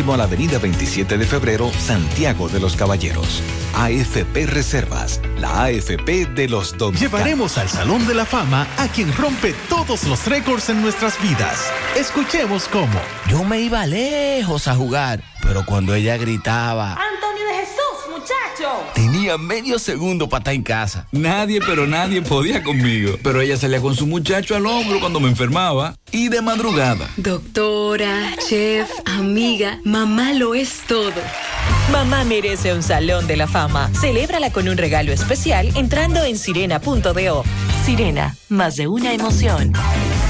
próximo a la avenida 27 de febrero, Santiago de los Caballeros. AFP Reservas, la AFP de los dominicanos. Llevaremos al Salón de la Fama a quien rompe todos los récords en nuestras vidas. Escuchemos cómo. Yo me iba lejos a jugar, pero cuando ella gritaba... Muchacho. Tenía medio segundo para estar en casa. Nadie, pero nadie podía conmigo. Pero ella salía con su muchacho al hombro cuando me enfermaba. Y de madrugada. Doctora, chef, amiga, mamá lo es todo. Mamá merece un salón de la fama. Celébrala con un regalo especial entrando en sirena.do. Sirena, más de una emoción.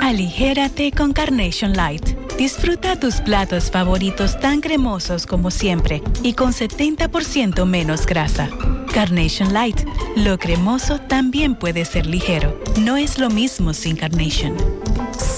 Aligérate con Carnation Light. Disfruta tus platos favoritos tan cremosos como siempre y con 70% menos grasa. Carnation Light. Lo cremoso también puede ser ligero. No es lo mismo sin Carnation.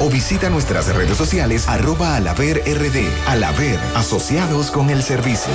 o visita nuestras redes sociales arroba alaver rd. Alaver, asociados con el servicio.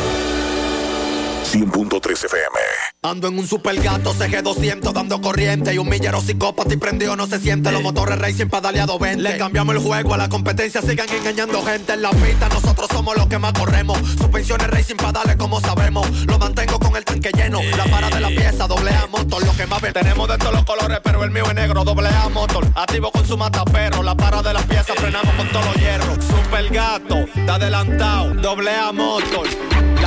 100.3 FM. Ando en un super gato CG200 dando corriente y un millero psicópata y prendido no se siente. Los motores racing pedaleado 20. Le cambiamos el juego a la competencia, sigan engañando gente en la pista. Nosotros somos los que más corremos. Suspensiones racing pedales como sabemos. Lo mantengo con el tanque lleno. La para de la pieza, doble A motor. Lo que más ve. Tenemos de todos los colores, pero el mío es negro, doble A motor. Activo con su mata perro. La para de la pieza, frenamos con todos los hierros. Super gato, está adelantado, doble A motor.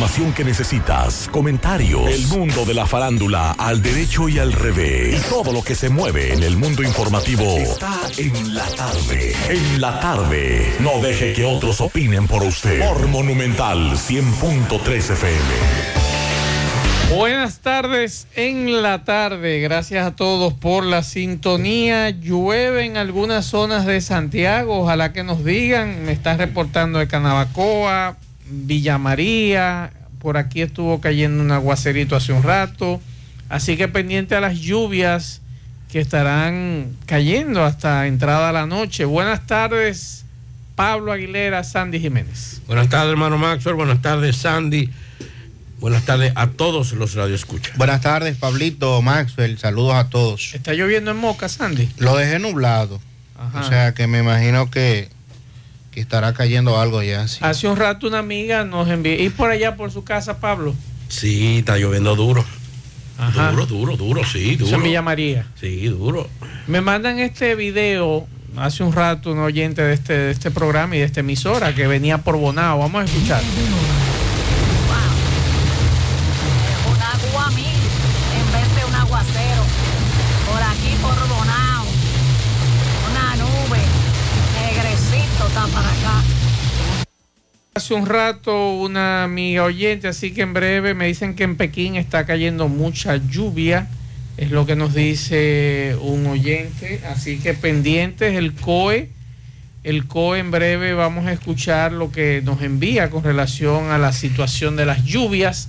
Información que necesitas, comentarios, el mundo de la farándula al derecho y al revés, y todo lo que se mueve en el mundo informativo está en la tarde. En la tarde, no deje que otros opinen por usted. Por Monumental 100.3 FM. Buenas tardes en la tarde. Gracias a todos por la sintonía. Llueve en algunas zonas de Santiago. Ojalá que nos digan. Me están reportando de Canabacoa, Villa María. Por aquí estuvo cayendo un aguacerito hace un rato. Así que pendiente a las lluvias que estarán cayendo hasta entrada la noche. Buenas tardes, Pablo Aguilera, Sandy Jiménez. Buenas tardes, hermano Maxwell. Buenas tardes, Sandy. Buenas tardes a todos los radioescuchas. Buenas tardes, Pablito, Maxwell, saludos a todos. ¿Está lloviendo en Moca, Sandy? Lo dejé nublado. Ajá. O sea que me imagino que, que estará cayendo algo ya. sí. Hace un rato una amiga nos envió. ¿Y por allá, por su casa, Pablo? Sí, está lloviendo duro. Ajá. Duro, duro, duro, sí, Eso duro. en Villa María. Sí, duro. Me mandan este video hace un rato un oyente de este, de este programa y de esta emisora que venía por Bonao. Vamos a escuchar. un agua mil en vez de un aguacero. Por aquí por Bonao. Una nube. Negrecito está para acá. Hace un rato una amiga oyente, así que en breve me dicen que en Pekín está cayendo mucha lluvia. Es lo que nos dice un oyente. Así que pendientes el COE. El COE en breve vamos a escuchar lo que nos envía con relación a la situación de las lluvias.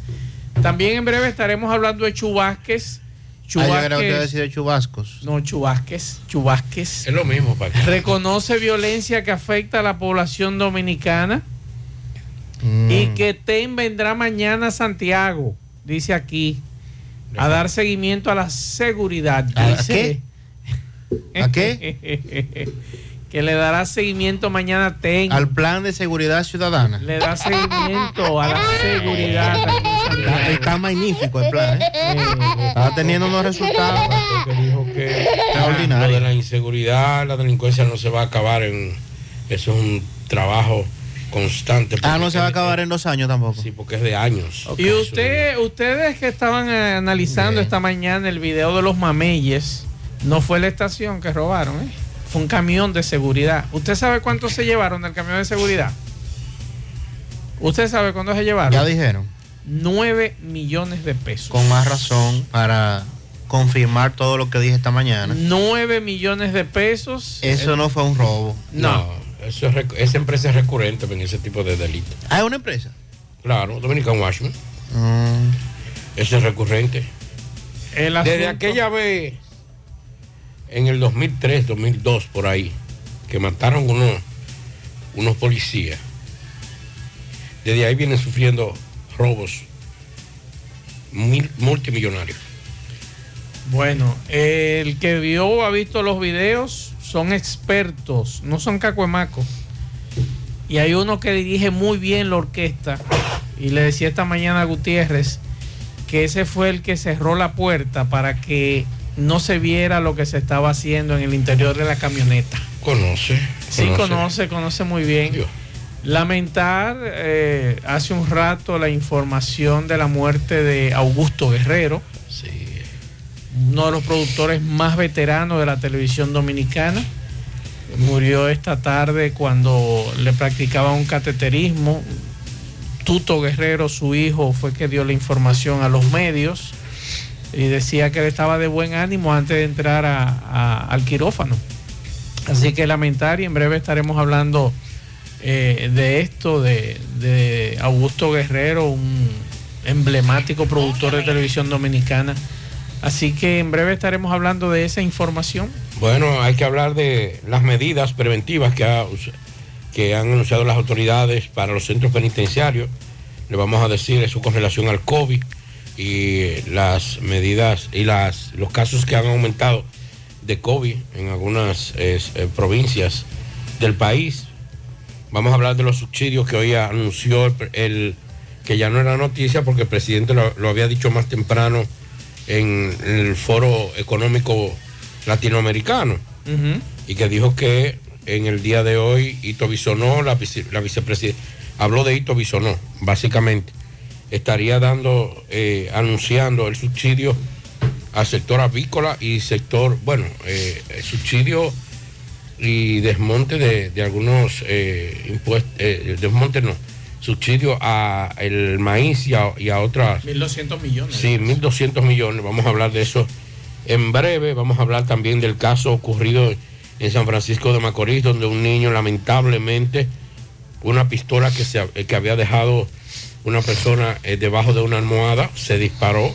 También en breve estaremos hablando de chubasques. Ah, que Chubasques. decir chubascos. No, chubasques. Chubasques. Es lo mismo, para Reconoce violencia que afecta a la población dominicana y que TEN vendrá mañana a Santiago, dice aquí, a dar seguimiento a la seguridad. ¿A Dice- qué? ¿A qué? que le dará seguimiento mañana a TEN. Al plan de seguridad ciudadana. Le da seguimiento a la seguridad. Está, está magnífico el plan, ¿eh? Está teniendo unos resultados. que dijo que Extraordinario. lo de la inseguridad, la delincuencia no se va a acabar en eso es un trabajo constante. Ah, no se va a acabar en dos años tampoco. Sí, porque es de años. Y usted, ustedes que estaban eh, analizando esta mañana el video de los mameyes, no fue la estación que robaron, ¿eh? fue un camión de seguridad. ¿Usted sabe cuánto se llevaron del camión de seguridad? ¿Usted sabe cuánto se llevaron? Ya dijeron. 9 millones de pesos. Con más razón para confirmar todo lo que dije esta mañana. 9 millones de pesos. Eso no fue un robo. No, eso es rec- esa empresa es recurrente en ese tipo de delitos. Ah, es una empresa. Claro, Dominican Washington. Mm. Eso es recurrente. El Desde aquella vez, en el 2003, 2002, por ahí, que mataron unos, unos policías, desde ahí vienen sufriendo robos mil- multimillonarios. Bueno, el que vio o ha visto los videos son expertos, no son cacuemacos. Y hay uno que dirige muy bien la orquesta. Y le decía esta mañana a Gutiérrez que ese fue el que cerró la puerta para que no se viera lo que se estaba haciendo en el interior de la camioneta. Conoce. Sí, conoce, conoce muy bien. Lamentar eh, hace un rato la información de la muerte de Augusto Guerrero, uno de los productores más veteranos de la televisión dominicana. Murió esta tarde cuando le practicaba un cateterismo. Tuto Guerrero, su hijo, fue que dio la información a los medios y decía que él estaba de buen ánimo antes de entrar al quirófano. Así que lamentar y en breve estaremos hablando eh, de esto, de Augusto Guerrero, un emblemático productor de televisión dominicana. Así que en breve estaremos hablando de esa información. Bueno, hay que hablar de las medidas preventivas que, ha- que han anunciado las autoridades para los centros penitenciarios. Le vamos a decir eso con relación al COVID y las medidas y las, los casos que han aumentado de COVID en algunas eh, provincias del país. Vamos a hablar de los subsidios que hoy anunció el, que ya no era noticia porque el presidente lo había dicho más temprano en el foro económico latinoamericano. Y que dijo que en el día de hoy Ito Bisonó, la, vice- la vicepresidenta, habló de Ito Bisonó, básicamente, estaría dando, eh, anunciando el subsidio al sector avícola y sector, bueno, eh, el subsidio y desmonte de, de algunos eh, impuestos, desmonte no, subsidio a el maíz y a, y a otras 1.200 millones. Sí, 1.200 millones. Vamos a hablar de eso en breve. Vamos a hablar también del caso ocurrido en San Francisco de Macorís, donde un niño lamentablemente, una pistola que, se, eh, que había dejado una persona eh, debajo de una almohada, se disparó.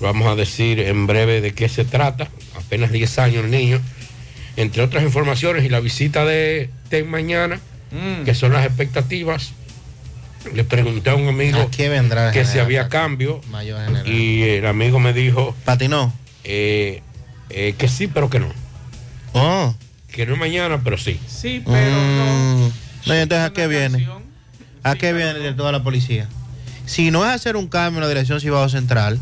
Vamos a decir en breve de qué se trata. Apenas 10 años el niño. Entre otras informaciones y la visita de TEN mañana, Mm. que son las expectativas le pregunté a un amigo ¿A qué vendrá que si había cambio Mayor y el amigo me dijo patinó eh, eh, que sí pero que no oh que no es mañana pero sí Sí, pero no. No, y entonces, ¿a qué viene? ¿A qué viene el director de la policía? Si no es hacer un cambio en la dirección Cibao Central,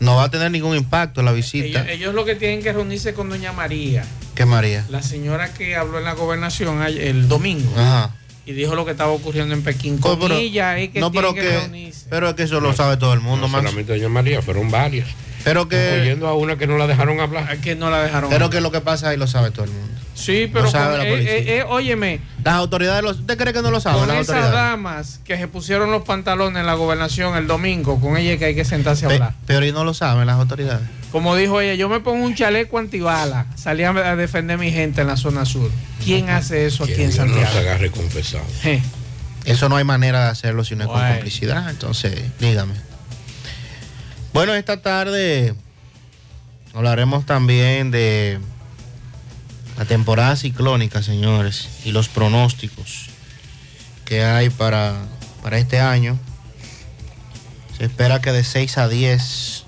no va a tener ningún impacto la visita. Ellos, ellos lo que tienen que reunirse con doña María, ¿Qué María? la señora que habló en la gobernación el domingo Ajá. Y dijo lo que estaba ocurriendo en Pekín. Con pero- ella es que no, pero que, que, reunirse. pero es que eso lo sabe todo el mundo, no Max. solamente doña María fueron varias Pero que, oyendo a una que no la dejaron hablar que no la dejaron pero que lo que pasa ahí lo sabe todo el mundo. Sí, pero Lo sabe con- la eh, policía. eh, eh, óyeme, Las autoridades, los, ¿usted cree que no lo saben? con Las esas damas que se pusieron los pantalones en la gobernación el domingo, con ella es que hay que sentarse a Pe- hablar. pero y no lo saben las autoridades. Como dijo ella, yo me pongo un chaleco antibala, salí a defender a mi gente en la zona sur. ¿Quién hace eso aquí en Dios no Santiago? se agarre confesado. Eso no hay manera de hacerlo si no es con complicidad. Entonces, dígame. Bueno, esta tarde hablaremos también de la temporada ciclónica, señores, y los pronósticos que hay para, para este año. Se espera que de 6 a 10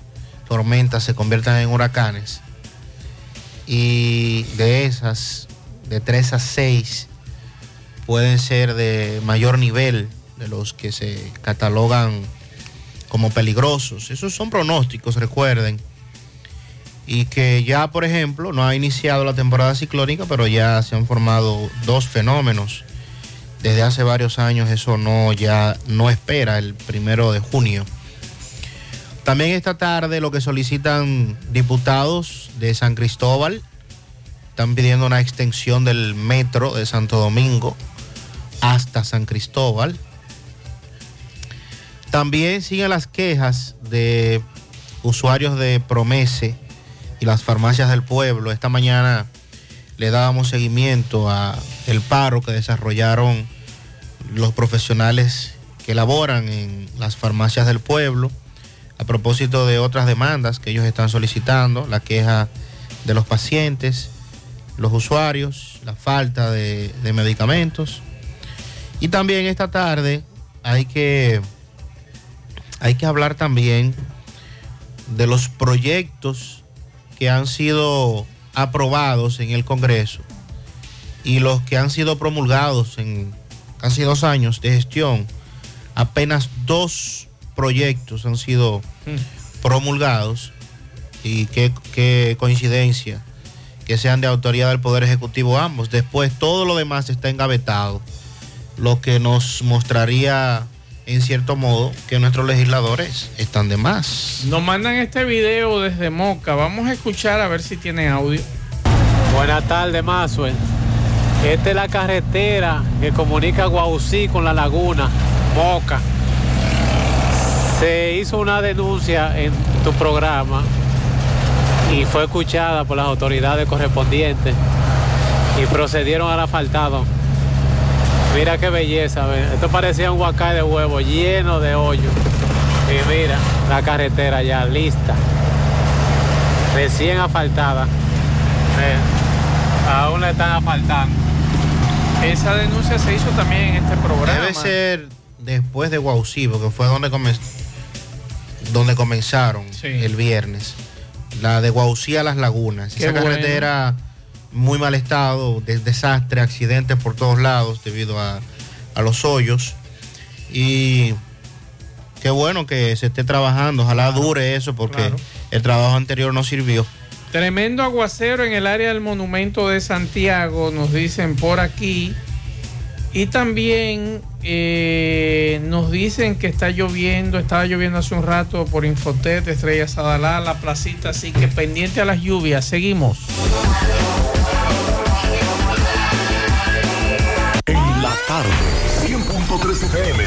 tormentas se conviertan en huracanes. Y de esas, de 3 a 6 pueden ser de mayor nivel de los que se catalogan como peligrosos. Esos son pronósticos, recuerden. Y que ya, por ejemplo, no ha iniciado la temporada ciclónica, pero ya se han formado dos fenómenos. Desde hace varios años eso no ya no espera el primero de junio. También esta tarde lo que solicitan diputados de San Cristóbal están pidiendo una extensión del metro de Santo Domingo hasta San Cristóbal. También siguen las quejas de usuarios de Promese y las farmacias del pueblo. Esta mañana le dábamos seguimiento a el paro que desarrollaron los profesionales que laboran en las farmacias del pueblo a propósito de otras demandas que ellos están solicitando, la queja de los pacientes, los usuarios, la falta de, medicamentos. Y también esta tarde hay que, hay que hablar también de los proyectos que han sido aprobados en el Congreso y los que han sido promulgados en casi dos años de gestión. Apenas dos proyectos han sido promulgados y qué, qué coincidencia que sean de autoridad del Poder Ejecutivo ambos. Después todo lo demás está engavetado, lo que nos mostraría en cierto modo que nuestros legisladores están de más. Nos mandan este video desde Moca. Vamos a escuchar a ver si tiene audio. Buenas tardes, Maxwell. Esta es la carretera que comunica Guausí con la laguna, Moca. Se hizo una denuncia en tu programa y fue escuchada por las autoridades correspondientes y procedieron al asfaltado. Mira qué belleza, ve. esto parecía un huacay de huevo lleno de hoyos. Y mira, la carretera ya lista, recién asfaltada. Ve, Aún la están asfaltando. Esa denuncia se hizo también en este programa. Debe ser después de Guausí, porque fue donde, comen- donde comenzaron el viernes. La de Guausí a las lagunas. Qué Esa bueno. carretera muy mal estado, de- desastre, accidentes por todos lados debido a, a los hoyos. Y qué bueno que se esté trabajando. Ojalá dure eso porque el trabajo anterior no sirvió. Tremendo aguacero en el área del monumento de Santiago, nos dicen por aquí. Y también eh, nos dicen que está lloviendo, estaba lloviendo hace un rato por Infotet, Estrella Sadalá, la placita, así que pendiente a las lluvias. Seguimos. En la tarde, 100.3 FM.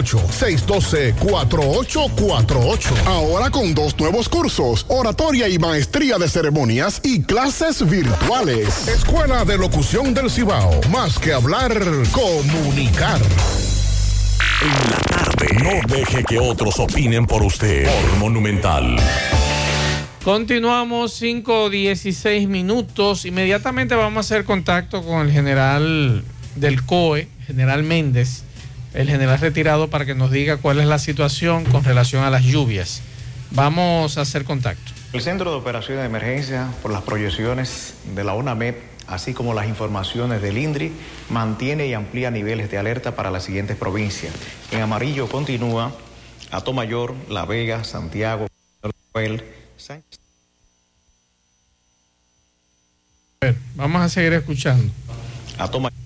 612-4848. Ahora con dos nuevos cursos, oratoria y maestría de ceremonias y clases virtuales. Escuela de Locución del Cibao. Más que hablar, comunicar. En la tarde. No deje que otros opinen por usted. Por Monumental. Continuamos 5 16 minutos. Inmediatamente vamos a hacer contacto con el general del COE, general Méndez el general retirado para que nos diga cuál es la situación con relación a las lluvias. Vamos a hacer contacto. El Centro de Operaciones de Emergencia, por las proyecciones de la UNAMEP, así como las informaciones del INDRI, mantiene y amplía niveles de alerta para las siguientes provincias. En amarillo continúa Atomayor, La Vega, Santiago, Sánchez. Vamos a seguir escuchando. Atomayor,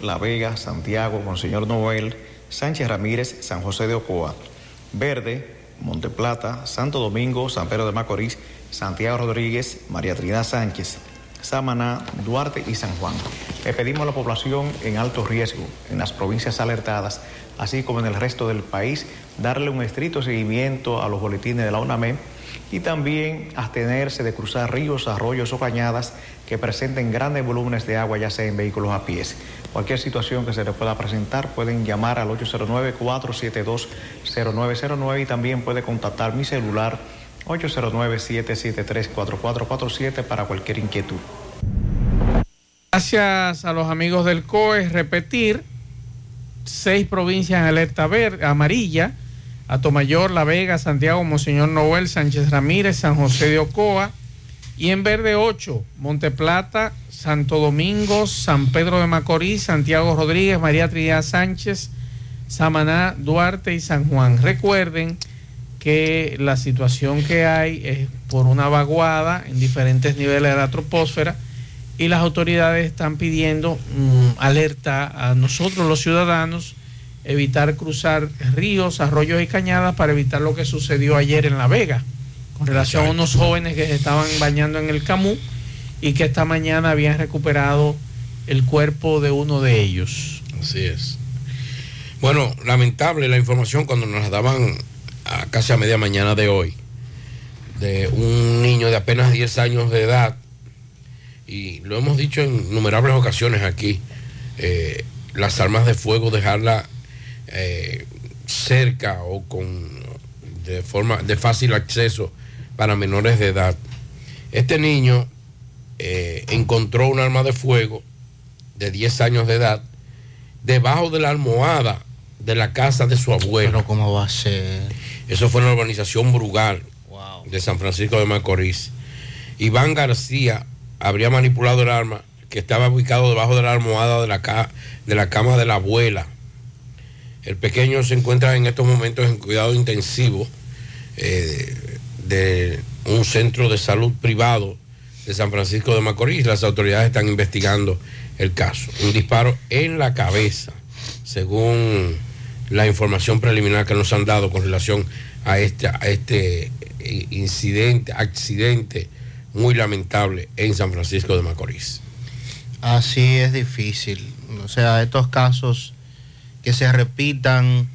La Vega, Santiago, Monseñor Noel, Sánchez Ramírez, San José de Ocoa, Verde, Monteplata, Santo Domingo, San Pedro de Macorís, Santiago Rodríguez, María Trinidad Sánchez, Samaná, Duarte y San Juan. Le pedimos a la población en alto riesgo, en las provincias alertadas, así como en el resto del país, darle un estricto seguimiento a los boletines de la UNAME y también abstenerse de cruzar ríos, arroyos o cañadas que presenten grandes volúmenes de agua, ya sea en vehículos a pies. Cualquier situación que se les pueda presentar, pueden llamar al 809-472-0909 y también puede contactar mi celular 809-773-4447 para cualquier inquietud. Gracias a los amigos del COE. Repetir, seis provincias en alerta verde, amarilla, Atomayor, La Vega, Santiago, Monseñor Noel, Sánchez Ramírez, San José de Ocoa, y en verde 8, Monteplata, Santo Domingo, San Pedro de Macorís, Santiago Rodríguez, María Trinidad Sánchez, Samaná, Duarte y San Juan. Recuerden que la situación que hay es por una vaguada en diferentes niveles de la troposfera y las autoridades están pidiendo mm, alerta a nosotros los ciudadanos, evitar cruzar ríos, arroyos y cañadas para evitar lo que sucedió ayer en La Vega, con relación a unos jóvenes que se estaban bañando en el Camú y que esta mañana habían recuperado el cuerpo de uno de ellos. Así es. Bueno, lamentable la información cuando nos la daban a casi a media mañana de hoy, de un niño de apenas 10 años de edad, y lo hemos dicho en innumerables ocasiones aquí, eh, las armas de fuego dejarla eh, cerca o con de forma de fácil acceso para menores de edad. Este niño eh, encontró un arma de fuego de 10 años de edad debajo de la almohada de la casa de su abuelo. Pero ¿cómo va a ser? Eso fue en la urbanización Brugal de San Francisco de Macorís. Iván García habría manipulado el arma que estaba ubicado debajo de la almohada de la, de la cama de la abuela. El pequeño se encuentra en estos momentos en cuidado intensivo eh, de un centro de salud privado de San Francisco de Macorís. Las autoridades están investigando el caso. Un disparo en la cabeza, según la información preliminar que nos han dado con relación a este, este eh, incidente, accidente muy lamentable en San Francisco de Macorís. Así es difícil. O sea, estos casos que se repitan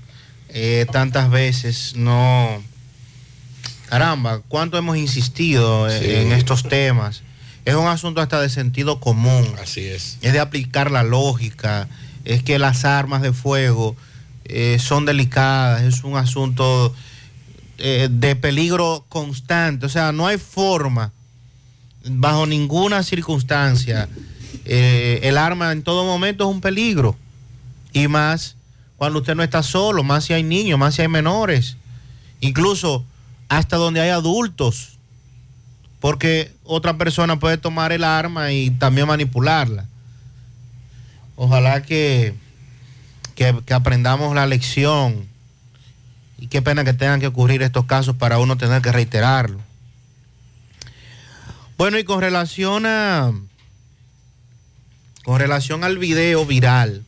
eh, tantas veces, no... Caramba, ¿cuánto hemos insistido eh, en estos temas? Es un asunto hasta de sentido común. Así es. Es de aplicar la lógica. Es que las armas de fuego eh, son delicadas. Es un asunto de peligro constante. O sea, no hay forma, bajo ninguna circunstancia. el arma en todo momento es un peligro. Y más cuando usted no está solo, más si hay niños, más si hay menores, incluso hasta donde hay adultos, porque otra persona puede tomar el arma y también manipularla. Ojalá que, que, aprendamos la lección y qué pena que tengan que ocurrir estos casos para uno tener que reiterarlo. Bueno, y con relación a con relación al video viral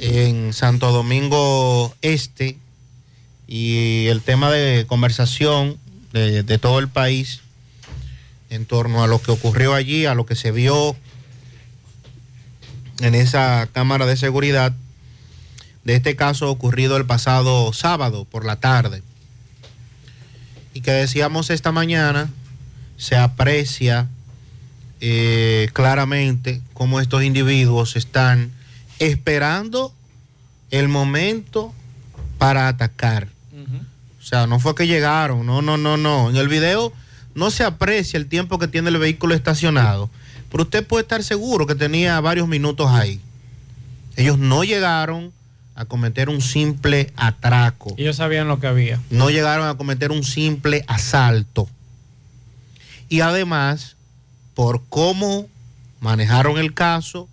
en Santo Domingo Este y el tema de conversación de, todo el país en torno a lo que ocurrió allí, a lo que se vio en esa cámara de seguridad de este caso ocurrido el pasado sábado por la tarde. Y que decíamos esta mañana, se aprecia eh, claramente cómo estos individuos están esperando el momento para atacar. O sea, no fue que llegaron, no, no, no, no. En el video no se aprecia el tiempo que tiene el vehículo estacionado, pero usted puede estar seguro que tenía varios minutos ahí. Ellos no llegaron a cometer un simple atraco. Ellos sabían lo que había. No llegaron a cometer un simple asalto. Y además, por cómo manejaron el caso,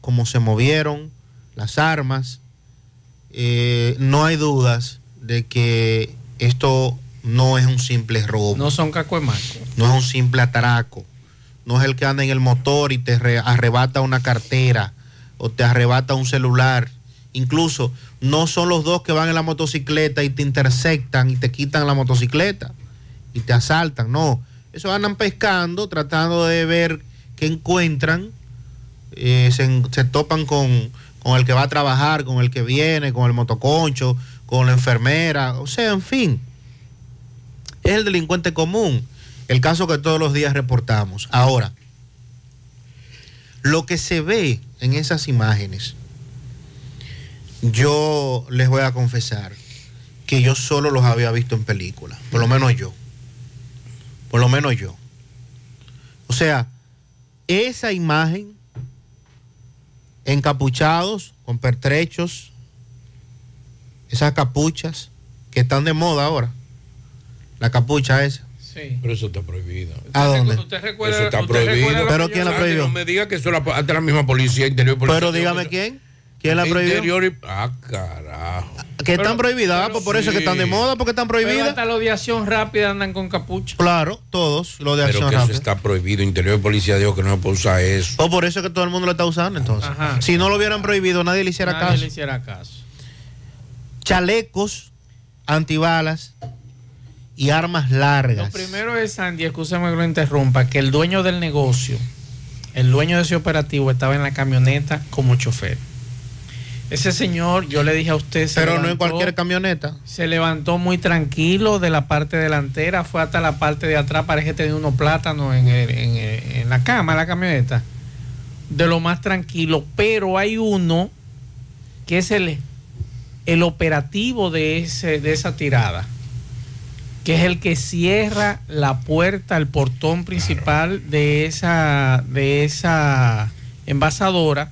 cómo se movieron las armas, eh, no hay dudas de que esto no es un simple robo. No son cacuemacos. No es un simple atraco. No es el que anda en el motor y te re- arrebata una cartera o te arrebata un celular. Incluso no son los dos que van en la motocicleta y te intersectan y te quitan la motocicleta y te asaltan. No, esos andan pescando, tratando de ver qué encuentran. Eh, se, se topan con, con el que va a trabajar, con el que viene, con el motoconcho, con la enfermera. O sea, en fin es el delincuente común, el caso que todos los días reportamos. Ahora, lo que se ve en esas imágenes, yo les voy a confesar que yo solo los había visto en películas, por lo menos yo, por lo menos yo. O sea, esa imagen, encapuchados, con pertrechos, esas capuchas que están de moda ahora, la capucha esa. Sí. Pero eso está prohibido. ¿A dónde? ¿Usted recuerda- Eso está usted prohibido. recuerda ¿Pero que quién la prohibió? No me diga que eso la, hasta la misma policía interior. policía Pero dígame quién. ¿Quién la prohibió? Interior y- Ah, carajo. Que están prohibidas, ah, pues por eso es que están de moda, porque están Pero prohibidas. hasta los de acción rápida andan con capucha. Claro, todos, lo de Pero acción que eso rápida. está prohibido. Interior y policía dijo que no se puede usar eso. O por eso es que todo el mundo lo está usando entonces. Ajá. Si no lo hubieran prohibido, nadie le hiciera Nadie caso. le hiciera caso. Chalecos, antibalas y armas Lo largas. primero es, Sandy, escúchame que lo interrumpa, que el dueño del negocio, el dueño de ese operativo estaba en la camioneta como chofer. Ese señor, yo le dije a usted, se Pero no en levantó- cualquier camioneta. Se levantó muy tranquilo de la parte delantera, fue hasta la parte de atrás, parece que tenía unos plátanos en, el- en el- en la cama, la camioneta. De lo más tranquilo, pero hay uno que es el, el operativo de, ese, de esa tirada, que es el que cierra la puerta, el portón principal de esa, de esa envasadora.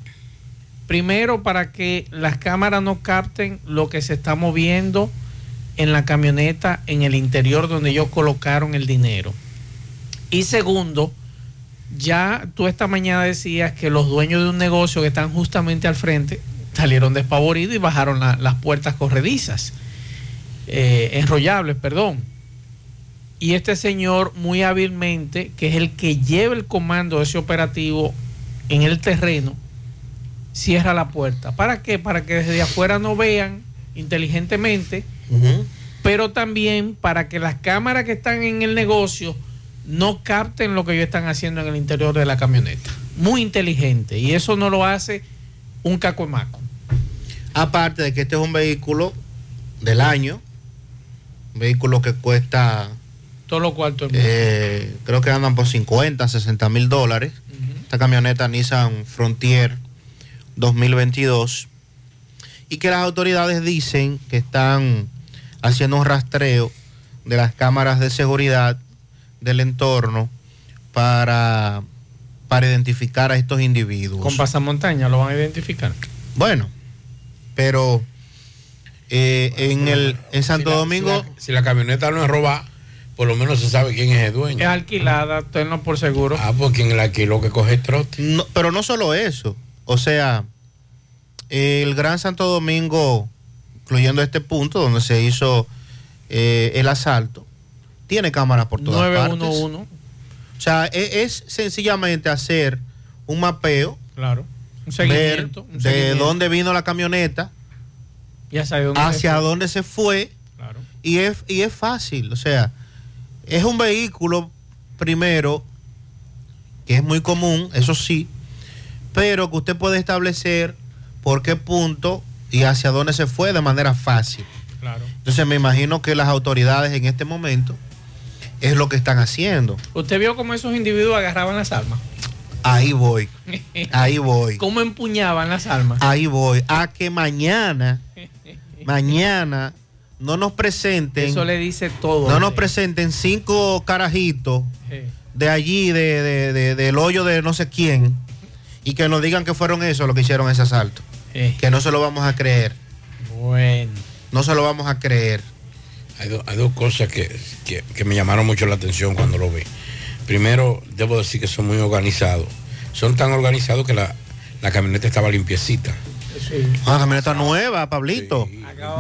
Primero, para que las cámaras no capten lo que se está moviendo en la camioneta en el interior donde ellos colocaron el dinero. Y segundo, ya tú esta mañana decías que los dueños de un negocio que están justamente al frente salieron despavoridos y bajaron la- las puertas corredizas, eh, enrollables, perdón. Y este señor muy hábilmente, que es el que lleva el comando de ese operativo en el terreno, cierra la puerta. ¿Para qué? Para que desde afuera no vean inteligentemente, pero también para que las cámaras que están en el negocio no capten lo que ellos están haciendo en el interior de la camioneta. Muy inteligente. Y eso no lo hace un cacuemaco. Aparte de que este es un vehículo del año, un vehículo que cuesta, Todo lo cual todo el mundo. eh, creo que andan por 50, 60 mil dólares. Esta camioneta Nissan Frontier 2022. Y que las autoridades dicen que están haciendo un rastreo de las cámaras de seguridad del entorno para, para identificar a estos individuos. Con pasamontaña lo van a identificar. Bueno, pero eh, en el en Santo Si la- Domingo Si la, si la camioneta no es robada, por lo menos se sabe quién es el dueño. Es alquilada, tenlo por seguro. Ah, pues quien la alquiló que coge el trote. no- pero no solo eso, o sea, el Gran Santo Domingo, incluyendo este punto donde se hizo eh, el asalto, tiene cámaras por todas partes. 911. O sea, e- es, sencillamente hacer un mapeo, Claro. Un ver seguimiento. de dónde vino la camioneta, Ya sabe dónde hacia fue. dónde se fue, Claro. y es, y es fácil, o sea, es un vehículo, primero, que es muy común, eso sí, pero que usted puede establecer por qué punto y hacia dónde se fue de manera fácil. Claro. Entonces me imagino que las autoridades en este momento es lo que están haciendo. ¿Usted vio cómo esos individuos agarraban las armas? Ahí voy, ahí voy, ¿Cómo empuñaban las armas? ahí voy. A que mañana, mañana no nos presenten, Eso le dice todo. no nos hombre. presenten cinco carajitos de allí, de, de- de- del hoyo de no sé quién, y que nos digan que fueron esos los que hicieron ese asalto. Que no se lo vamos a creer, Bueno. no se lo vamos a creer. Hay, do- hay dos cosas que, que- que me llamaron mucho la atención cuando lo vi. Primero, debo decir que son muy organizados. Son tan organizados que la, la camioneta estaba limpiecita. Una camioneta nueva, Pablito.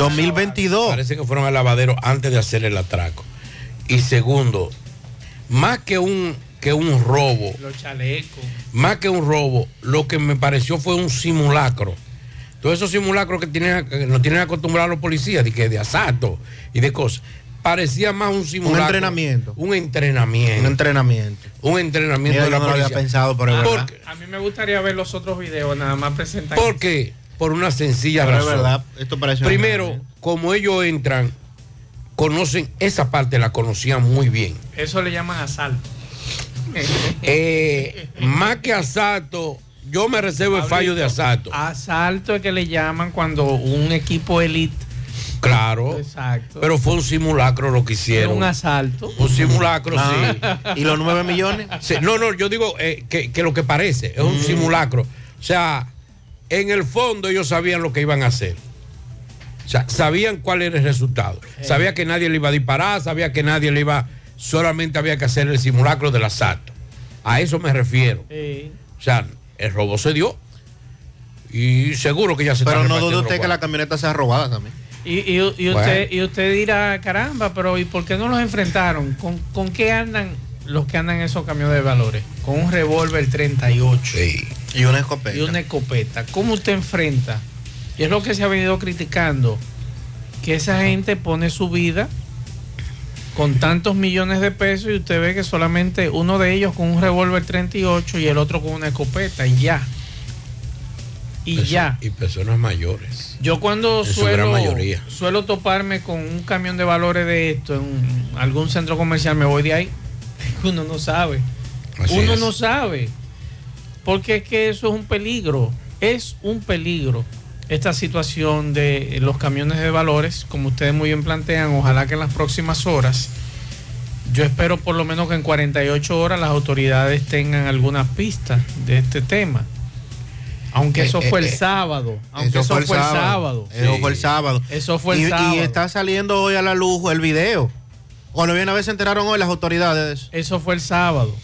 2022. Parece que fueron al lavadero antes de hacer el atraco. Y segundo, más que un, que un robo, Los chalecos. más que un robo, lo que me pareció fue un simulacro. Todos esos simulacros que, tienen, que nos tienen acostumbrados los policías, de, que de asalto y de cosas, parecía más un simulacro. entrenamiento. Un entrenamiento. Un entrenamiento. Un entrenamiento Mira, de la yo no lo había pensado, pero es ¿Por verdad. qué? A mí me gustaría ver los otros videos, nada más presentar. ¿Por qué? Por una sencilla Pero es razón. verdad, esto parece un Primero, como ellos entran, conocen, esa parte la conocían muy bien. Eso le llaman asalto. Eh, más que asalto, yo me reservo el fallo de asalto. Asalto es que le llaman cuando un equipo elite. Claro. Exacto. Pero fue un simulacro lo que hicieron. Un asalto. Un simulacro, Ah. sí. ¿Y los 9 millones? Sí, no, no, yo digo eh, que, que lo que parece es un Mm. simulacro. O sea, en el fondo ellos sabían lo que iban a hacer. O sea, sabían cuál era el resultado. Sabía que nadie le iba a disparar, sabía que nadie le iba, solamente había que hacer el simulacro del asalto. A eso me refiero. Sí. O sea, el robo se dio y seguro que ya se Pero no dude usted que la camioneta sea robada también. Y, y- y usted, Bueno. y usted dirá, caramba, pero ¿y por qué no los enfrentaron? ¿Con, con qué andan los que andan en esos camiones de valores? Con un revólver 38 Y una escopeta. y una escopeta. ¿Cómo usted enfrenta? Y es lo que se ha venido criticando, que esa gente pone su vida con tantos millones de pesos y usted ve que solamente uno de ellos con un revólver 38 y el otro con una escopeta y ya. Y ya. Y personas mayores. Yo cuando suelo, mayoría. suelo toparme con un camión de valores de esto en algún centro comercial, me voy de ahí. Uno no sabe. Así Uno es. no sabe. Porque es que eso es un peligro. Es un peligro esta situación de los camiones de valores, como ustedes muy bien plantean, ojalá que en las próximas horas, yo espero por lo menos que en 48 horas las autoridades tengan algunas pistas de este tema. Aunque Eh, eso eh, fue el eh, sábado. Aunque eso, fue el sábado. Eso fue el sábado. Eso fue el y, sábado. Y está saliendo hoy a la luz el video. Cuando viene a ver se enteraron hoy las autoridades. Eso fue el sábado.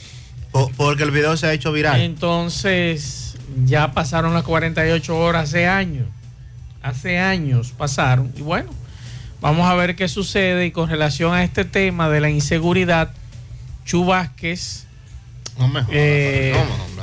Po- porque el video se ha hecho viral. Entonces, ya pasaron las 48 horas hace años. Hace años pasaron. Y bueno, vamos a ver qué sucede. Y con relación a este tema de la inseguridad, Chu Vázquez. No me eh,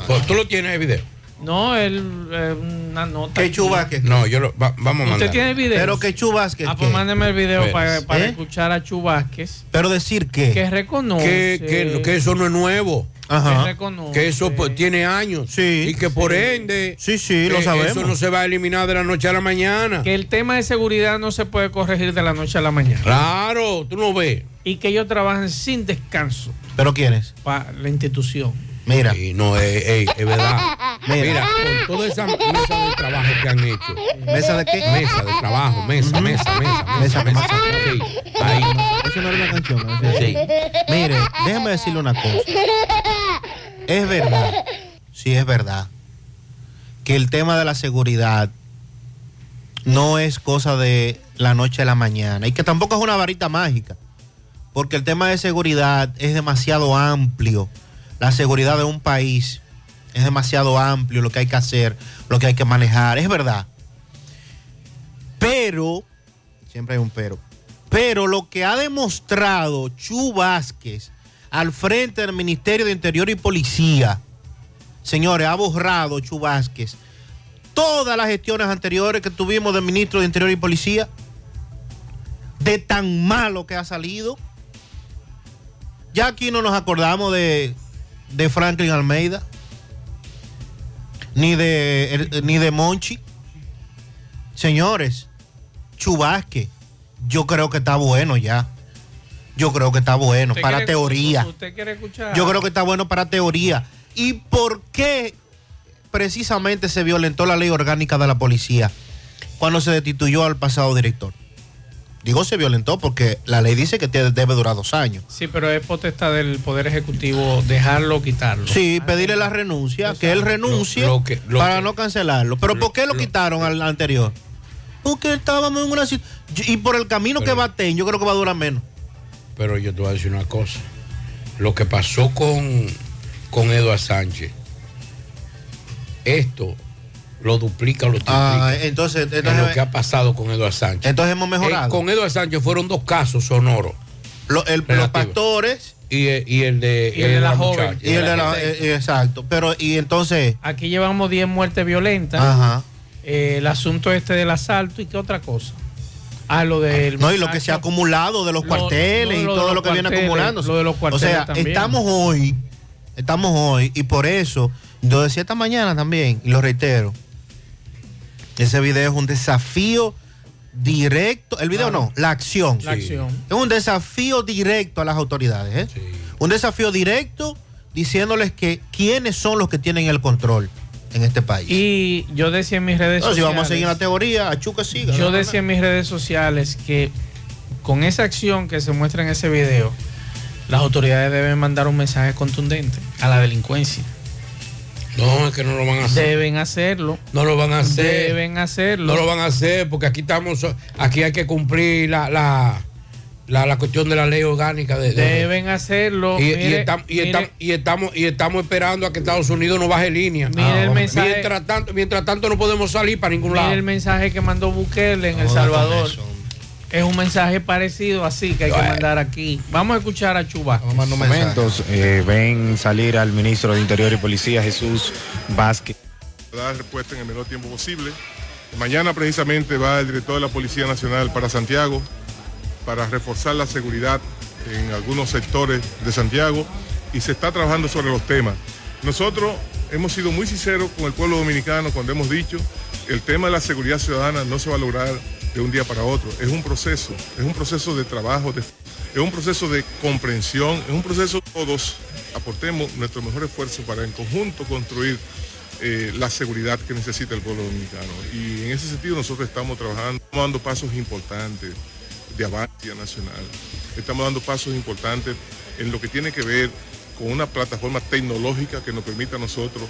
Pues, ¿Tú lo tienes el video? No, él, eh, una nota. ¿Qué aquí. Chu Vázquez? No, yo lo, va- vamos a mandar. ¿Usted tiene el video? Pero que Chu Vázquez. Ah, pues mándeme el video Pues, para, para ¿eh? escuchar a Chu Vázquez. Pero decir qué. Que reconoce. que, que- que eso no es nuevo. Ajá. que reconoce. Que eso pues, tiene años. Sí. Y que por ende. Sí, sí, lo que sabemos. Eso no se va a eliminar de la noche a la mañana. Que el tema de seguridad no se puede corregir de la noche a la mañana. Claro, tú no ves. Y que ellos trabajan sin descanso ¿Pero quiénes? para la institución. Mira. Y no, es, es- es verdad. Mira. Mira, con toda esa mesa de trabajo que han hecho. ¿Mesa de qué? Mesa de trabajo, mesa, mesa, mesa, Mesa, mesa, mesa. mesa. Sí, ahí. Eso no era una canción. ¿no? Sí. Mire, déjeme decirle una cosa. Es verdad, sí es verdad, que el tema de la seguridad no es cosa de la noche a la mañana y que tampoco es una varita mágica, porque el tema de seguridad es demasiado amplio. La seguridad de un país es demasiado amplio, lo que hay que hacer, lo que hay que manejar, es verdad. Pero, siempre hay un pero, pero lo que ha demostrado Chu Vázquez al frente del Ministerio de Interior y Policía, señores, ha borrado Chu Vázquez todas las gestiones anteriores que tuvimos del ministro de Interior y Policía, de tan malo que ha salido. Ya aquí no nos acordamos de, de Franklin Almeida, ni de, ni de Monchi. Señores, Chu Vázquez, yo creo que está bueno ya. Yo creo que está bueno ¿Usted para quiere- teoría. ¿Usted quiere escuchar? Yo creo que está bueno para teoría. ¿Y por qué precisamente se violentó la ley orgánica de la policía cuando se destituyó al pasado director? Digo se violentó porque la ley dice que te- debe durar dos años. Sí, pero es potestad del Poder Ejecutivo dejarlo o quitarlo. Sí, pedirle la renuncia, que él renuncie Lo- lo que- lo para que- no cancelarlo. Pero ¿por qué lo, lo- quitaron al anterior? Porque estábamos en una situación... Y por el camino que Pero- va a tener, yo creo que va a durar menos. Pero yo te voy a decir una cosa. Lo que pasó con, con Eduardo Sánchez, esto lo duplica, lo triplica. Ah, entonces, en entonces- lo que ha pasado con Eduardo Sánchez. Entonces hemos mejorado. Eh, con Eduardo Sánchez fueron dos casos sonoros. Lo- el- los pastores y, eh, y el de, Y el de la joven. muchacha. y el de la, eh, eh, exacto. Pero, y entonces. Aquí llevamos 10 muertes violentas. Ajá. Eh, el asunto este del asalto y qué otra cosa. Ah, lo del. No, y lo que se ha acumulado de los Lo- cuarteles y todo lo que viene acumulándose. lo de los o cuarteles sea, también. estamos hoy, estamos hoy, y por eso, yo decía esta mañana también, y lo reitero, ese video es un desafío directo, el video Claro. no, la acción. La acción. Es un desafío directo a las autoridades, ¿eh? Un desafío directo diciéndoles que quiénes son los que tienen el control en este país. Y yo decía en mis redes No, si sociales. vamos a seguir la teoría, a Chuca siga. Yo decía en mis redes sociales que con esa acción que se muestra en ese video, las autoridades deben mandar un mensaje contundente a la delincuencia. No, es que no lo van a hacer. Deben hacerlo. No lo van a hacer. Deben hacerlo. No lo van a hacer porque aquí estamos, aquí hay que cumplir la, la, la, la cuestión de la ley orgánica. De, de- Deben hacerlo. y, y Mire- estam- y mire- estam- y estamos, y estamos esperando a que Estados Unidos nos baje línea. Mire el mensaje- mientras, tanto, mientras tanto no podemos salir para ningún Mire lado. el mensaje que mandó Bukele en El No, Salvador. Es un mensaje parecido así que hay que mandar aquí. Vamos a escuchar a Chuba. momentos eh, ven salir al ministro de Interior y Policía, Jesús Vázquez. dar respuesta en el menor tiempo posible. Mañana precisamente va el director de la Policía Nacional para Santiago para reforzar la seguridad en algunos sectores de Santiago y se está trabajando sobre los temas. Nosotros hemos sido muy sinceros con el pueblo dominicano cuando hemos dicho el tema de la seguridad ciudadana no se va a lograr de un día para otro. Es un proceso, es un proceso de trabajo, es un proceso de comprensión, es un proceso todos aportemos nuestro mejor esfuerzo para en conjunto construir eh, la seguridad que necesita el pueblo dominicano. Y en ese sentido nosotros estamos trabajando, estamos dando pasos importantes de avance nacional. Estamos dando pasos importantes en lo que tiene que ver con una plataforma tecnológica que nos permita a nosotros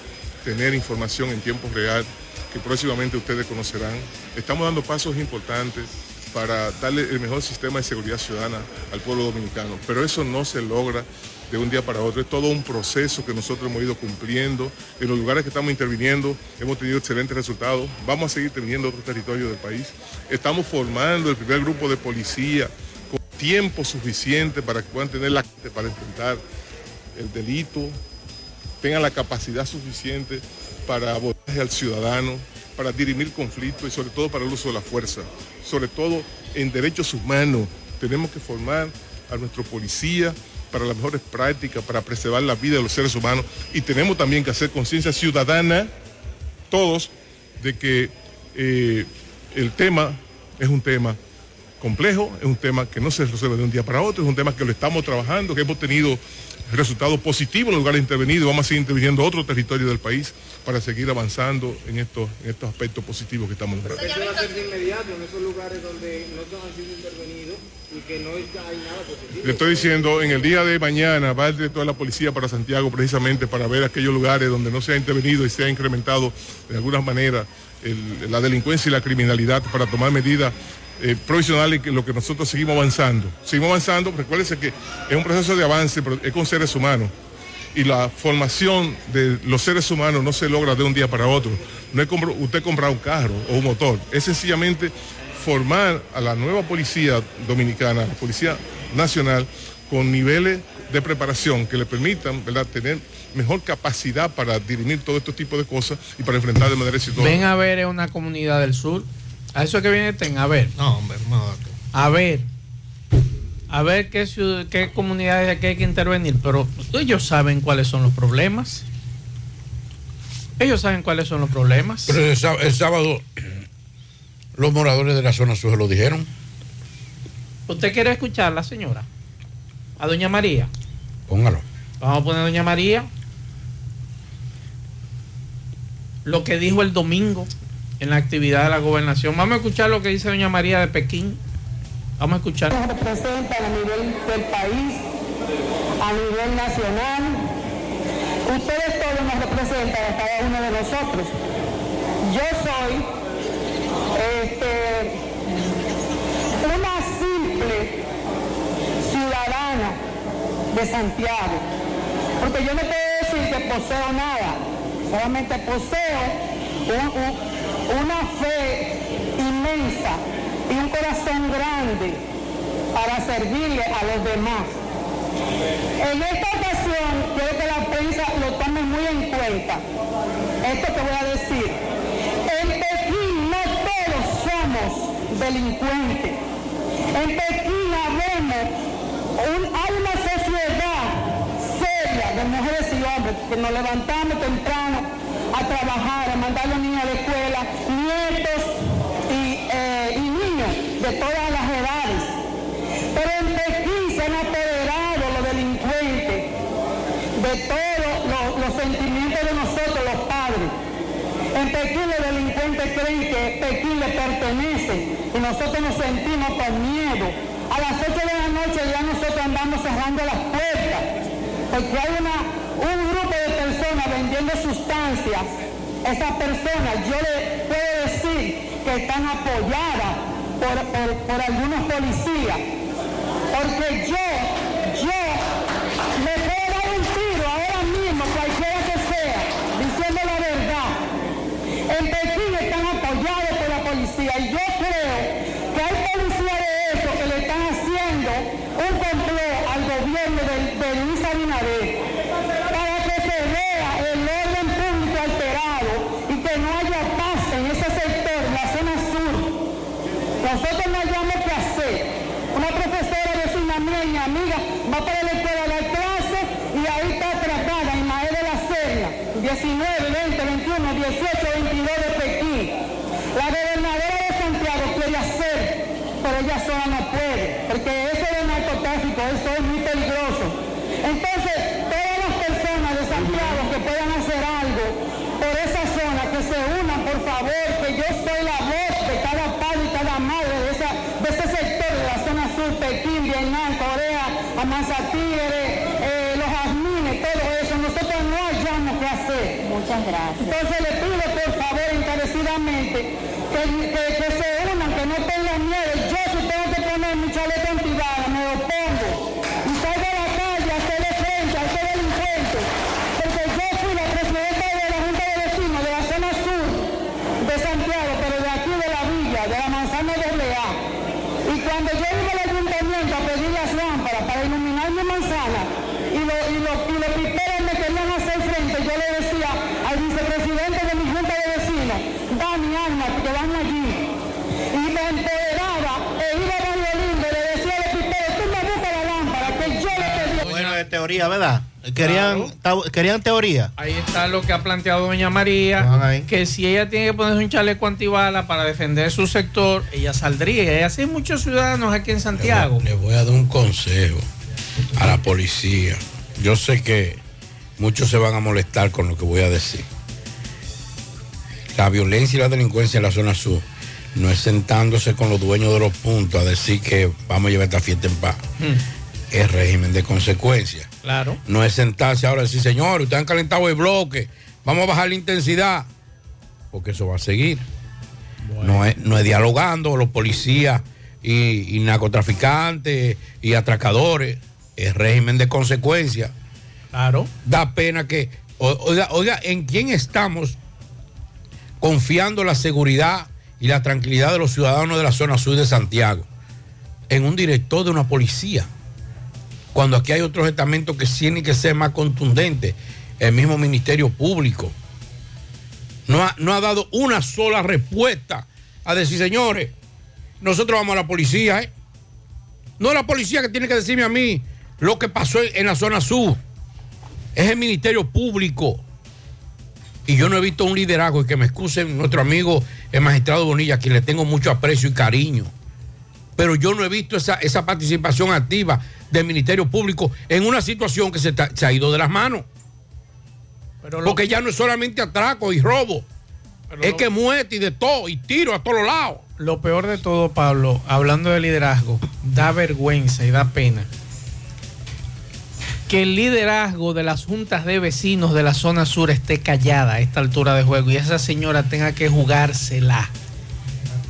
tener información en tiempo real que próximamente ustedes conocerán. Estamos dando pasos importantes para darle el mejor sistema de seguridad ciudadana al pueblo dominicano, pero eso no se logra de un día para otro, es todo un proceso que nosotros hemos ido cumpliendo, en los lugares que estamos interviniendo hemos tenido excelentes resultados, vamos a seguir interviniendo en otros territorios del país, estamos formando el primer grupo de policía con tiempo suficiente para que puedan tener la para enfrentar el delito, tengan la capacidad suficiente para abordaje al ciudadano, para dirimir conflictos y sobre todo para el uso de la fuerza. Sobre todo en derechos humanos tenemos que formar a nuestro policía para las mejores prácticas, para preservar la vida de los seres humanos y tenemos también que hacer conciencia ciudadana, todos, de que eh, el tema es un tema complejo, es un tema que no se resuelve de un día para otro, es un tema que lo estamos trabajando, que hemos tenido resultados positivos en los lugares intervenidos, vamos a seguir interviniendo en otros territorios del país para seguir avanzando en estos, en estos aspectos positivos que estamos logrando. Eso va a ser de inmediato en esos lugares donde no han sido intervenidos y que no hay nada positivo. Le estoy diciendo, en el día de mañana va el director de la policía para Santiago precisamente para ver aquellos lugares donde no se ha intervenido y se ha incrementado de alguna manera el- la delincuencia y la criminalidad para tomar medidas eh, provisionales que lo que nosotros seguimos avanzando. Seguimos avanzando, recuérdense que es un proceso de avance, pero es con seres humanos. Y la formación de los seres humanos no se logra de un día para otro. No es compro- usted comprar un carro o un motor, es sencillamente formar a la nueva policía dominicana, la policía nacional, con niveles de preparación que le permitan ¿verdad? tener mejor capacidad para dirimir todo este tipo de cosas y para enfrentar de manera exitosa. Ven a ver es una comunidad del sur. A eso es que viene Ten, a ver. No, hombre, no. A ver. A ver qué, ciud- qué comunidades aquí hay que intervenir. Pero ellos saben cuáles son los problemas. Ellos saben cuáles son los problemas. Pero el, el sábado los moradores de la zona sur lo dijeron. ¿Usted quiere escuchar la señora? A doña María. Póngalo. Vamos a poner a doña María. Lo que dijo el domingo en la actividad de la gobernación. Vamos a escuchar lo que dice doña María de Pekín. Vamos a escuchar. Nos representan a nivel del país, a nivel nacional. Ustedes todos nos representan a cada uno de nosotros. Yo soy este, una simple ciudadana de Santiago, porque yo no puedo decir que poseo nada, solamente poseo un- una fe inmensa y un corazón grande para servirle a los demás. En esta ocasión quiero que la prensa lo tome muy en cuenta. Esto que voy a decir. En Pekín no todos somos delincuentes. En Pekín habemos una sociedad seria de mujeres y hombres que nos levantamos temprano a trabajar, a mandar a los niños a la escuela, nietos y, eh, niños de todas las edades. Pero en Pekín se han apoderado los delincuentes de todos los, sentimientos de nosotros, los padres. En Pekín los delincuentes creen que Pekín les pertenece y nosotros nos sentimos con miedo. A las 8 de la noche ya nosotros andamos cerrando las puertas porque hay una, vendiendo sustancias. Esas personas, yo le puedo decir que están apoyadas por, por- por algunos policías. Porque yo me puedo dar un tiro ahora mismo, cualquiera que sea, diciendo la verdad. En Pekín están apoyados por la policía y yo creo que hay policías de eso que le están haciendo un complot al gobierno de, de Luis Abinader para que se vea el orden público alterado y que no haya paz en ese sector, la zona sur. Nosotros no hayamos que hacer. Una profesora vecina mía y mi amiga va para la escuela a dar clases y ahí está atrapada Ismael de la Serna, 19, 20, 21, 18, 22 de Pekín. La gobernadora de Santiago quiere hacer, pero ella sola no puede, porque eso del narcotráfico, eso es muy peligroso. Entonces, todas las personas de Santiago que puedan hacer algo por esa zona, que se unan, por favor, que yo soy la voz de cada padre y cada madre de, esa- de ese sector, de la zona sur, Pekín, Vietnam, Corea, Amazatigre, eh, los jazmines, todo eso. Nosotros no hayamos que hacer. Muchas gracias. Entonces le pido, por favor, encarecidamente, que, que- que se unan, que no tengan miedo. Yo si tengo que poner mi chaleco antibala, me opongo. Y salgo a la calle a hacerle frente a ese delincuente. Porque yo fui la presidenta de la Junta de Vecinos de la zona sur de Santiago, pero de aquí de la villa, de la manzana de Lea. Y cuando yo iba al ayuntamiento a pedir las lámparas para iluminar mi manzana, y los y lo, y los piperos me querían hacer frente, yo le decía al vicepresidente de mi junta de vecinos, Dani, Alma, que van allí. Y me empoderaba, e iba a Barrio Lindo, le decía a los piperos, tú me buscas la lámpara, que yo le pedí. Bueno, de teoría, ¿verdad? Querían, querían teoría. Ahí está lo que ha planteado doña María, que si ella tiene que ponerse un chaleco antibala para defender su sector, ella saldría. Y así hay muchos ciudadanos aquí en Santiago. Le voy a dar un consejo a la policía. Yo sé que muchos se van a molestar con lo que voy a decir. La violencia y la delincuencia en la zona sur no es sentándose con los dueños de los puntos a decir que vamos a llevar esta fiesta en paz. Es régimen de consecuencias. Claro. No es sentarse ahora y decir, señor, ustedes han calentado el bloque, vamos a bajar la intensidad, porque eso va a seguir. No, es, no es dialogando los policías y, y narcotraficantes y atracadores, es régimen de consecuencias. Claro. Da pena que, oiga, oiga, ¿en quién estamos confiando la seguridad y la tranquilidad de los ciudadanos de la zona sur de Santiago? En un director de una policía cuando aquí hay otros estamentos que tienen que ser más contundentes, el mismo Ministerio Público. No ha, no ha dado una sola respuesta a decir, señores, nosotros vamos a la policía, ¿eh? No es la policía que tiene que decirme a mí lo que pasó en, la zona sur. Es el Ministerio Público. Y yo no he visto un liderazgo, y que me excusen nuestro amigo el magistrado Bonilla, a quien le tengo mucho aprecio y cariño pero yo no he visto esa, esa participación activa del Ministerio Público en una situación que se, ta- se ha ido de las manos. Porque ya no es solamente atraco y robo, es que muerte y de todo, y tiro a todos lados. Lo peor de todo, Pablo, hablando de liderazgo, da vergüenza y da pena que el liderazgo de las juntas de vecinos de la zona sur esté callada a esta altura de juego y esa señora tenga que jugársela.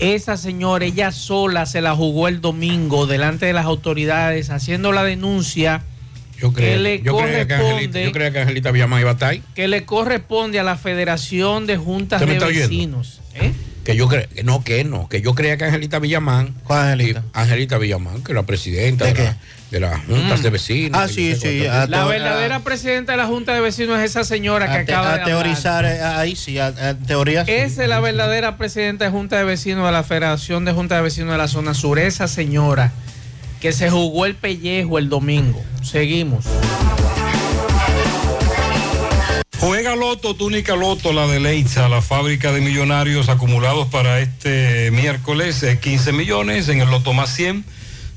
Esa señora, ella sola se la jugó el domingo delante de las autoridades haciendo la denuncia Yo que le yo, creía que Angelita, corresponde- yo que Angelita Villamán iba a estar ahí. que le corresponde a la Federación de Juntas ¿Usted me de? Vecinos. ¿eh? Que yo cre- no, que no, que yo creía que Angelita Villamán. ¿Cuál Angelita? Angelita Villamán, que era presidenta de, la- de las juntas Mm. de vecinos. Ah, sí, sé sí, a- La verdadera presidenta de la Junta de Vecinos es esa señora que te- acaba a de teorizar, hablar. eh, ahí sí, a, a teoría sí. Esa es la verdadera presidenta de Junta de Vecinos de la Federación de Junta de Vecinos de la Zona Sur. Esa señora que se jugó el pellejo el domingo. Seguimos. Juega Loto, túnica Loto, la de Leitza, la fábrica de millonarios acumulados para este miércoles, eh, 15 millones, en el Loto más 100,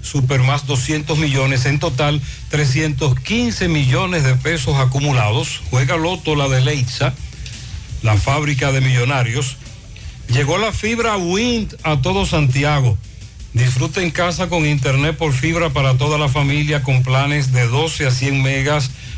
Super más 200 millones, en total 315 millones de pesos acumulados. Juega Loto, la de Leitza, la fábrica de millonarios. Llegó la fibra Wind a todo Santiago. Disfruta en casa con internet por fibra para toda la familia con planes de 12 a 100 megas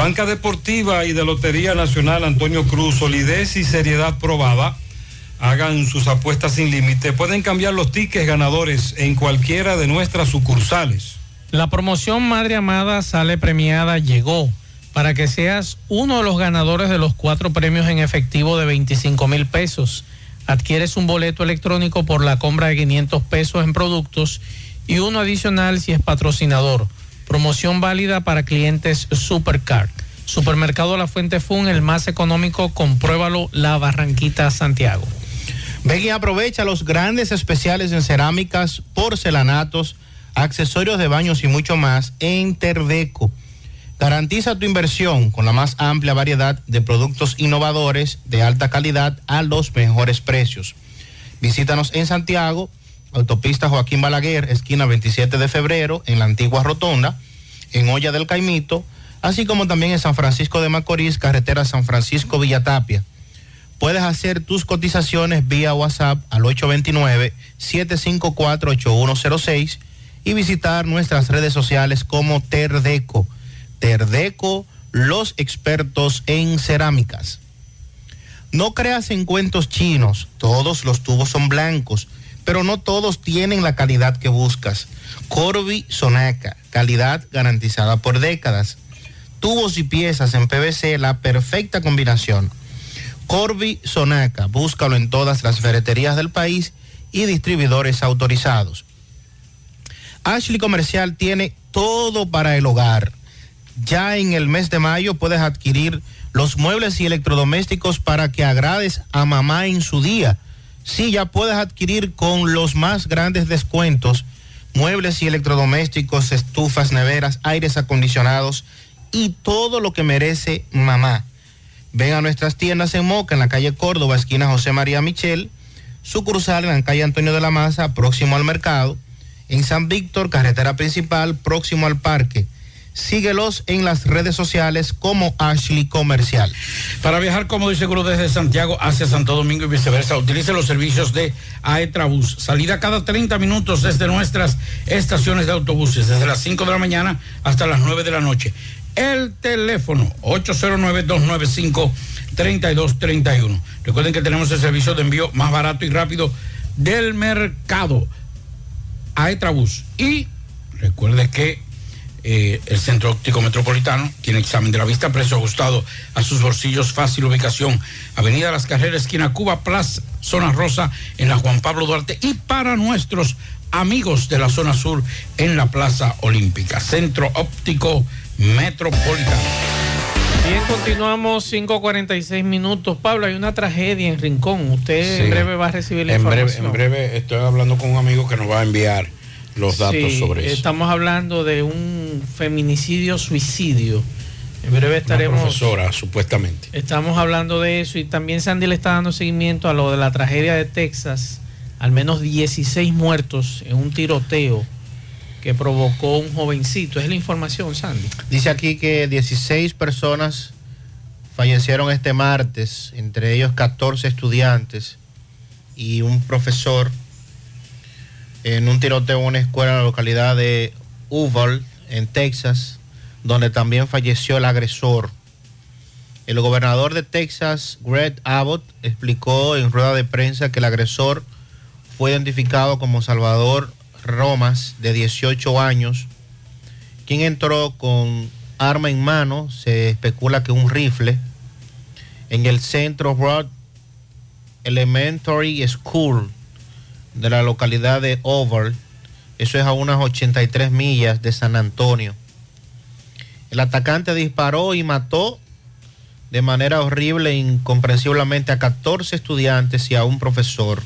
Banca Deportiva y de Lotería Nacional Antonio Cruz, solidez y seriedad probada. Hagan sus apuestas sin límite. Pueden cambiar los tickets ganadores en cualquiera de nuestras sucursales. La promoción Madre Amada sale premiada llegó para que seas uno de los ganadores de los cuatro premios en efectivo de 25 mil pesos. Adquieres un boleto electrónico por la compra de 500 pesos en productos y uno adicional si es patrocinador. Promoción válida para clientes Supercard. Supermercado La Fuente Fun, el más económico, compruébalo, La Barranquita, Santiago. Ven y aprovecha los grandes especiales en cerámicas, porcelanatos, accesorios de baños y mucho más en Terdeco. Garantiza tu inversión con la más amplia variedad de productos innovadores de alta calidad a los mejores precios. Visítanos en Santiago, autopista Joaquín Balaguer, esquina 27 de febrero, en la antigua Rotonda, en Olla del Caimito, así como también en San Francisco de Macorís, carretera San Francisco Villatapia. Puedes hacer tus cotizaciones vía WhatsApp al 829-754-8106 y visitar nuestras redes sociales como Terdeco. Terdeco, los expertos en cerámicas. No creas en cuentos chinos, todos los tubos son blancos, pero no todos tienen la calidad que buscas. Corby Sonaca, calidad garantizada por décadas. Tubos y piezas en PVC, la perfecta combinación. Corby Sonaca, búscalo en todas las ferreterías del país y distribuidores autorizados. Ashley Comercial tiene todo para el hogar. Ya en el mes de mayo puedes adquirir los muebles y electrodomésticos para que agrades a mamá en su día. Sí, ya puedes adquirir con los más grandes descuentos muebles y electrodomésticos, estufas, neveras, aires acondicionados y todo lo que merece mamá. Ven a nuestras tiendas en Moca, en la calle Córdoba, esquina José María Michel, sucursal en la calle Antonio de la Maza, próximo al mercado, en San Víctor, carretera principal, próximo al parque. Síguelos en las redes sociales como Ashley Comercial. Para viajar cómodo y seguro desde Santiago hacia Santo Domingo y viceversa, utilice los servicios de Aetrabús. Salida cada 30 minutos desde nuestras estaciones de autobuses, desde las 5 de la mañana hasta las 9 de la noche. El teléfono 809-295-3231. Recuerden que tenemos el servicio de envío más barato y rápido del mercado. Aetrabús. Y recuerde que eh, el Centro Óptico Metropolitano tiene examen de la vista, precio ajustado a sus bolsillos, fácil ubicación. Avenida Las Carreras, esquina Cuba, Plaza, Zona Rosa, en la Juan Pablo Duarte. Y para nuestros amigos de la zona sur, en la Plaza Olímpica. Centro Óptico Metropolitano. Bien, continuamos 5.46 minutos. Pablo, hay una tragedia en Rincón. Usted Sí. en breve va a recibir la En breve, información. en breve estoy hablando con un amigo que nos va a enviar los datos Sí, sobre eso. Estamos hablando de un feminicidio suicidio. En breve estaremos. Una profesora, supuestamente. Estamos hablando de eso y también Sandy le está dando seguimiento a lo de la tragedia de Texas. Al menos 16 muertos en un tiroteo que provocó un jovencito. Es la información, Sandy. Dice aquí que 16 personas fallecieron este martes, entre ellos 14 estudiantes y un profesor en un tiroteo en una escuela en la localidad de Uvalde, en Texas, donde también falleció el agresor. El gobernador de Texas, Greg Abbott, explicó en rueda de prensa que el agresor fue identificado como Salvador Romas, de 18 años, quien entró con arma en mano, se especula que un rifle, en el centro Road Elementary School de la localidad de Oval, eso es a unas 83 millas de San Antonio. El atacante disparó y mató de manera horrible e incomprensiblemente a 14 estudiantes y a un profesor.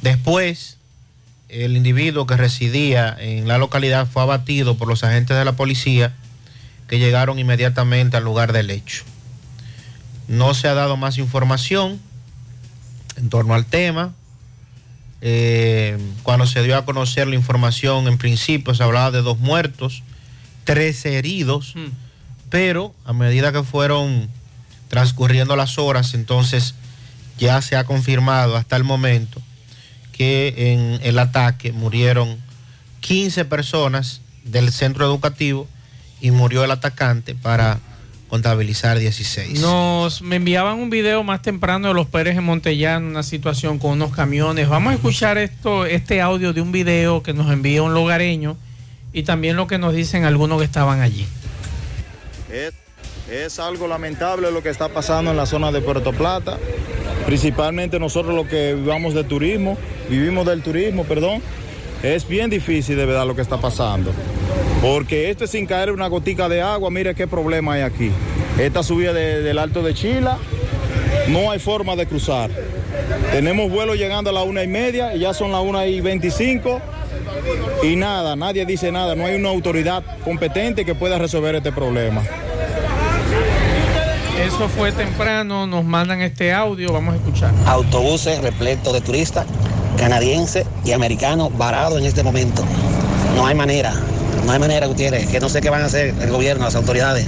Después, el individuo que residía en la localidad fue abatido por los agentes de la policía que llegaron inmediatamente al lugar del hecho. No se ha dado más información en torno al tema. Eh, cuando se dio a conocer la información, en principio se hablaba de dos muertos, 13 heridos, pero a medida que fueron transcurriendo las horas, entonces ya se ha confirmado hasta el momento que en el ataque murieron 15 personas del centro educativo y murió el atacante para contabilizar 16. Nos me enviaban un video más temprano de los Pérez en Montellano, una situación con unos camiones. Vamos a escuchar esto, este audio de un video que nos envía un lugareño y también lo que nos dicen algunos que estaban allí. Es, es algo lamentable lo que está pasando en la zona de Puerto Plata, principalmente nosotros los que vivamos de turismo, vivimos del turismo, perdón. Es bien difícil de verdad lo que está pasando. Porque esto es sin caer una gotica de agua, mire qué problema hay aquí. Esta subida de- del Alto de Chila, no hay forma de cruzar. Tenemos vuelo llegando a la una y media y ya son las una y veinticinco. Y nada, nadie dice nada, no hay una autoridad competente que pueda resolver este problema. Eso fue temprano, nos mandan este audio, vamos a escuchar. Autobuses repletos de turistas canadienses y americanos varados en este momento. No hay manera, no hay manera, Gutiérrez, que no sé qué van a hacer el gobierno, las autoridades.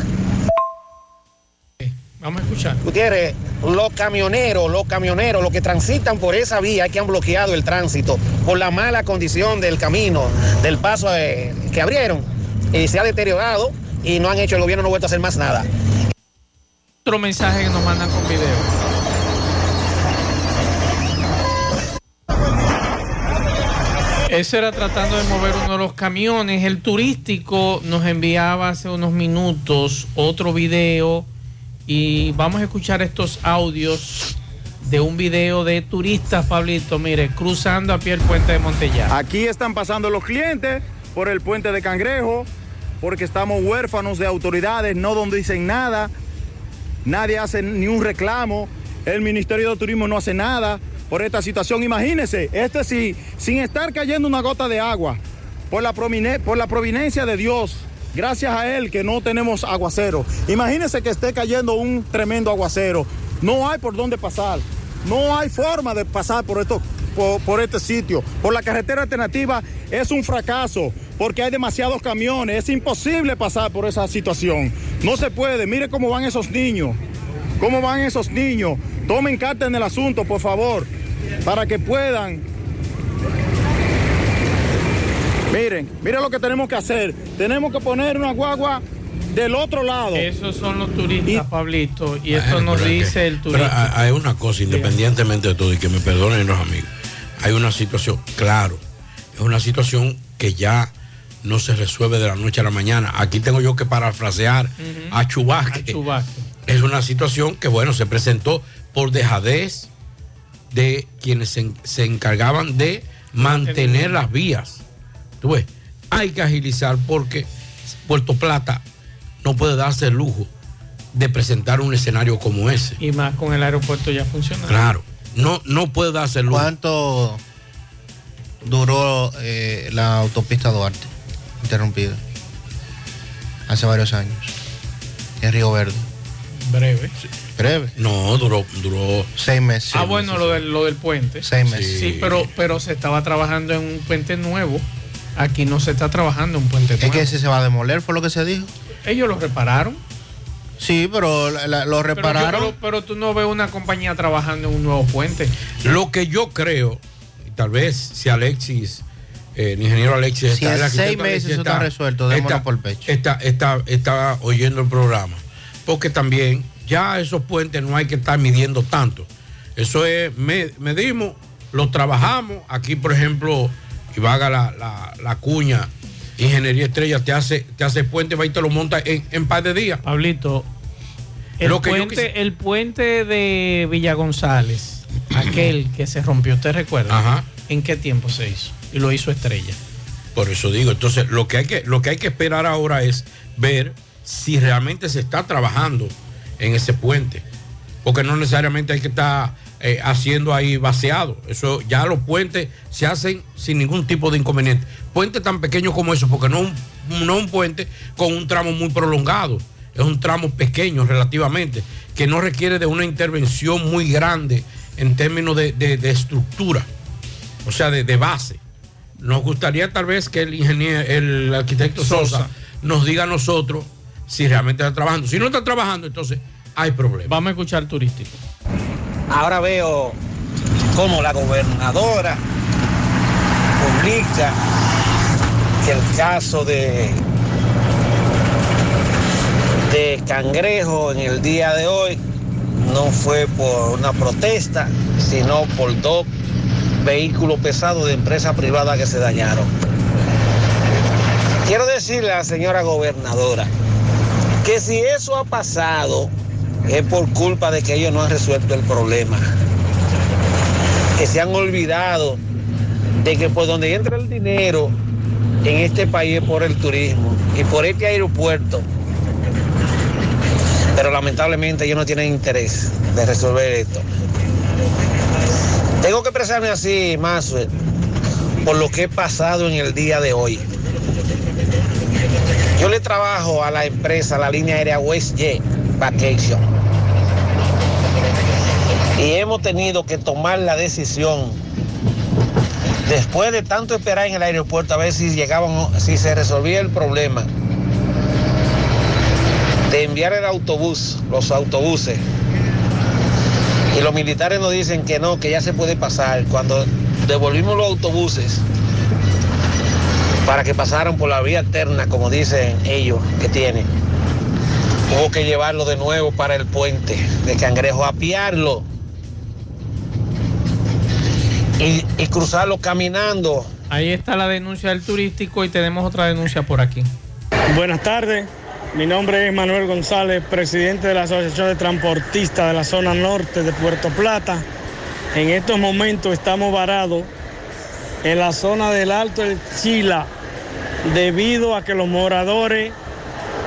Vamos a escuchar. Gutiérrez, los camioneros, los camioneros, los que transitan por esa vía que han bloqueado el tránsito por la mala condición del camino, del paso eh, que abrieron, y se ha deteriorado y no han hecho, el gobierno no ha vuelto a hacer más nada. Otro mensaje que nos mandan con video. Eso era tratando de mover uno de los camiones. El turístico nos enviaba hace unos minutos otro video y vamos a escuchar estos audios de un video de turistas, Pablito, mire, cruzando a pie el puente de Montellano. Aquí están pasando los clientes por el puente de Cangrejo, porque estamos huérfanos de autoridades, no donde dicen nada, nadie hace ni un reclamo, el Ministerio de Turismo no hace nada por esta situación. Imagínense, este sí, sin estar cayendo una gota de agua, por la, por la providencia de Dios, gracias a Él que no tenemos aguacero. Imagínense que esté cayendo un tremendo aguacero, no hay por dónde pasar, no hay forma de pasar por esto. Por este sitio, por la carretera alternativa, es un fracaso porque hay demasiados camiones, es imposible pasar por esa situación. No se puede, mire cómo van esos niños, cómo van esos niños. Tomen carta en el asunto, por favor, para que puedan. Miren, miren lo que tenemos que hacer. Tenemos que poner una guagua del otro lado. Esos son los turistas, Pablito, y esto Bueno, nos dice que- el turista. hay hay una cosa, independientemente de todo, y que me perdonen los amigos, hay una situación, claro, es una situación que ya no se resuelve de la noche a la mañana. Aquí tengo yo que parafrasear a Chubasque. Es una situación que, bueno, se presentó por dejadez de quienes se, se encargaban de mantener las vías. Tú ves, hay que agilizar porque Puerto Plata no puede darse el lujo de presentar un escenario como ese. Y más con el aeropuerto ya funcionando. Claro, no, no puede darse el lujo. ¿Cuánto duró eh, la autopista Duarte interrumpida? Hace varios años. En Río Verde. Breve. Breve. No, duró, duró seis meses. ah, bueno, lo del, lo del puente. Seis meses. Sí, pero, pero se estaba trabajando en un puente nuevo. Aquí no se está trabajando en un puente Es nuevo. que ese se va a demoler, fue lo que se dijo. Ellos lo repararon. Sí, pero la- la- lo Pero yo- repararon. Pero, pero tú no ves una compañía trabajando en un nuevo puente. Lo que yo creo, y tal vez si Alexis, eh, el ingeniero Alexis, Si en seis meses eso está resuelto, démoslo por pecho. Está, está, está oyendo el programa. Porque también ya esos puentes no hay que estar midiendo tanto. Eso es, me- medimos, lo trabajamos. Aquí, por ejemplo, y vaga la, la, la cuña, Ingeniería Estrella, te hace, te hace puente, va y te lo monta en, en par de días. Pablito, el, Lo que yo puente, el puente de Villa González, aquel que se rompió, ¿usted recuerda? Ajá. ¿En qué tiempo se hizo? Y lo hizo Estrella. Por eso digo, entonces lo que hay que, lo que, hay que esperar ahora es ver si realmente se está trabajando en ese puente. Porque no necesariamente hay que estar eh, haciendo ahí vaciado. Eso ya los puentes se hacen sin ningún tipo de inconveniente. Puentes tan pequeños como eso, porque no un, no un puente con un tramo muy prolongado. Es un tramo pequeño relativamente, que no requiere de una intervención muy grande en términos de, de- de estructura, o sea, de, de base. Nos gustaría tal vez que el ingeniero, el arquitecto Sosa, Sosa. nos diga a nosotros si realmente está trabajando. Si no está trabajando, entonces hay problemas. Vamos a escuchar turístico. Ahora veo cómo la gobernadora publica que el caso de, de Cangrejo en el día de hoy no fue por una protesta, sino por dos vehículos pesados de empresa privada que se dañaron. Quiero decirle a la señora gobernadora que si eso ha pasado es por culpa de que ellos no han resuelto el problema. Que se han olvidado de que por donde entra el dinero en este país es por el turismo y por este aeropuerto. Pero lamentablemente ellos no tienen interés de resolver esto. Tengo que expresarme así, Maxwell, por lo que he pasado en el día de hoy. Yo le trabajo a la empresa, la línea aérea WestJet Vacation. Y hemos tenido que tomar la decisión, después de tanto esperar en el aeropuerto, a ver si llegaban, si se resolvía el problema, de enviar el autobús, los autobuses. Y los militares nos dicen que no, que ya se puede pasar. Cuando devolvimos los autobuses, para que pasaran por la vía alterna, como dicen ellos que tienen. Hubo que llevarlo de nuevo para el puente de Cangrejo, apiarlo y, y cruzarlo caminando. Ahí está la denuncia del turístico y tenemos otra denuncia por aquí. Buenas tardes, mi nombre es Manuel González, presidente de la Asociación de Transportistas de la zona norte de Puerto Plata. En estos momentos estamos varados en la zona del Alto del Chila debido a que los moradores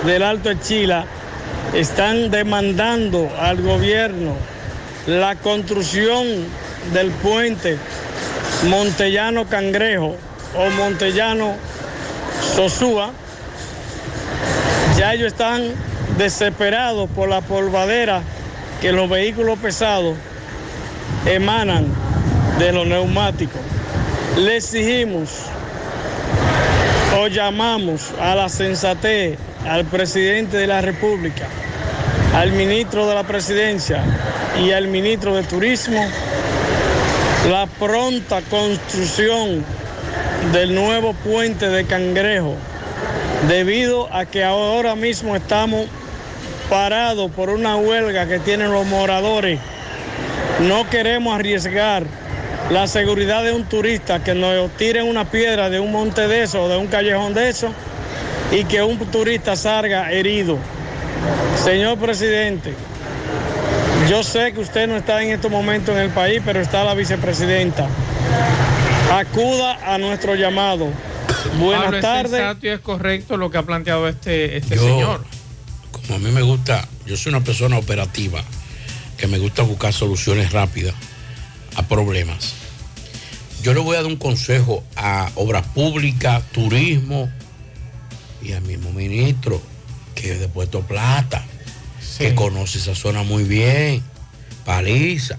del Alto Chila están demandando al gobierno la construcción del puente Montellano Cangrejo o Montellano Sosúa. Ya ellos están desesperados por la polvadera que los vehículos pesados emanan de los neumáticos. Le exigimos o llamamos a la sensatez al presidente de la República, al ministro de la Presidencia y al ministro de Turismo la pronta construcción del nuevo puente de Cangrejo, debido a que ahora mismo estamos parados por una huelga que tienen los moradores. No queremos arriesgar la seguridad de un turista que nos tiren una piedra de un monte de eso o de un callejón de eso y que un turista salga herido. Señor presidente, yo sé que usted no está en estos momentos en el país, pero está la vicepresidenta. Acuda a nuestro llamado. Buenas Pablo, es tardes. y es correcto lo que ha planteado este, este Yo, señor. Como a mí me gusta, yo soy una persona operativa que me gusta buscar soluciones rápidas a problemas. Yo le voy a dar un consejo a Obras Públicas, Turismo y al mismo ministro que es de Puerto Plata, que conoce esa zona muy bien, Paliza.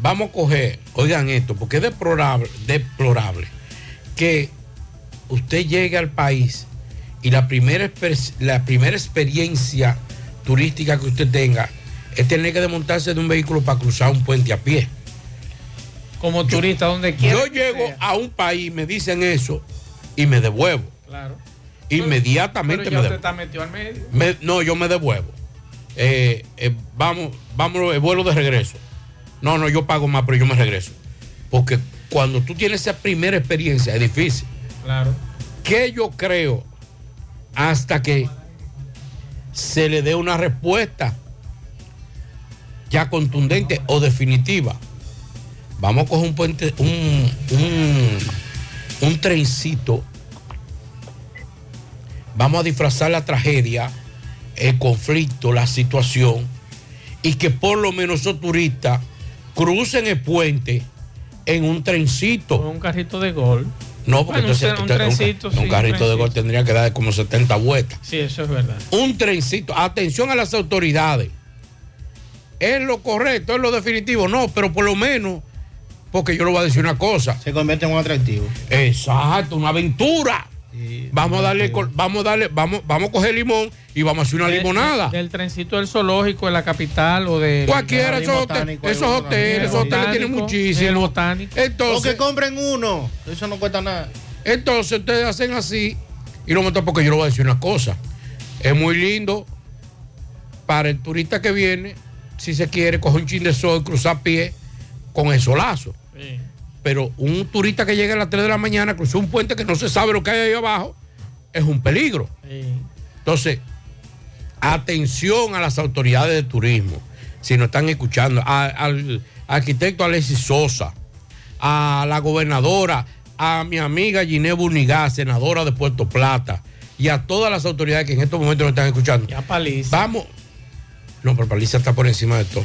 Vamos a coger, oigan esto, porque es deplorable, deplorable que usted llegue al país y la primera, la primera experiencia turística que usted tenga es tener que desmontarse de un vehículo para cruzar un puente a pie. Como turista, donde quiera. Yo llego sea. a un país, me dicen eso y me devuelvo. Claro. Inmediatamente Pero ya me devuelvo. está metido al medio. Me- no, yo me devuelvo. Eh, eh, vamos, vamos, el vuelo de regreso. No, no, yo pago más, pero yo me regreso. Porque cuando tú tienes esa primera experiencia es difícil. Claro. que yo creo hasta que se le dé una respuesta ya contundente o definitiva? Vamos a coger un puente, un, un, un trencito. Vamos a disfrazar la tragedia, el conflicto, la situación, y que por lo menos esos turistas crucen el puente en un trencito. Un carrito de gol. No, porque Bueno, entonces un entonces trencito, un, sí, un un carrito de gol tendría que dar como 70 vueltas. Sí, eso es verdad. Un trencito. Atención a las autoridades. ¿Es lo correcto? ¿Es lo definitivo? No, pero por lo menos, porque yo le voy a decir una cosa. Se convierte en un atractivo. Exacto, una aventura. vamos a darle, vamos a darle, vamos, vamos a coger limón y vamos a hacer una De- limonada. de- del trencito del zoológico de la capital o de. Cualquiera, esos, jardín hotel- botánico, esos hoteles, hoteles tienen Botánico, muchísimo. el botánico. Entonces, o que compren uno. Eso no cuesta nada. Entonces ustedes hacen así y lo meto porque yo le voy a decir una cosa. Es muy lindo para el turista que viene, si se quiere, coger un chin de sol, cruzar pie con el solazo. Sí. Pero un turista que llega a las 3 de la mañana, cruzó un puente que no se sabe lo que hay ahí abajo, es un peligro. Sí. Entonces, atención a las autoridades de turismo, si nos están escuchando, a- al arquitecto Alexis Sosa, a la gobernadora, a mi amiga Giné Bunigá, senadora de Puerto Plata, y a todas las autoridades que en estos momentos nos están escuchando. Ya Paliza. Vamos. No, pero Paliza está por encima de todo.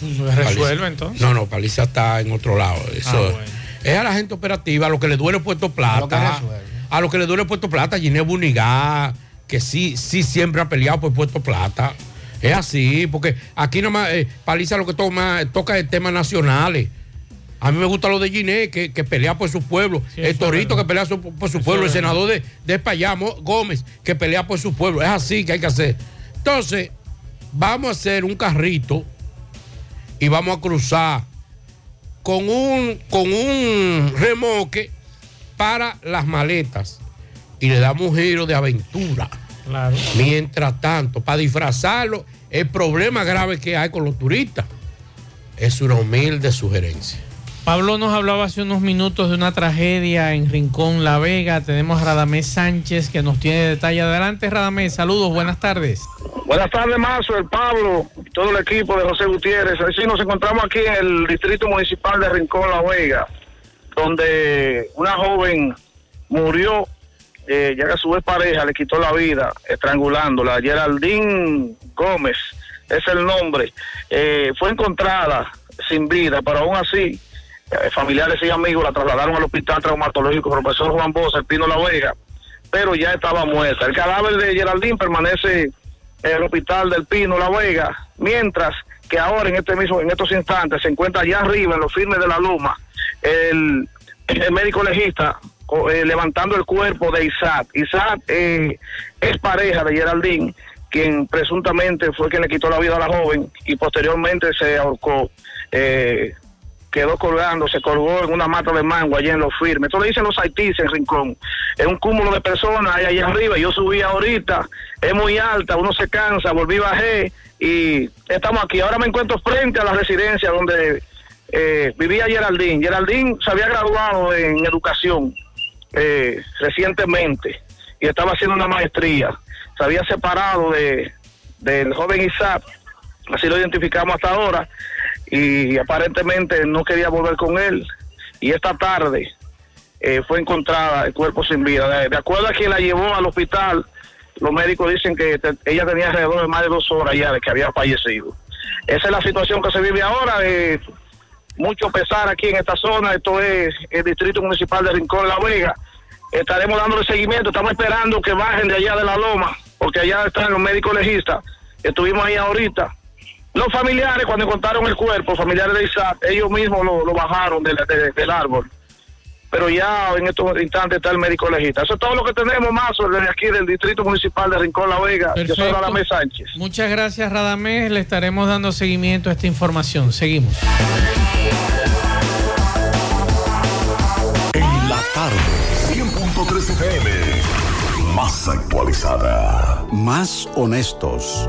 Resuelve Paliza- entonces. No, no, Paliza está en otro lado. Eso Ah, bueno. es a la gente operativa, a lo que le duele Puerto Lo que Plata. resuelve. A lo que le duele Puerto Plata, Ginés Bunigá, que sí, sí siempre ha peleado por Puerto Plata. Es así, porque aquí nomás eh, Paliza lo que toma, toca es temas nacionales. A mí me gusta lo de Ginés, que, que pelea por su pueblo. Sí, el Torito que pelea su- por su Eso pueblo. El senador de, de España, Mo- Gómez, que pelea por su pueblo. Es así que hay que hacer. Entonces, vamos a hacer un carrito y vamos a cruzar con un, con un remolque para las maletas y le damos un giro de aventura. Claro. Mientras tanto, para disfrazarlo, el problema grave que hay con los turistas es una humilde sugerencia. Pablo nos hablaba hace unos minutos de una tragedia en Rincón La Vega. Tenemos a Radamés Sánchez que nos tiene detalle. Adelante, Radamés. Saludos, buenas tardes. Buenas tardes, Mazo, el Pablo, todo el equipo de José Gutiérrez. Así nos encontramos aquí en el Distrito Municipal de Rincón La Vega, donde una joven murió, eh, ya que a su vez pareja le quitó la vida, estrangulándola. Geraldine Gómez es el nombre. Eh, fue encontrada sin vida, pero aún así, familiares y amigos la trasladaron al Hospital Traumatológico Profesor Juan Bosa, el Pino La Vega, pero ya estaba muerta. El cadáver de Geraldine permanece en el hospital del Pino La Vega, mientras que ahora en este mismo, en estos instantes se encuentra allá arriba en los firmes de la Loma el, médico legista eh, levantando el cuerpo de Isaac. Isaac eh, es pareja de Geraldine, quien presuntamente fue quien le quitó la vida a la joven y posteriormente se ahorcó. Eh, quedó colgando, se colgó en una mata de mango allá en los firmes. Esto le dicen los haitíes en Rincón. Es un cúmulo de personas ahí allá arriba. Yo subí ahorita, es muy alta, uno se cansa, volví, bajé y estamos aquí. Ahora me encuentro frente a la residencia donde eh, vivía Geraldine. Geraldine se había graduado en educación eh, recientemente y estaba haciendo una maestría. Se había separado de, del joven Isaac, así lo identificamos hasta ahora, y aparentemente no quería volver con él. Y esta tarde eh, fue encontrada el cuerpo sin vida. De, acuerdo a quien la llevó al hospital, los médicos dicen que ella tenía alrededor de más de dos horas ya de que había fallecido. Esa es la situación que se vive ahora. mucho pesar aquí en esta zona. Esto es el Distrito Municipal de Rincón La Vega. Estaremos dándole seguimiento. Estamos esperando que bajen de allá de la loma, porque allá están los médicos legistas. Estuvimos ahí ahorita. Los familiares, cuando encontraron el cuerpo, familiares de Isaac, ellos mismos lo, lo bajaron del- de- del árbol. pero ya en estos instantes está el médico legista. Eso es todo lo que tenemos más desde aquí del Distrito Municipal de Rincón La Vega. Yo soy Perfecto. Radamés Sánchez. Muchas gracias, Radamés. Le estaremos dando seguimiento a esta información. Seguimos. En la tarde. 100.3 FM. Más actualizada. Más honestos.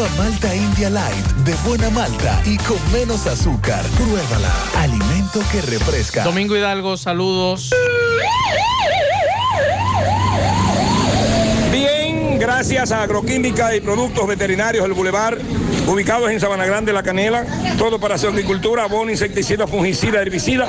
Nueva Malta India Light de buena malta y con menos azúcar. Pruébala. Alimento que refresca. Domingo Hidalgo, saludos. Bien, gracias a Agroquímica y Productos Veterinarios del Boulevard, ubicados en Sabana Grande, La Canela, todo para su agricultura, abono, insecticida, fungicida, herbicida.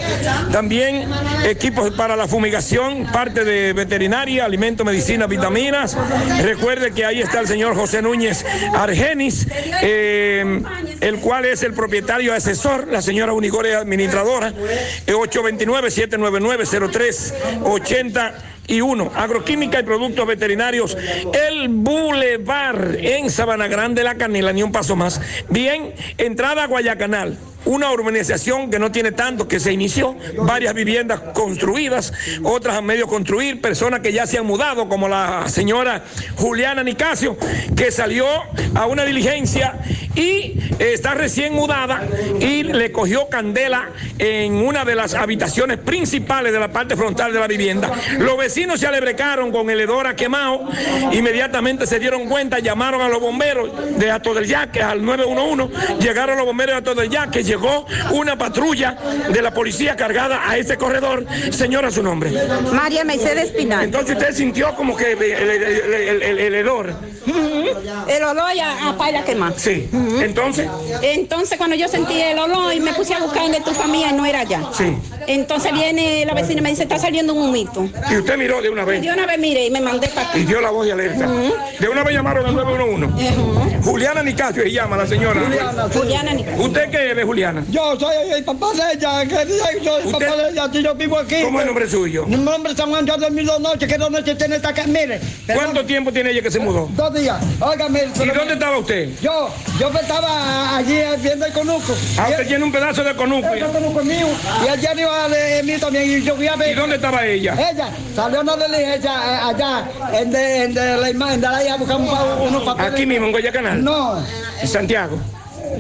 También equipos para la fumigación, parte de veterinaria, alimento, medicina, vitaminas. Recuerde que ahí está el señor José Núñez Argenis, eh, el cual es el propietario asesor, la señora Unigore administradora, eh, 829-799-0380 y uno, agroquímica y productos veterinarios, el Boulevard en Sabana Grande, La Canela, ni un paso más. Bien, entrada a Guayacanal. Una urbanización que no tiene tanto, que se inició, varias viviendas construidas, otras a medio construir, personas que ya se han mudado, como la señora Juliana Nicasio, que salió a una diligencia y está recién mudada y le cogió candela en una de las habitaciones principales de la parte frontal de la vivienda. Los vecinos se alebrecaron con el hedor quemado, inmediatamente se dieron cuenta, llamaron a los bomberos de Ato Yaque, al 911, llegaron los bomberos de Ato llegó una patrulla de la policía cargada a ese corredor. Señora, su nombre. María Mercedes Pinal. Entonces usted sintió como que el, el- el- el- el hedor. El olor a, a paila quemada. Sí. Entonces. Entonces cuando yo sentí el olor y me puse a buscar en tu familia no era allá. Sí. Entonces viene la vecina y me dice, está saliendo un humito. Y usted miró de una Y vez. de una vez miré y me mandé para acá. Y dio la voz de alerta. De una vez llamaron al 911. Juliana Nicasio se llama la señora. Juliana Nicasio. ¿Usted qué es de Juliana? Yo soy el papá de ella, que yo soy el papá de ella, si yo vivo aquí. ¿Cómo es el nombre suyo? Mi nombre es San Juan, dormí dos noches, que dos noches tiene esta casa, mire. ¿Cuánto tiempo tiene ella que se mudó? Dos días. ¿Y dónde estaba usted? Yo, yo estaba allí viendo el conuco. Ah, usted tiene un pedazo de conuco. El conuco es mío, y allí arriba de mí también, y yo fui a ver. ¿Y dónde estaba ella? Ella, salió una diligencia eh, allá, en de, en de la imagen de la hija, buscando unos papeles. Aquí mismo, en Guayacanal. No. En Santiago.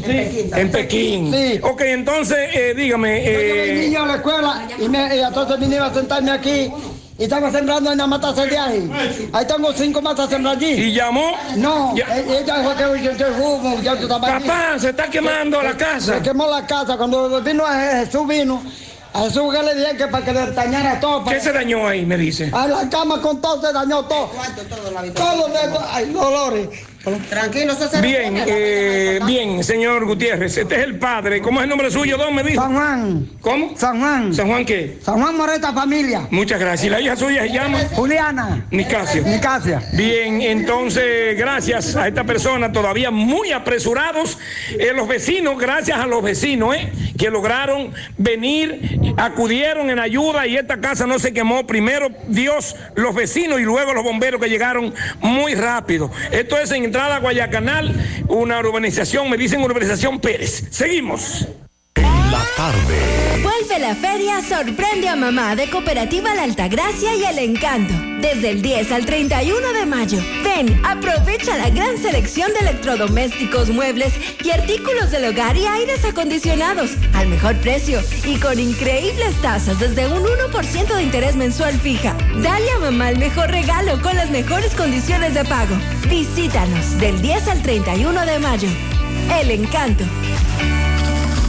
Sí. En Pekín. Sí. Ok, entonces, eh, dígame. Yo llevé eh, niño a la escuela y, me, y entonces vine a sentarme aquí y estaba sembrando en la mata de ahí. Ahí tengo cinco matas sembradas allí. ¿Y llamó? No, e- ella dijo que yo, yo fumo, yo estaba allí. Papá, se está quemando la casa. Se quemó la casa. Cuando vino a Jesús vino, a Jesús que le dije que para que le dañara todo. ¿Qué se dañó ahí, me dice? A la cama con todo se dañó todo. Todo de ay, dolores. Tranquilo, se Bien, eh, bien, señor Gutiérrez. Este es el padre. ¿Cómo es el nombre suyo, don? Me dijo. San Juan. ¿Cómo? San Juan. ¿San Juan qué? San Juan Moreta Familia. Muchas gracias. ¿Y la hija suya se llama? Juliana. Nicasio. Nicasia. Bien, entonces, gracias a esta persona, todavía muy apresurados, eh, los vecinos, gracias a los vecinos, eh, que lograron venir, acudieron en ayuda y esta casa no se quemó. Primero Dios, los vecinos y luego los bomberos que llegaron muy rápido. Esto es en entrada a Guayacanal, una urbanización, me dicen urbanización Pérez. Seguimos. La tarde. Vuelve la feria Sorprende a Mamá de Cooperativa La Altagracia y El Encanto. Desde el 10 al 31 de mayo. Ven, aprovecha la gran selección de electrodomésticos, muebles y artículos del hogar y aires acondicionados al mejor precio y con increíbles tasas desde un 1% de interés mensual fija. Dale a mamá el mejor regalo con las mejores condiciones de pago. Visítanos del 10 al 31 de mayo. El Encanto.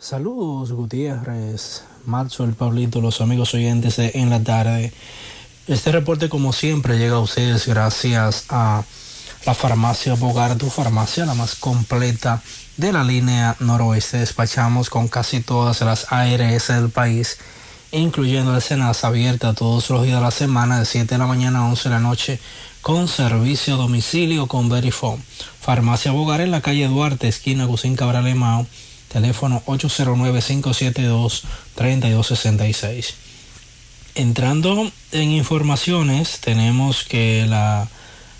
Saludos Gutiérrez, Marzo, el Pablito, los amigos oyentes de En la Tarde. Este reporte como siempre llega a ustedes gracias a la farmacia Bogar, tu farmacia, la más completa de la línea noroeste. Despachamos con casi todas las ARS del país, incluyendo el Senasa abierta todos los días de la semana de 7 de la mañana a 11 de la noche con servicio a domicilio con Verifone. Farmacia Bogar en la calle Duarte, esquina Gusín Cabral Emao, teléfono 809-572-3266. Entrando en informaciones, tenemos que la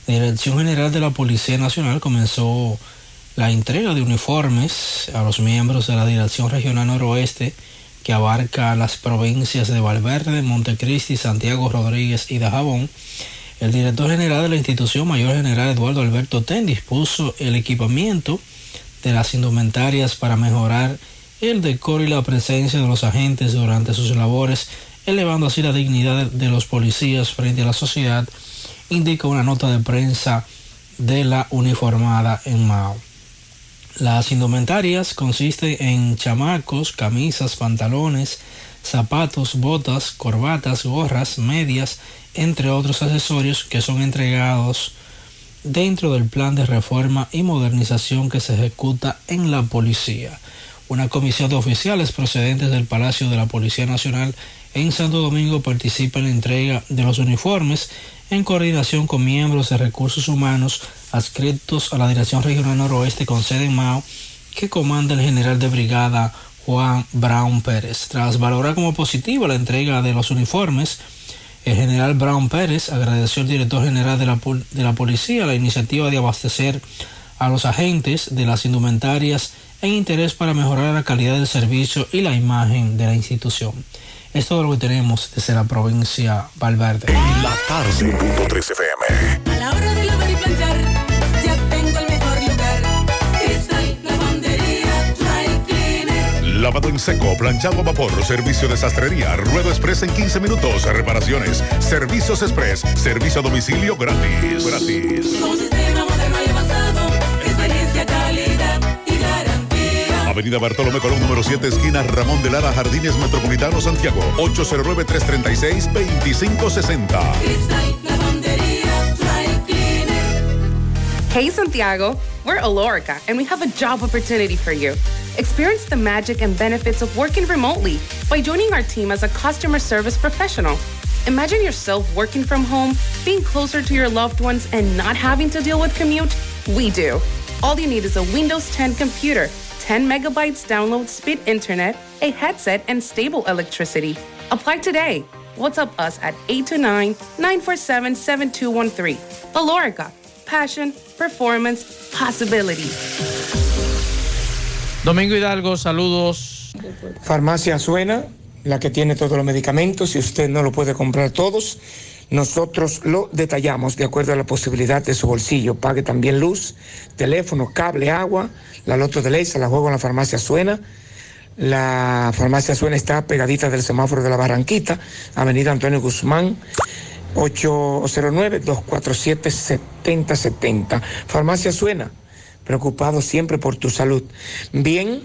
Dirección General de la Policía Nacional comenzó la entrega de uniformes a los miembros de la Dirección Regional Noroeste que abarca las provincias de Valverde, Montecristi, Santiago Rodríguez y Dajabón. El director general de la institución, Mayor General Eduardo Alberto Ten, dispuso el equipamiento de las indumentarias para mejorar el decoro y la presencia de los agentes durante sus labores, elevando así la dignidad de los policías frente a la sociedad, indica una nota de prensa de la uniformada en Mao. Las indumentarias consisten en chamacos, camisas, pantalones, zapatos, botas, corbatas, gorras, medias, entre otros accesorios que son entregados dentro del plan de reforma y modernización que se ejecuta en la policía. Una comisión de oficiales procedentes del Palacio de la Policía Nacional en Santo Domingo participa en la entrega de los uniformes en coordinación con miembros de recursos humanos adscritos a la Dirección Regional Noroeste con sede en Mao, que comanda el general de brigada Juan Brown Pérez. Tras valorar como positiva la entrega de los uniformes, el general Brown Pérez agradeció al director general de la, de la policía la iniciativa de abastecer a los agentes de las indumentarias en interés para mejorar la calidad del servicio y la imagen de la institución. Es todo lo que tenemos desde la provincia Valverde. La tarde, punto 3 FM. A la hora de Lavado en seco, planchado a vapor, servicio de sastrería, ruedo express en 15 minutos, reparaciones, servicios express, servicio a domicilio gratis. Gratis. Con un sistema moderno y avanzado, experiencia, calidad y garantía. Avenida Bartolomé Colón, número 7, esquina Ramón de Lara, Jardines Metropolitano, Santiago. 809-336-2560. Cristal Lavandería Dry Cleaner. Hey Santiago, we're Alorica and we have a job opportunity for you. Experience the magic and benefits of working remotely by joining our team as a customer service professional. Imagine yourself working from home, being closer to your loved ones, and not having to deal with commute. We do. All you need is a Windows 10 computer, 10 megabytes download speed internet, a headset, and stable electricity. Apply today. WhatsApp us at 829 947 7213. Alorica. Passion, performance, possibilities. Domingo Hidalgo, saludos. Farmacia Suena, la que tiene todos los medicamentos. Si usted no lo puede comprar todos, nosotros lo detallamos de acuerdo a la posibilidad de su bolsillo. Pague también luz, teléfono, cable, agua. La Loto de Ley se la juego en la Farmacia Suena. La Farmacia Suena está pegadita del semáforo de la Barranquita, Avenida Antonio Guzmán. 809-247-7070. Farmacia Suena, preocupado siempre por tu salud. Bien,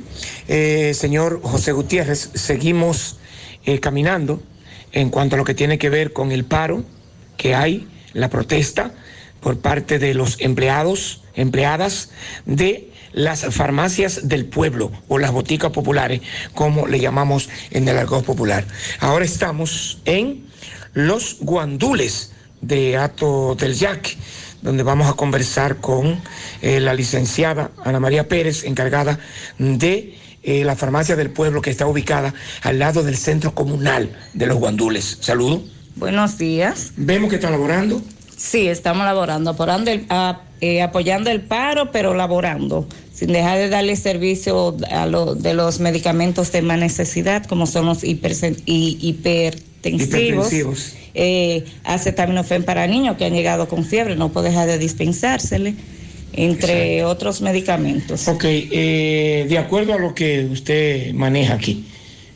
eh, señor José Gutiérrez, seguimos eh, caminando en cuanto a lo que tiene que ver con el paro que hay, la protesta por parte de los empleados, empleadas de las farmacias del pueblo o las boticas populares, como le llamamos en el argot popular. Ahora estamos en los guandules de Ato del Yac, donde vamos a conversar con eh, la licenciada Ana María Pérez, encargada de eh, la farmacia del pueblo que está ubicada al lado del centro comunal de los guandules. Saludo. Buenos días. Vemos que está laborando. Sí, estamos laborando, apoyando el, a- eh, apoyando el paro, pero laborando, sin dejar de darle servicio a lo, de los medicamentos de más necesidad, como son los hipersen- y- hipertensivos, Hipertensivos. eh, acetaminofén para niños que han llegado con fiebre, no puede dejar de dispensársele, entre otros medicamentos. Ok, eh, de acuerdo a lo que usted maneja aquí,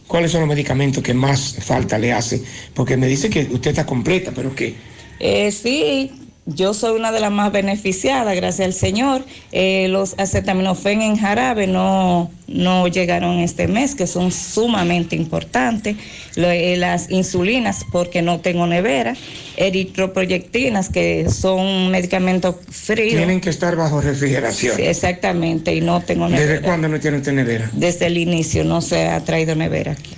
¿cuáles son los medicamentos que más falta le hace? Porque me dice que usted está completa, pero que Eh, sí, yo soy una de las más beneficiadas, gracias al Señor. Eh, los acetaminofén en jarabe no, no llegaron este mes, que son sumamente importantes. Lo- eh, las insulinas, porque no tengo nevera. Eritroproyectinas, que son medicamentos fríos. tienen que estar bajo refrigeración. Sí, exactamente, y no tengo nevera. ¿Desde cuándo no tiene usted nevera? Desde el inicio no se ha traído nevera aquí.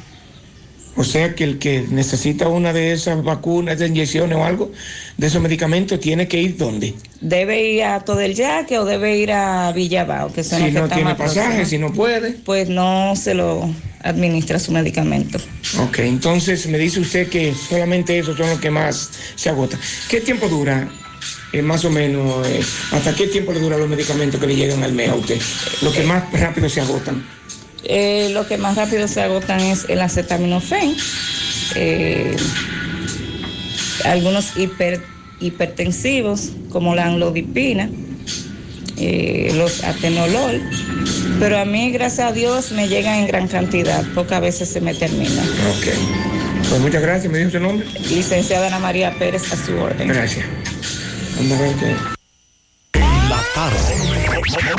O sea que el que necesita una de esas vacunas, de inyecciones o algo, de esos medicamentos, tiene que ir dónde? ¿Debe ir a todo el yaque o debe ir a Villabao? Que son Si los que no están tiene pasaje, si no puede. Pues no se lo administra su medicamento. Ok, entonces me dice usted que solamente esos son los que más se agotan. ¿Qué tiempo dura, eh, más o menos, eh, hasta qué tiempo le duran los medicamentos que le llegan al mes a usted? Los que más rápido se agotan. Eh, lo que más rápido se agotan es el acetaminofén, eh, algunos hiper- hipertensivos como la amlodipina, eh, los atenolol, pero a mí, gracias a Dios, me llegan en gran cantidad, pocas veces se me terminan. Ok. Pues muchas gracias, me dijo su nombre. Licenciada Ana María Pérez, a su orden. Gracias. Tarde.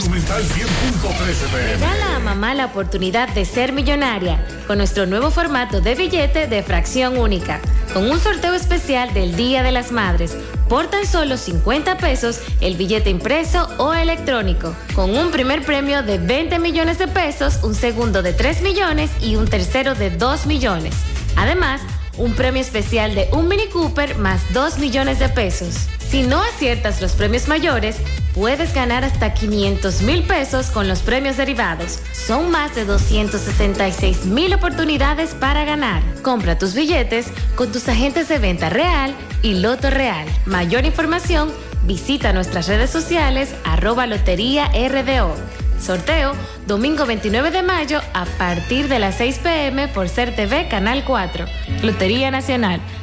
Monumental 100.13 pm. Regala a mamá la oportunidad de ser millonaria con nuestro nuevo formato de billete de fracción única, con un sorteo especial del Día de las Madres. Por tan solo 50 pesos el billete impreso o electrónico, con un primer premio de 20 millones de pesos, un segundo de 3 millones y un tercero de 2 millones. Además, un premio especial de un Mini Cooper más 2 millones de pesos. Si no aciertas los premios mayores, puedes ganar hasta 500 mil pesos con los premios derivados. Son más de 266 mil oportunidades para ganar. Compra tus billetes con tus agentes de venta real y Loto Real. Mayor información, visita nuestras redes sociales arroba Lotería RDO. Sorteo domingo 29 de mayo a partir de las 6 pm por Ser TV Canal 4. Lotería Nacional.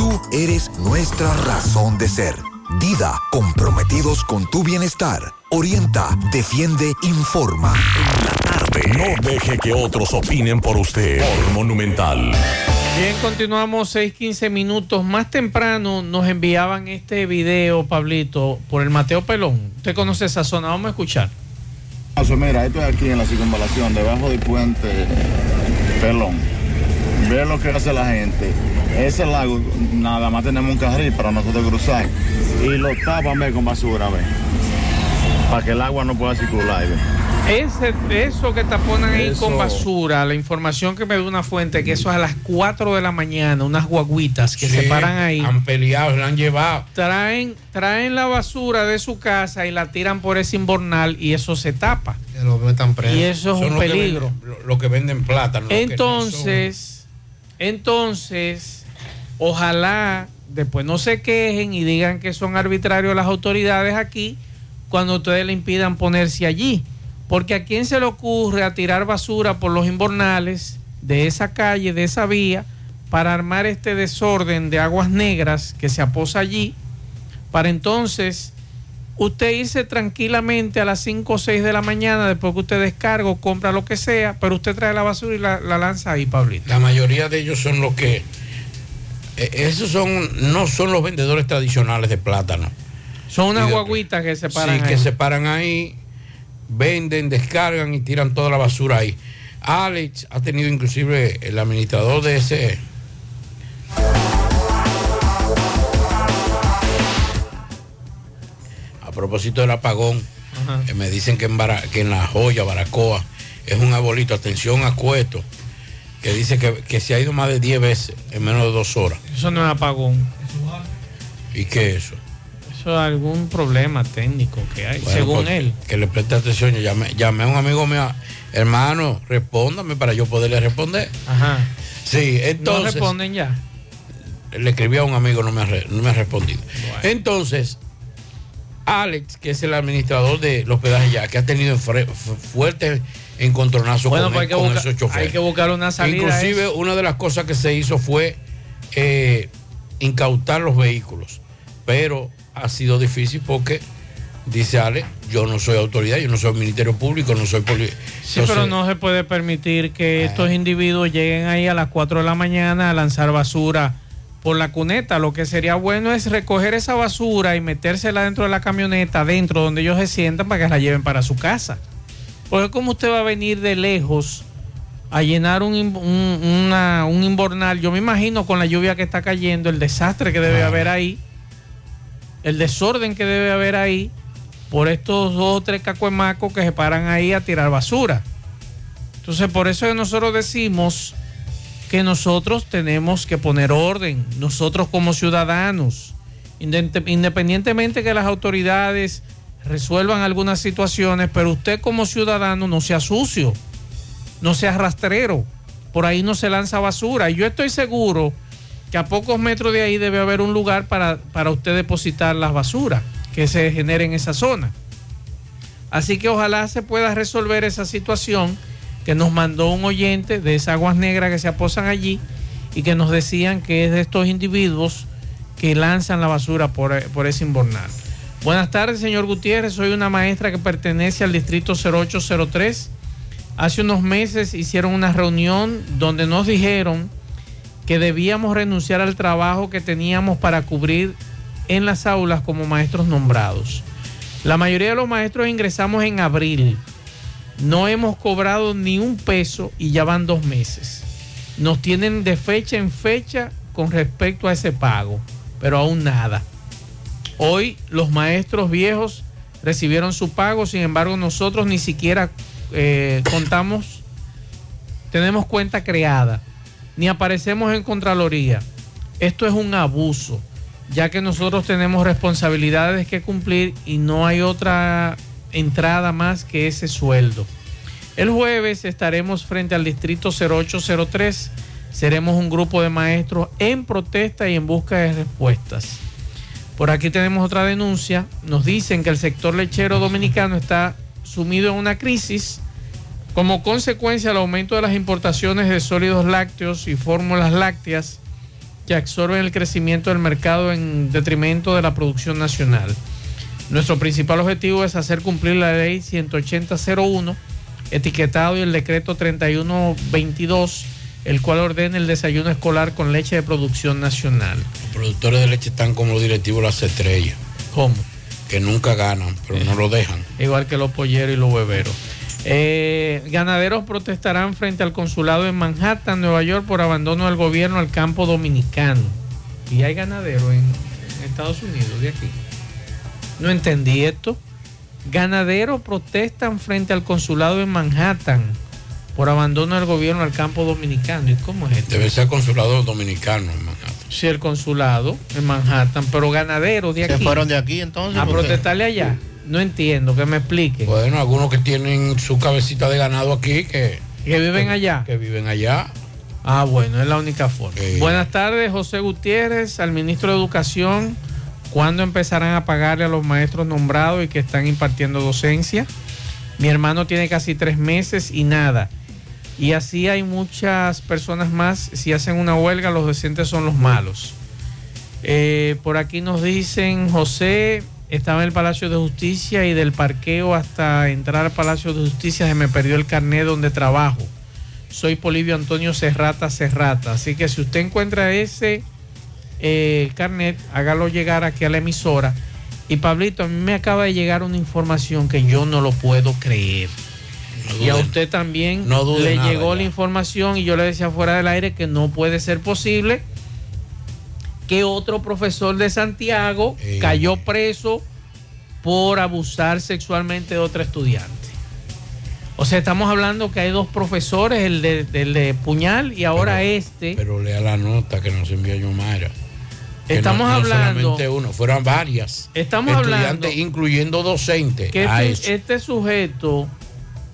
tú eres nuestra razón de ser. Dida, comprometidos con tu bienestar. Orienta, defiende, informa. No deje que otros opinen por usted. Por Monumental. Bien, continuamos 6:15 minutos. Más temprano nos enviaban este video, Pablito, por el Mateo Pelón. Usted conoce esa zona, vamos a escuchar. Mira, estoy aquí en la circunvalación, debajo del puente Pelón. Ve lo que hace la gente. Ese lago, nada más tenemos un carril para nosotros cruzar. Y lo tapan ve, con basura, ve. Para que el agua no pueda circular, ve. Ese, eso que taponan ahí Eso. con basura, la información que me dio una fuente, que eso es a las 4 de la mañana, unas guaguitas que se paran ahí. Han peleado, la han llevado. Traen, traen la basura de su casa y la tiran por ese inbornal y eso se tapa. Y eso es Son un que peligro. venden- lo- Lo que venden plátano. lo que no Entonces, entonces, ojalá después no se quejen y digan que son arbitrarios las autoridades aquí cuando ustedes le impidan ponerse allí. Porque a quién se le ocurre a tirar basura por los invernales de esa calle, de esa vía, para armar este desorden de aguas negras que se aposa allí, para entonces usted irse tranquilamente a las 5 o 6 de la mañana, después que usted descarga o compra lo que sea, pero usted trae la basura y la, la lanza ahí, Pablito. La mayoría de ellos son los que. eh, esos son, no son los vendedores tradicionales de plátano. Son unas de- guaguitas que se paran Sí, que se paran ahí, venden, descargan y tiran toda la basura ahí. Alex ha tenido inclusive el administrador de ese. Propósito del apagón, eh, me dicen que en, Bara- que en La Joya, Baracoa, es un arbolito. Atención a Cueto. que dice que, que se ha ido más de 10 veces en menos de dos horas. Eso no es apagón. ¿Y qué es eso? Eso es algún problema técnico que hay, Bueno, según pues, él. Que le preste atención. Yo llamé, llamé a un amigo mío, hermano, respóndame para yo poderle responder. Ajá. Sí, no entonces. responden ya. le escribí a un amigo, no me ha, re- no me ha respondido. Entonces, Alex, que es el administrador del hospedaje ya, que ha tenido fuertes encontronazos Bueno, con, pues hay que, con buscar, esos choferes. hay que buscar una salida. a Inclusive una de las cosas que se hizo fue eh, incautar los vehículos, pero ha sido difícil porque, dice Ale, yo no soy autoridad, yo no soy Ministerio Público, no soy policía. Sí, pero no se puede permitir que estos individuos lleguen ahí a las 4 de la mañana a lanzar basura por la cuneta. Lo que sería bueno es recoger esa basura y metérsela dentro de la camioneta, dentro donde ellos se sientan para que la lleven para su casa. Porque como usted va a venir de lejos a llenar un, un, una- un inbornal, yo me imagino con la lluvia que está cayendo, el desastre que debe haber ahí, el desorden que debe haber ahí, por estos dos o tres cacuemacos que se paran ahí a tirar basura. Entonces, por eso nosotros decimos que nosotros tenemos que poner orden, nosotros como ciudadanos, independientemente que las autoridades resuelvan algunas situaciones, pero usted como ciudadano no sea sucio, no sea rastrero, por ahí no se lanza basura. Y yo estoy seguro que a pocos metros de ahí debe haber un lugar para, para usted depositar las basuras que se genere en esa zona. Así que ojalá se pueda resolver esa situación que nos mandó un oyente de esas aguas negras que se aposan allí y que nos decían que es de estos individuos que lanzan la basura por, por ese inbornal. Buenas tardes, señor Gutiérrez. Soy una maestra que pertenece al distrito 0803. Hace unos meses hicieron una reunión donde nos dijeron que debíamos renunciar al trabajo que teníamos para cubrir en las aulas como maestros nombrados. La mayoría de los maestros ingresamos en abril. No hemos cobrado ni un peso y ya van dos meses. Nos tienen de fecha en fecha con respecto a ese pago, pero aún nada. Hoy los maestros viejos recibieron su pago, sin embargo nosotros ni siquiera eh, contamos, tenemos cuenta creada, ni aparecemos en Contraloría. Esto es un abuso, ya que nosotros tenemos responsabilidades que cumplir y no hay otra entrada más que ese sueldo. El jueves estaremos frente al distrito 0803. Seremos un grupo de maestros en protesta y en busca de respuestas. Por aquí tenemos otra denuncia. Nos dicen que el sector lechero dominicano está sumido en una crisis como consecuencia del aumento de las importaciones de sólidos lácteos y fórmulas lácteas que absorben el crecimiento del mercado en detrimento de la producción nacional. Nuestro principal objetivo es hacer cumplir la ley 18001, etiquetado y el decreto 3122, el cual ordena el desayuno escolar con leche de producción nacional. Los productores de leche están como los directivos de las estrellas. ¿Cómo? Que nunca ganan, pero no lo dejan. igual que los polleros y los hueveros. Eh, ganaderos protestarán frente al consulado en Manhattan, Nueva York, por abandono del gobierno al campo dominicano. Y hay ganaderos en Estados Unidos, de aquí. No entendí esto. Ganaderos protestan frente al consulado en Manhattan por abandono del gobierno al campo dominicano. ¿Y cómo es esto? Debe ser consulado dominicano en Manhattan. Sí, el consulado en Manhattan, pero ganaderos de ¿Se aquí. fueron de aquí entonces? A protestarle allá. No entiendo, que me explique. Bueno, algunos que tienen su cabecita de ganado aquí que, que viven allá. Que viven allá. Ah, bueno, es la única forma. Buenas tardes, José Gutiérrez, al ministro de Educación. ¿Cuándo empezarán a pagarle a los maestros nombrados y que están impartiendo docencia? Mi hermano tiene casi tres meses y nada. Y así hay muchas personas más. Si hacen una huelga, los docentes son los malos. Eh, por aquí nos dicen, José, estaba en el Palacio de Justicia y del parqueo hasta entrar al Palacio de Justicia se me perdió el carnet donde trabajo. Soy Polivio Antonio Serrata Serrata. Así que si usted encuentra ese eh, carnet, hágalo llegar aquí a la emisora. Y Pablito, a mí me acaba de llegar una información que yo no lo puedo creer. y a usted también No le nada llegó ya. la información y yo le decía fuera del aire que no puede ser posible que otro profesor de Santiago cayó preso por abusar sexualmente de otra estudiante. O sea, estamos hablando que hay dos profesores, el de, el de puñal y ahora este. Pero lea la nota que nos envió Yomara. Estamos no- no hablando- solamente uno, fueron varias. Estamos estudiantes, hablando- incluyendo docentes. que este, eso. este sujeto,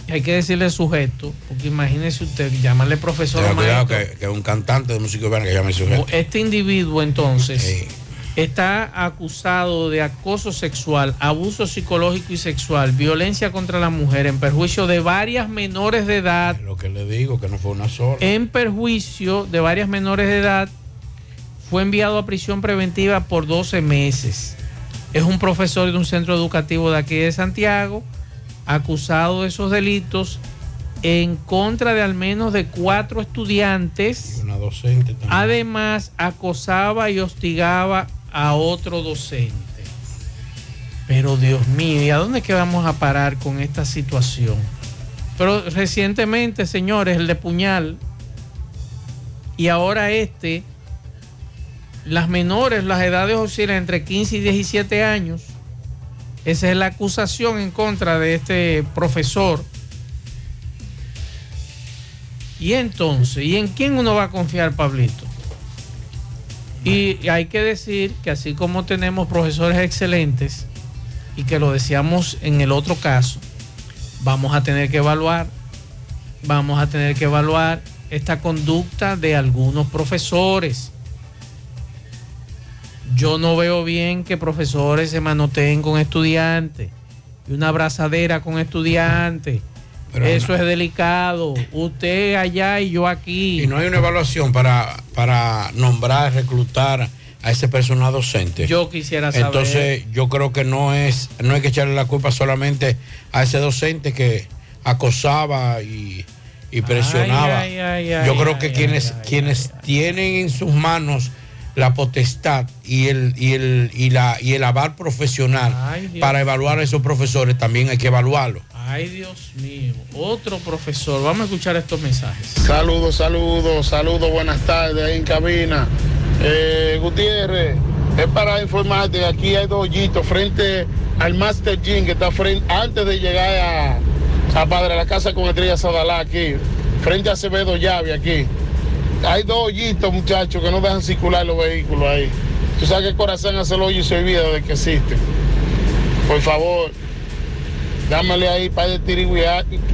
hay que decirle sujeto, porque imagínese usted, llamarle profesor Tenga o cuidado que, que un cantante de música urbana que llame sujeto. Este individuo entonces está acusado de acoso sexual, abuso psicológico y sexual, violencia contra la mujer en perjuicio de varias menores de edad. Lo que le digo, que no fue una sola. En perjuicio de varias menores de edad, fue enviado a prisión preventiva por 12 meses. Es un profesor de un centro educativo de aquí de Santiago, acusado de esos delitos en contra de al menos de cuatro estudiantes. Una docente también. Además, acosaba y hostigaba a otro docente. Pero Dios mío, ¿y a dónde es que vamos a parar con esta situación? Pero recientemente, señores, el de puñal y ahora este, las menores, las edades oscilan entre 15 y 17 años. Esa es la acusación en contra de este profesor. Y entonces, ¿y en quién uno va a confiar, Pablito? Y hay que decir que así como tenemos profesores excelentes, y que lo decíamos en el otro caso, vamos a tener que evaluar, vamos a tener que evaluar esta conducta de algunos profesores. Yo no veo bien que profesores se manoteen con estudiantes y una abrazadera con estudiantes. Pero Eso es delicado. Usted allá y yo aquí. Y no hay una evaluación para, para nombrar, reclutar a ese personal docente. Yo quisiera saber. Entonces, yo creo que no es, no hay que echarle la culpa solamente a ese docente que acosaba y, y presionaba. ay, ay, ay, yo creo que quienes, quienes tienen en sus manos la potestad y el, y el, y la, y el aval profesional Ay, para evaluar a esos profesores, también hay que evaluarlo. Ay, Dios mío. Otro profesor. Vamos a escuchar estos mensajes. Saludos, saludos, saludos, buenas tardes ahí en cabina. Eh, Gutiérrez, es para informarte que aquí hay dos hoyitos frente al Master Gym que está frente, antes de llegar a, a Padre la Casa con Estrella Sadalá aquí, frente a Acevedo Llave aquí. Hay dos hoyitos, muchachos, que no dejan circular los vehículos ahí. Tú sabes que el corazón hace el hoyo y se olvida de que existe. Por favor, dámele ahí para de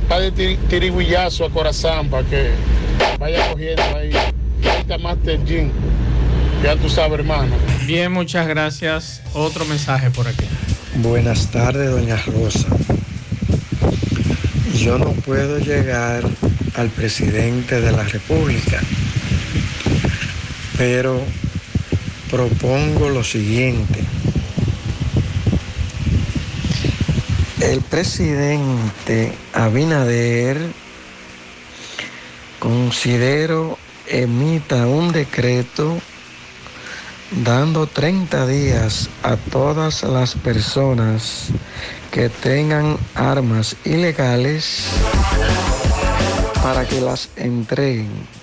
par de tiri- tirigüillazo a Corazán para que vaya cogiendo ahí. Frente a Master Gym. Ya tú sabes, hermano. Bien, muchas gracias. Otro mensaje por aquí. Buenas tardes, doña Rosa. Yo no puedo llegar al presidente de la República, pero propongo lo siguiente. El presidente Abinader considero emita un decreto dando 30 días a todas las personas que tengan armas ilegales para que las entreguen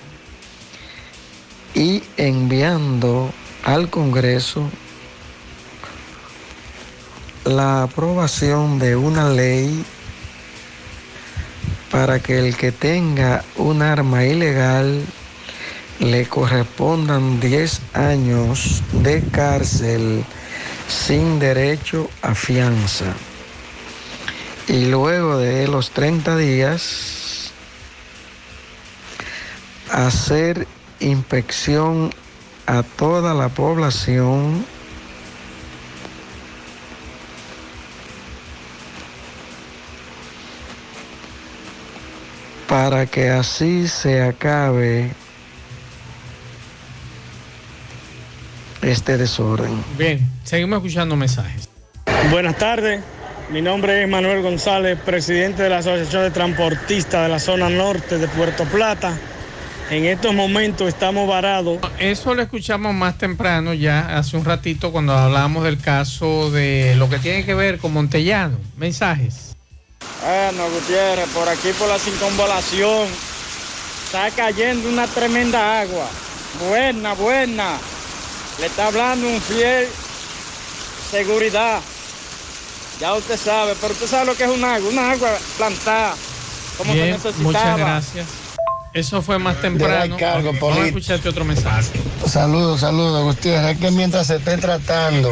y enviando al Congreso la aprobación de una ley para que el que tenga un arma ilegal le correspondan 10 años de cárcel sin derecho a fianza. Y luego de los 30 días, hacer inspección a toda la población para que así se acabe este desorden. Bien, seguimos escuchando mensajes. Buenas tardes, mi nombre es Manuel González, presidente de la Asociación de Transportistas de la zona norte de Puerto Plata. En estos momentos estamos varados. Eso lo escuchamos más temprano, ya hace un ratito, cuando hablamos del caso de lo que tiene que ver con Montellano. Mensajes. Bueno, Gutiérrez, por aquí por la circunvalación está cayendo una tremenda agua. Buena, buena. Le está hablando un fiel seguridad. Ya usted sabe, pero usted sabe lo que es un agua, una agua plantada. como Bien, se necesitaba. muchas gracias. Eso fue más temprano. cargo Vamos a escucharte otro mensaje. Saludos, saludos, Gutiérrez. Es que mientras se esté tratando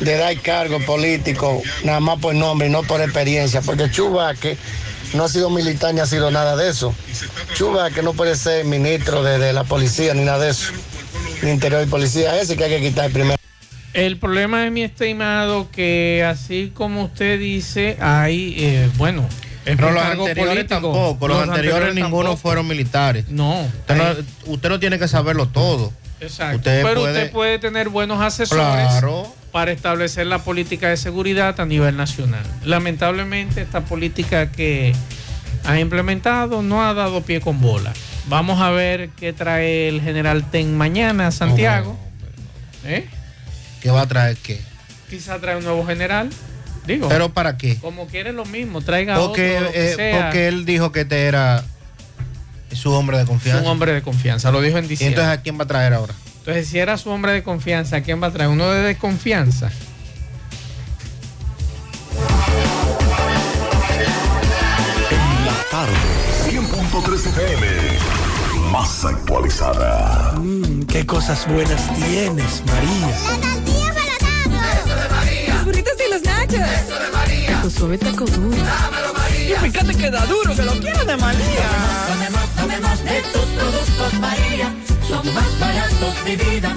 de dar cargo político, nada más por nombre y no por experiencia, porque Chubaque no ha sido militar ni ha sido nada de eso. Chubaque no puede ser ministro de, de la policía ni nada de eso. Ni interior y policía, ese que hay que quitar primero. El problema es, mi estimado, que así como usted dice, hay, eh, bueno, es Pero los anteriores tampoco, los, anteriores, ninguno tampoco. fueron militares. No. Usted, no. usted no tiene que saberlo todo. Exacto. Usted Pero puede- usted puede tener buenos asesores Claro. para establecer la política de seguridad a nivel nacional. Lamentablemente, esta política que ha implementado no ha dado pie con bola. Vamos a ver qué trae el general Ten mañana a Santiago. ¿Eh? ¿Qué va a traer qué? Quizá trae un nuevo general. Digo. ¿Pero para qué? Como quiere lo mismo, traiga Porque, otro, lo que eh, sea. porque él dijo que este era su hombre de confianza. un hombre de confianza, lo dijo en ¿Y diciembre. entonces a quién va a traer ahora? Entonces, si era su hombre de confianza, ¿quién va a traer? Uno de desconfianza. En la tarde, 100.3 FM. Más actualizada. Mm, qué cosas buenas tienes, María. Burritos y los nachos. Eso de María. Tu suave taco duro. Dámelo, María. Y fíjate que da duro, que lo quiero de María. Tomemos, tomemos de tus productos María. Son más baratos de vida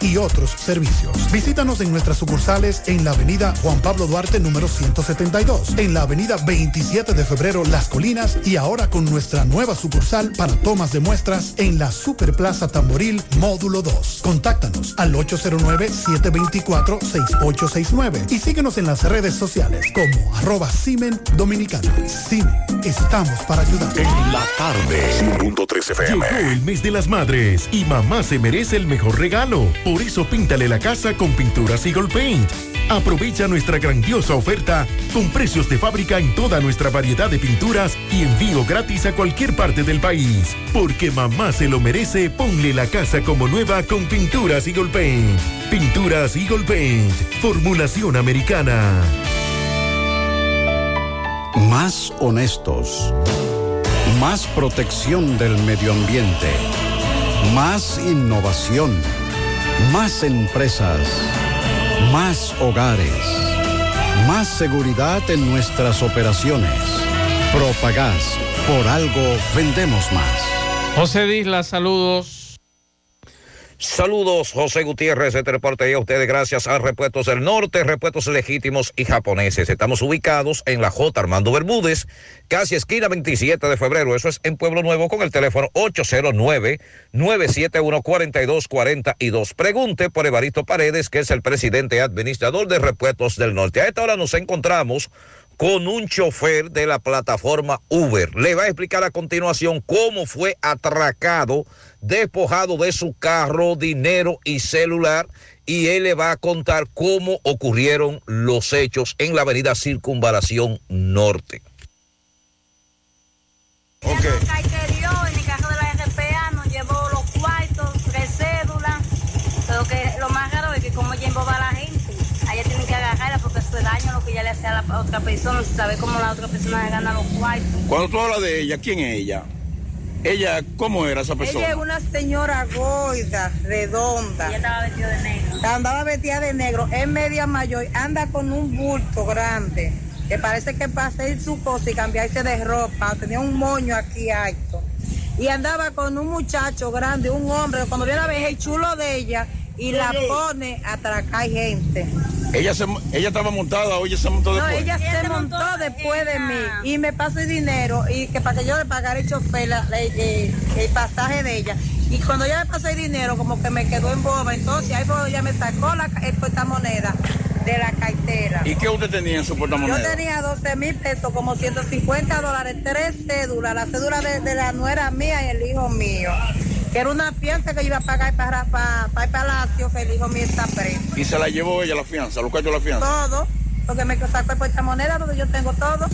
y otros servicios. Visítanos en nuestras sucursales en la avenida Juan Pablo Duarte número 172, en la avenida 27 de febrero Las Colinas y ahora con nuestra nueva sucursal para tomas de muestras en la Superplaza Tamboril Módulo 2. Contáctanos al 809-724-6869 y síguenos en las redes sociales como arroba Simen Dominicana. Simen, estamos para ayudar. En la tarde, 100.3 FM. Llegó el mes de las madres y mamá se merece el mejor regalo. Por eso píntale la casa con pinturas Eagle Paint. Aprovecha nuestra grandiosa oferta con precios de fábrica en toda nuestra variedad de pinturas y envío gratis a cualquier parte del país. Porque mamá se lo merece, ponle la casa como nueva con pinturas Eagle Paint. Pinturas Eagle Paint, formulación americana. Más honestos. Más protección del medio ambiente. Más innovación. Más empresas. Más hogares. Más seguridad en nuestras operaciones. Propagás. Por algo vendemos más. José Disla, saludos. Saludos, José Gutiérrez. Este reporte llega a ustedes gracias a Repuestos del Norte, Repuestos Legítimos y Japoneses. Estamos ubicados en la J. Armando Bermúdez, casi esquina 27 de febrero. Eso es en Pueblo Nuevo con el teléfono 809-971-4242. Pregunte por Evaristo Paredes, que es el presidente administrador de Repuestos del Norte. A esta hora nos encontramos con un chofer de la plataforma Uber. Le va a explicar a continuación cómo fue atracado, despojado de su carro, dinero y celular. Y él le va a contar cómo ocurrieron los hechos en la avenida Circunvalación Norte. Ok. en el carro de la RPA, nos llevó los cuartos, tres cédulas. Pero que lo más raro es que como ella emboba a la gente, a ella tienen que agarrarla porque eso es daño lo que ella le hace a la otra persona, sin saber cómo la otra persona le gana los cuartos. Cuando tú hablas de ella, ¿quién es ella? Ella, ¿cómo era esa persona? Ella es una señora gorda, redonda. Ella estaba vestida de negro. Andaba vestida de negro, es media mayor, anda con un bulto grande, que parece que para hacer su cosa y cambiarse de ropa, tenía un moño aquí alto. Y andaba con un muchacho grande, un hombre, cuando viene a ver el chulo de ella y la pone a atracar gente. Ella, se, ella estaba montada o ella se montó No, después. ella se montó después de mí y me pasó el dinero y que para que yo le pagara el chofer la- la- el, el pasaje de ella. Y cuando ella me pasó el dinero, como que me quedó en boba, entonces ahí fue donde ella me sacó la, el moneda de la cartera. ¿Y qué usted tenía en su Yo portamoneda? tenía 12 mil pesos, como 150 dólares, tres cédulas, la cédula de, de la nuera mía y el hijo mío. Que era una fianza que yo iba a pagar para, para, para el palacio, que el hijo mío está preso. Y se la llevó ella la fianza, los cachos la fianza. Todo, porque me sacó el portamoneda donde yo tengo todo.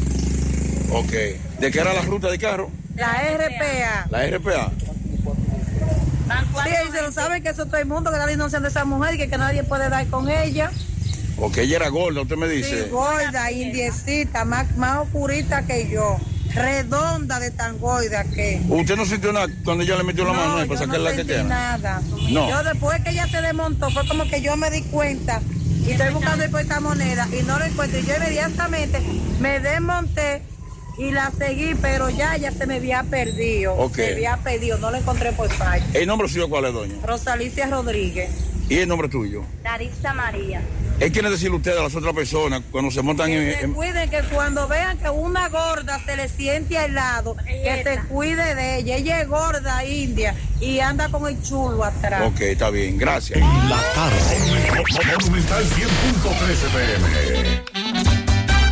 Ok. ¿De qué era la ruta de carro? La RPA. La RPA. Sí, y se lo saben que eso todo el mundo, que la denuncian de esa mujer y que, que nadie puede dar con ella. Ok, ella era gorda, usted me dice. Sí, gorda, indiecita, más, más oscurita que yo. Redonda de tan gorda que. ¿Usted no sintió nada cuando ella le metió la mano ahí para yo sacarle no la sentí tetera? nada. No. Yo después que ella se desmontó, fue como que yo me di cuenta y estoy buscando el portamoneda y no lo encuentro. Y yo inmediatamente me desmonté y la seguí, pero ya ella se me había perdido. Ok. Se había perdido, no la encontré por parte. ¿El nombre suyo cuál es, doña? Rosalicia Rodríguez. ¿Y el nombre tuyo? Larissa María. ¿Qué quiere decirle usted a las otras personas cuando se montan en... Se en- cuiden que cuando vean que una gorda se le siente al lado, que se cuide de ella. Ella es gorda india y anda con el chulo atrás. Ok, está bien, gracias. La tarde. Monumental 100.13 pm.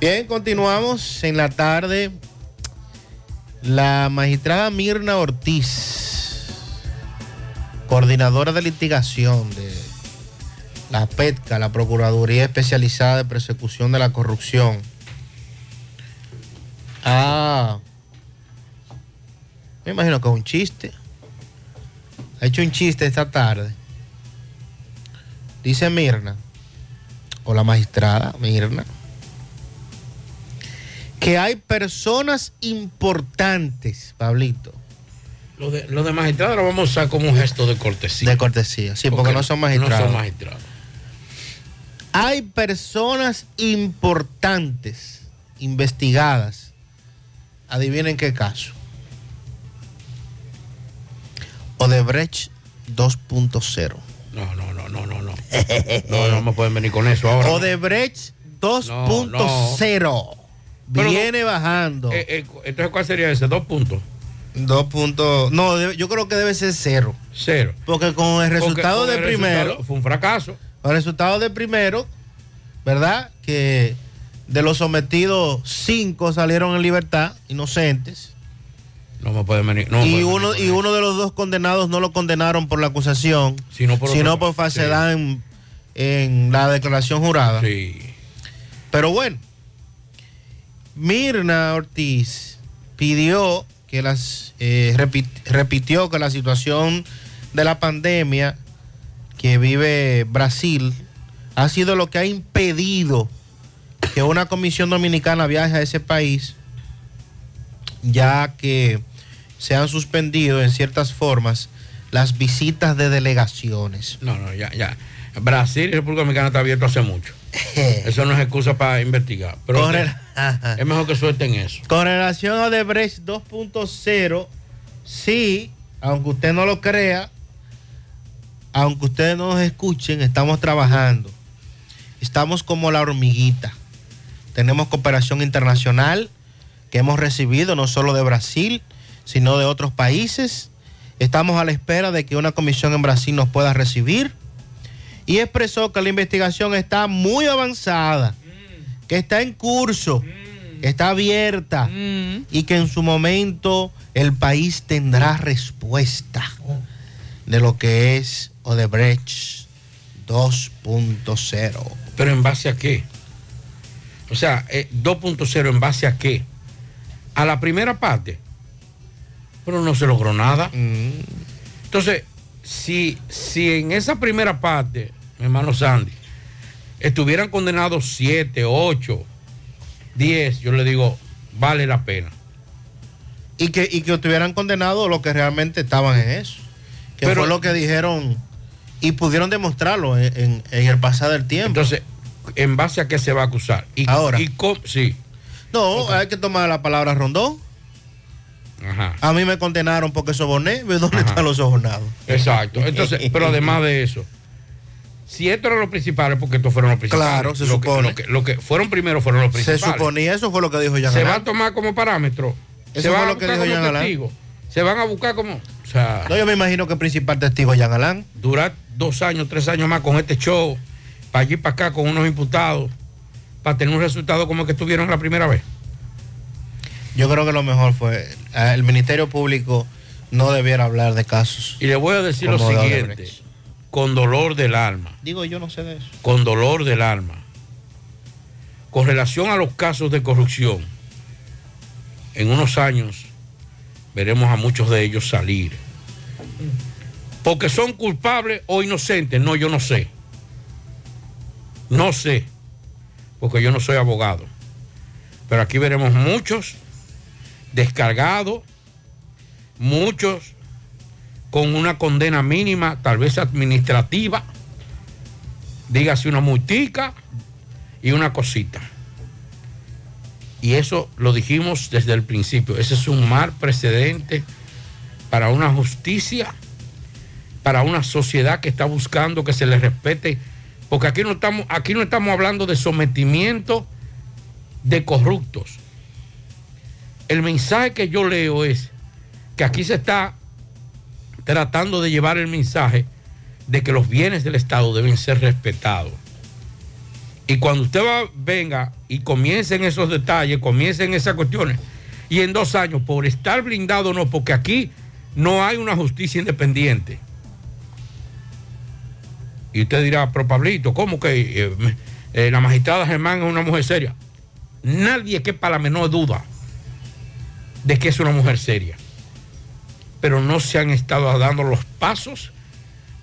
Bien, continuamos en la tarde. La magistrada Mirna Ortiz, coordinadora de litigación de la PETCA, la Procuraduría Especializada de Persecución de la Corrupción, ah, me imagino que es un chiste. Ha hecho un chiste esta tarde. Dice Mirna, o la magistrada Mirna, que hay personas importantes, Pablito. Lo de, lo de magistrado lo vamos a usar como un gesto de cortesía. De cortesía, sí, porque, no son magistrados. No son magistrados. Hay personas importantes investigadas. Adivinen qué caso. Odebrecht 2.0. No, no, no, no, no, no. No, no me pueden venir con eso ahora. Odebrecht 2.0. Pero Viene bajando. Eh, eh, entonces, ¿cuál sería ese? Dos puntos. Dos puntos. No, yo creo que debe ser cero. Cero. Porque con el resultado Porque de con el primero. resultado Fue un fracaso. Con el resultado de primero, ¿verdad? Que de los sometidos, cinco salieron en libertad, inocentes. No me pueden venir. No y, uno, y uno de los dos condenados no lo condenaron por la acusación, Sino por sino por falsedad en, en la declaración jurada. Sí. Pero bueno, Mirna Ortiz pidió que las eh, repi- repitió que la situación de la pandemia que vive Brasil ha sido lo que ha impedido que una comisión dominicana viaje a ese país, ya que se han suspendido en ciertas formas las visitas de delegaciones. No, no, ya, ya. Brasil y República Dominicana está abierto hace mucho. Eso no es excusa para investigar. Pero es mejor que suelten eso. Con relación a Odebrecht 2.0, sí, aunque usted no lo crea, aunque ustedes no nos escuchen, estamos trabajando. Estamos como la hormiguita. Tenemos cooperación internacional que hemos recibido no solo de Brasil, sino de otros países. Estamos a la espera de que una comisión en Brasil nos pueda recibir. Y expresó que la investigación está muy avanzada, que está en curso, que está abierta y que en su momento el país tendrá respuesta de lo que es Odebrecht 2.0. Pero en base a qué? O sea, eh, 2.0 en base a qué? A la primera parte. Pero no se logró nada. Entonces, si, si en esa primera parte, mi hermano Sandy, estuvieran condenados 7, 8, 10, yo le digo, vale la pena. Y que, y que estuvieran condenados los que realmente estaban en eso. Que Pero- fue lo que dijeron y pudieron demostrarlo en, en- en el pasado del tiempo. Entonces, ¿en base a qué se va a acusar? Y, Ahora. y cómo- sí. No, hay que tomar la palabra rondón. Ajá. A mí me condenaron porque soborné. ¿Ve ¿Dónde están los sobornados? Exacto. Entonces, pero además de eso, si esto era lo principal, es porque estos fueron los principales. Claro, se Lo que- supone. Lo que, lo que fueron primero fueron los Se principales. suponía, eso fue lo que dijo Jean Se va a tomar como parámetro. Eso se fue lo que dijo testigo. Se van a buscar como. O sea, No, yo me imagino que el principal testigo es Jean Alain. durar dos años, tres años más con este show, para allí para acá con unos imputados, para tener un resultado como el que tuvieron la primera vez. Yo creo que lo mejor fue, eh, el Ministerio Público no debiera hablar de casos. Y le voy a decir lo siguiente. Con dolor del alma. Digo, yo no sé de eso. con dolor del alma. Con relación a los casos de corrupción, en unos años veremos a muchos de ellos salir. Porque son culpables o inocentes, no, yo no sé. No sé, porque yo no soy abogado. Pero aquí veremos muchos descargados, muchos con una condena mínima, tal vez administrativa, dígase una multica y una cosita. Y eso lo dijimos desde el principio. Ese es un mal precedente para una justicia, para una sociedad que está buscando que se le respete. Porque aquí no estamos, aquí no estamos hablando de sometimiento de corruptos. El mensaje que yo leo es que aquí se está tratando de llevar el mensaje de que los bienes del Estado deben ser respetados. Y cuando usted va, venga y comience en esos detalles, comience en esas cuestiones, y en dos años, por estar blindado o no, porque aquí no hay una justicia independiente. Y usted dirá, pero Pablito, ¿cómo que eh, eh, la magistrada Germán es una mujer seria? Nadie quepa la menor duda de que es una mujer seria. Pero no se han estado dando los pasos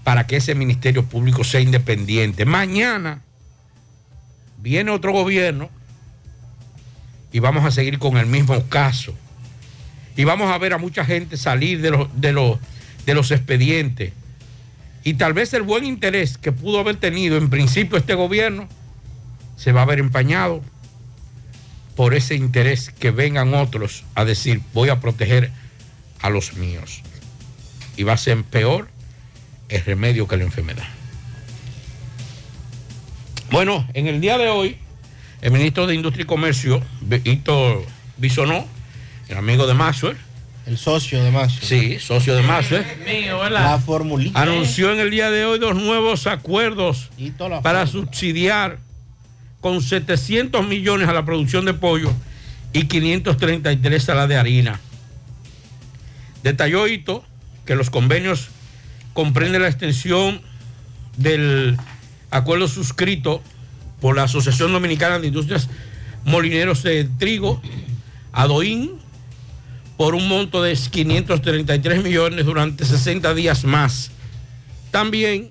para que ese Ministerio Público sea independiente. Mañana viene otro gobierno y vamos a seguir con el mismo caso. Y vamos a ver a mucha gente salir de los, de los, de los expedientes. Y tal vez el buen interés que pudo haber tenido en principio este gobierno se va a ver empañado por ese interés que vengan otros a decir voy a proteger a los míos. Y va a ser peor el remedio que la enfermedad. Bueno, en el día de hoy, el ministro de Industria y Comercio, Víctor Bisonó, el amigo de Maxwell, El socio de más. sí, socio de Maxwell, Mío, La formulita. anunció en el día de hoy dos nuevos acuerdos para subsidiar con 700 millones a la producción de pollo y 533 a la de harina. Detalló Hito que los convenios comprenden la extensión del acuerdo suscrito por la Asociación Dominicana de Industrias Molineros de Trigo, ADOIN, por un monto de 533 millones durante 60 días más. También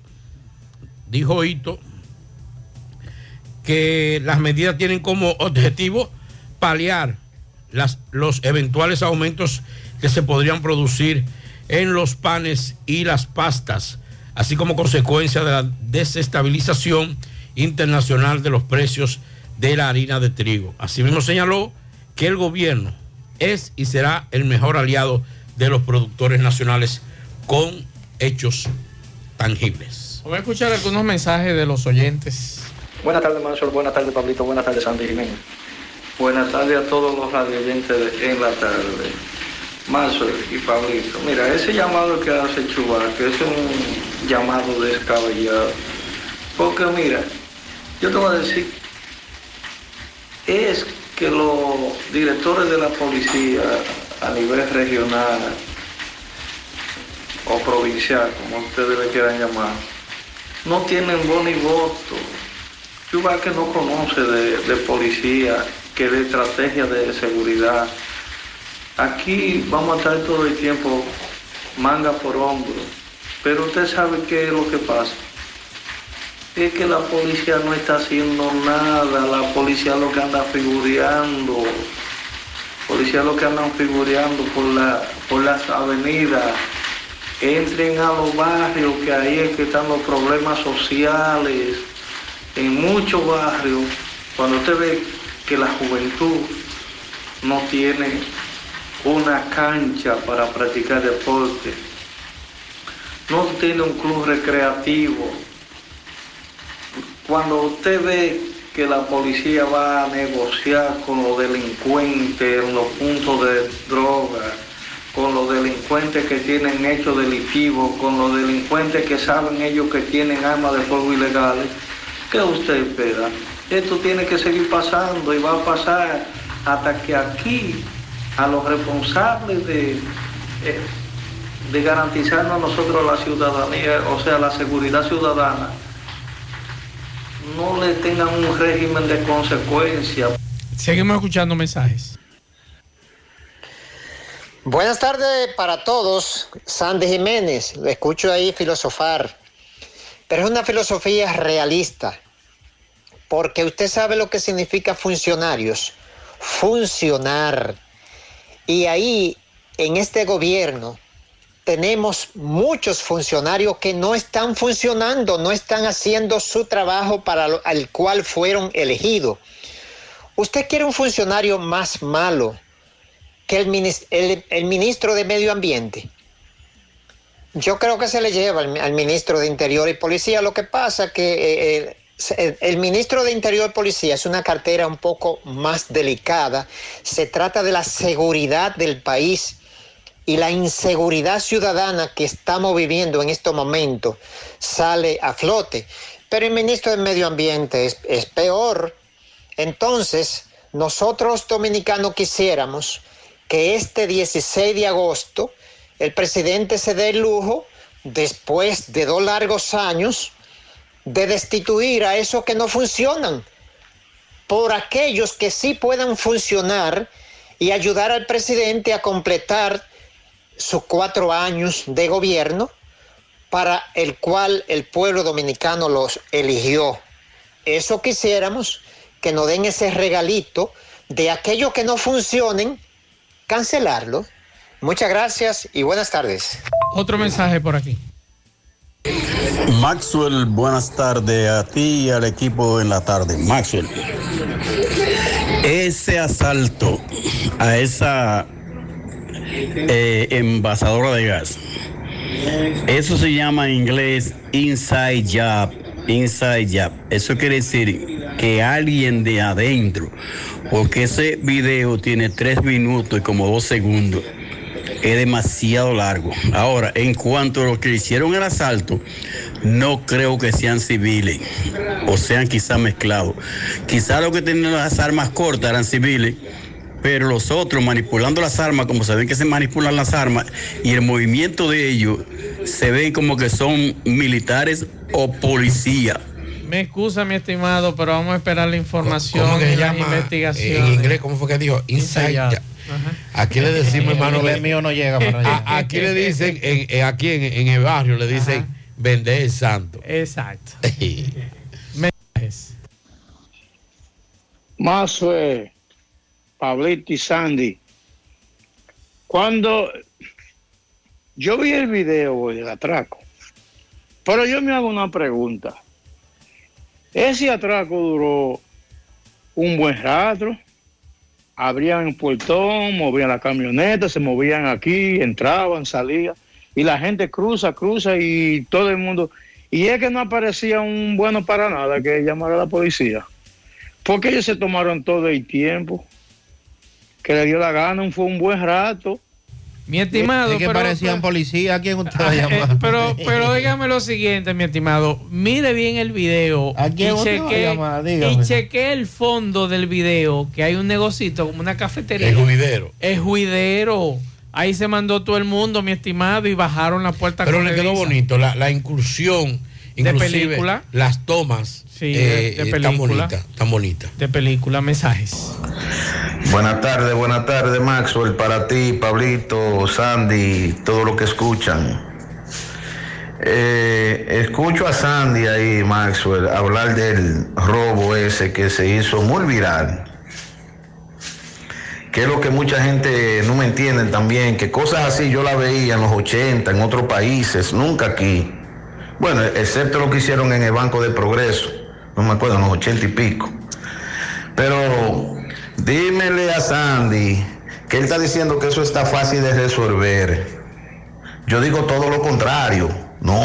dijo Hito que las medidas tienen como objetivo paliar las- los eventuales aumentos que se podrían producir en los panes y las pastas, así como consecuencia de la desestabilización Internacional de los Precios de la Harina de Trigo. Asimismo señaló que el gobierno es y será el mejor aliado de los productores nacionales con hechos tangibles. Voy a escuchar algunos mensajes de los oyentes. Buenas tardes, Mansur. Buenas tardes, Pablito. Buenas tardes, Sandy Jiménez. Buenas tardes a todos los radioyentes de En la Tarde. Mansur y Pablito. Mira, ese llamado que hace Chubac es un llamado descabellado. Porque mira, yo te voy a decir, es que los directores de la policía a nivel regional o provincial, como ustedes le quieran llamar, no tienen voz ni voto. No conoce de, de policía, que de estrategia de seguridad. Aquí vamos a estar todo el tiempo manga por hombro. Pero usted sabe qué es lo que pasa. Es que la policía no está haciendo nada, la policía lo que anda figureando, policía lo que andan figureando por, la, por las avenidas, entren a los barrios, que ahí es que están los problemas sociales, en muchos barrios, cuando usted ve que la juventud no tiene una cancha para practicar deporte, no tiene un club recreativo, cuando usted ve que la policía va a negociar con los delincuentes en los puntos de droga, con los delincuentes que tienen hechos delictivos, con los delincuentes que saben ellos que tienen armas de fuego ilegales, ¿qué usted espera? Esto tiene que seguir pasando y va a pasar hasta que aquí a los responsables de, eh, de garantizarnos a nosotros la ciudadanía, o sea, la seguridad ciudadana, no le tengan un régimen de consecuencia. Seguimos escuchando mensajes. Buenas tardes para todos. Sandy Jiménez, lo escucho ahí filosofar. Pero es una filosofía realista. Porque usted sabe lo que significa funcionarios. Funcionar. Y ahí, en este gobierno, tenemos muchos funcionarios que no están funcionando, no están haciendo su trabajo para lo, al cual fueron elegidos. Usted quiere un funcionario más malo que el, minis- el- el ministro de Medio Ambiente. Yo creo que se le lleva al, ministro de Interior y Policía. Lo que pasa que eh, eh, el, ministro de Interior y Policía es una cartera un poco más delicada. Se trata de la seguridad del país y la inseguridad ciudadana que estamos viviendo en este momento sale a flote. Pero el ministro del Medio Ambiente es, es peor. Entonces, nosotros dominicanos quisiéramos que este 16 de agosto el presidente se dé el lujo, después de dos largos años, de destituir a esos que no funcionan por aquellos que sí puedan funcionar y ayudar al presidente a completar sus cuatro años de gobierno para el cual el pueblo dominicano los eligió. Eso quisiéramos que nos den ese regalito de aquellos que no funcionen, cancelarlo. Muchas gracias y buenas tardes. Otro mensaje por aquí. Maxwell, buenas tardes a ti y al equipo en la tarde. Maxwell, ese asalto a esa eh, envasadora de gas, eso se llama en inglés inside job, inside job. Eso quiere decir que alguien de adentro, porque ese video tiene tres minutos y como dos segundos es demasiado largo. Ahora, en cuanto a lo que hicieron el asalto, no creo que sean civiles o sean quizás mezclados. Quizás los que tenían las armas cortas eran civiles, pero los otros manipulando las armas, como se ven que se manipulan las armas, y el movimiento de ellos se ven como que son militares o policías. Me excusa, mi estimado, pero vamos a esperar la información ¿Cómo que se y las llama? investigaciones. En inglés, ¿cómo fue que dijo? Inside Inside Aquí le decimos, hermano. El mío no llega para allá. A- aquí le dicen, en- en- aquí en, en el barrio le dicen, vender el santo. Exacto. Mazue, Pablito y Sandy. Cuando yo vi el video hoy del atraco, pero yo me hago una pregunta. Ese atraco duró un buen rato. Abrían el portón, movían la camioneta, se movían aquí, entraban, salían. Y la gente cruza, cruza y todo el mundo. Y es que no aparecía un bueno para nada que llamar a la policía. Porque ellos se tomaron todo el tiempo que le dio la gana, fue un buen rato. Mi estimado, Es que pero- parecían policía. ¿A quién usted va a Eh, llamar? pero, pero dígame lo siguiente, mi estimado. Mire bien el video. ¿A quién y usted va a chequee- llamar? Dígame. Y chequee el fondo del video, que hay un negocito como una cafetería. Es juidero. Es juidero. Ahí se mandó todo el mundo, mi estimado, y bajaron la puerta Pero le quedó bonito la, la incursión, inclusive película. las tomas Sí, eh, de- de tan película. bonitas, tan bonitas. De película, mensajes. Buenas tardes, buenas tardes, Maxwell, para ti, Pablito, Sandy, todo lo que escuchan. Eh, escucho a Sandy ahí, Maxwell, hablar del robo ese que se hizo muy viral. Que es lo que mucha gente no me entiende también, que cosas así yo la veía en los 80, en otros países, nunca aquí. Bueno, excepto lo que hicieron en el Banco de Progreso, no me acuerdo, en los 80 y pico. Pero dímele a Sandy que él está diciendo que eso está fácil de resolver. Yo digo todo lo contrario. No,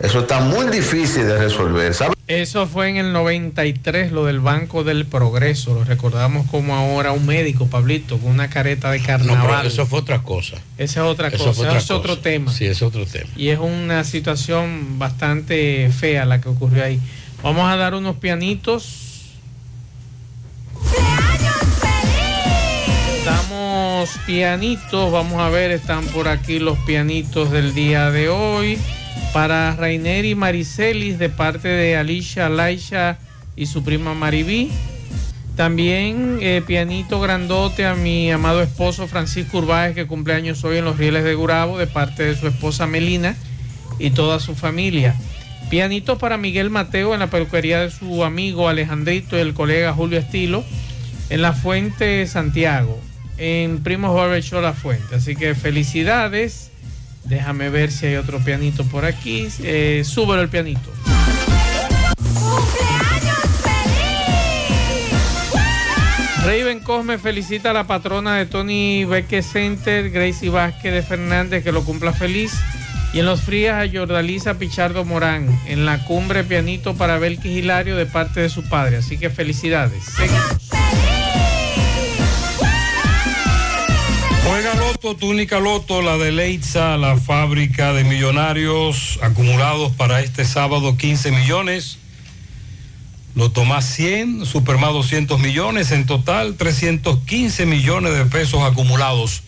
eso está muy difícil de resolver. ¿sabe? Eso fue en el 93, lo del Banco del Progreso. Lo recordamos como ahora un médico, Pablito, con una careta de No, carnaval. pero eso fue otra cosa. Esa es otra Eso cosa, otra es otro cosa. tema. Sí, es otro tema. Y es una situación bastante fea la que ocurrió ahí. Vamos a dar unos pianitos. Damos pianitos, vamos a ver, están por aquí los pianitos del día de hoy. Para Rainer y Maricelis de parte de Alicia, Laisha y su prima Maribí. También eh, pianito grandote a mi amado esposo Francisco Urbáez, que cumple años hoy en los Rieles de Gurabo, de parte de su esposa Melina y toda su familia. Pianito para Miguel Mateo en la peluquería de su amigo Alejandrito y el colega Julio Estilo, en la Fuente Santiago, en Primos Barbershop La Fuente. Así que felicidades. Déjame ver si hay otro pianito por aquí. Eh, súbelo el pianito. Raven Cosme felicita a la patrona de Tony Beque Center, Gracie Vázquez de Fernández, que lo cumpla feliz. Y en los frías a Jordaliza Pichardo Morán, en la cumbre pianito para Belkis Hilario de parte de su padre. Así que felicidades. Seguimos. Juega Loto, túnica Loto, la de Leitza, la fábrica de millonarios acumulados para este sábado 15 millones. Loto más 100, Super más 200 millones, en total 315 millones de pesos acumulados.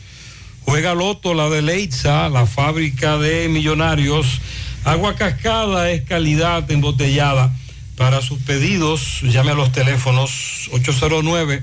Juega Loto, la de Leitza, la fábrica de millonarios. Agua cascada es calidad embotellada. Para sus pedidos, llame a los teléfonos 809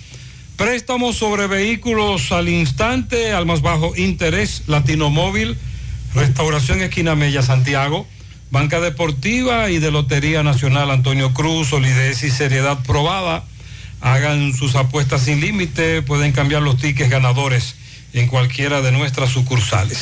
Préstamos sobre vehículos al instante, al más bajo interés, Latino Móvil, Restauración Esquina Mella, Santiago, Banca Deportiva y de Lotería Nacional Antonio Cruz, solidez y seriedad probada. Hagan sus apuestas sin límite, pueden cambiar los tickets ganadores en cualquiera de nuestras sucursales.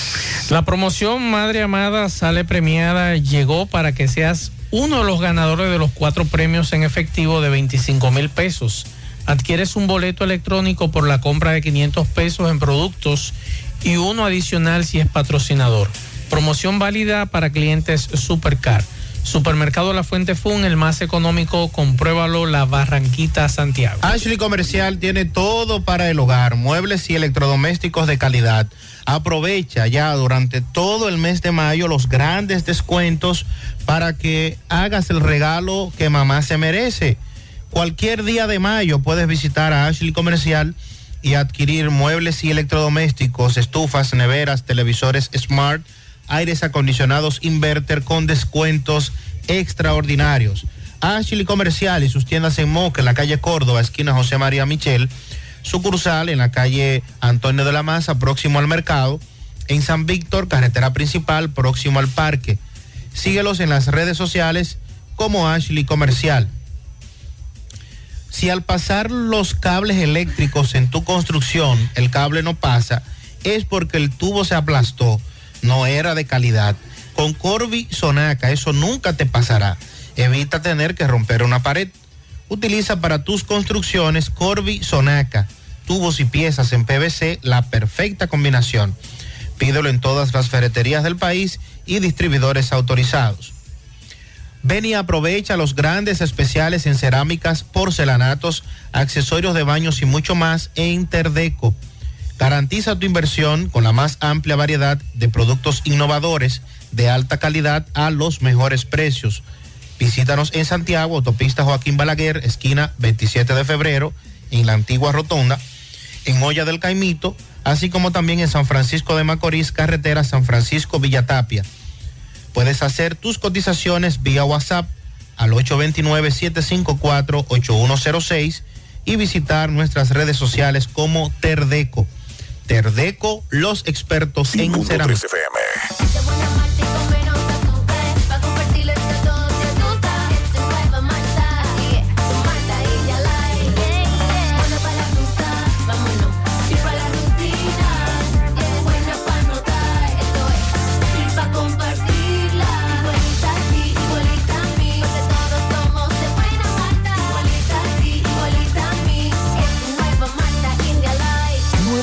La promoción Madre Amada sale premiada, llegó para que seas uno de los ganadores de los cuatro premios en efectivo de 25 mil pesos. Adquieres un boleto electrónico por la compra de 500 pesos en productos y uno adicional si es patrocinador. Promoción válida para clientes Supercar. Supermercado La Fuente Fun, el más económico, compruébalo, La Barranquita, Santiago. Ashley Comercial tiene todo para el hogar, muebles y electrodomésticos de calidad. Aprovecha ya durante todo el mes de mayo los grandes descuentos para que hagas el regalo que mamá se merece. Cualquier día de mayo puedes visitar a Ashley Comercial y adquirir muebles y electrodomésticos, estufas, neveras, televisores smart, aires acondicionados inverter con descuentos extraordinarios. Ashley Comercial y sus tiendas en Moca, en la calle Córdoba, esquina José María Michel, sucursal en la calle Antonio de la Maza, próximo al mercado, en San Víctor, carretera principal, próximo al parque. Síguelos en las redes sociales como Ashley Comercial. Si al pasar los cables eléctricos en tu construcción el cable no pasa, es porque el tubo se aplastó, no era de calidad. Con Corby Sonaca eso nunca te pasará. Evita tener que romper una pared. Utiliza para tus construcciones Corby Sonaca, tubos y piezas en PVC, la perfecta combinación. Pídelo en todas las ferreterías del país y distribuidores autorizados. Ven y aprovecha los grandes especiales en cerámicas, porcelanatos, accesorios de baños y mucho más en Terdeco. Garantiza tu inversión con la más amplia variedad de productos innovadores de alta calidad a los mejores precios. Visítanos en Santiago, autopista Joaquín Balaguer, esquina 27 de febrero, en la antigua Rotonda, en Olla del Caimito, así como también en San Francisco de Macorís, carretera San Francisco Villatapia. Puedes hacer tus cotizaciones vía WhatsApp al 829-754-8106 y visitar nuestras redes sociales como Terdeco. Terdeco, los expertos en cerámica.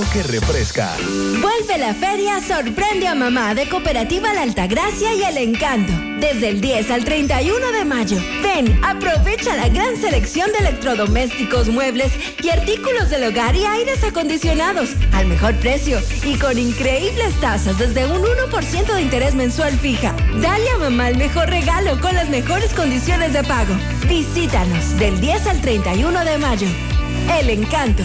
que refresca. Vuelve la feria Sorprende a Mamá de Cooperativa La Altagracia y El Encanto. Desde el 10 al 31 de mayo. Ven, aprovecha la gran selección de electrodomésticos, muebles y artículos del hogar y aires acondicionados al mejor precio y con increíbles tasas desde un 1% de interés mensual fija. Dale a mamá el mejor regalo con las mejores condiciones de pago. Visítanos del 10 al 31 de mayo. El Encanto.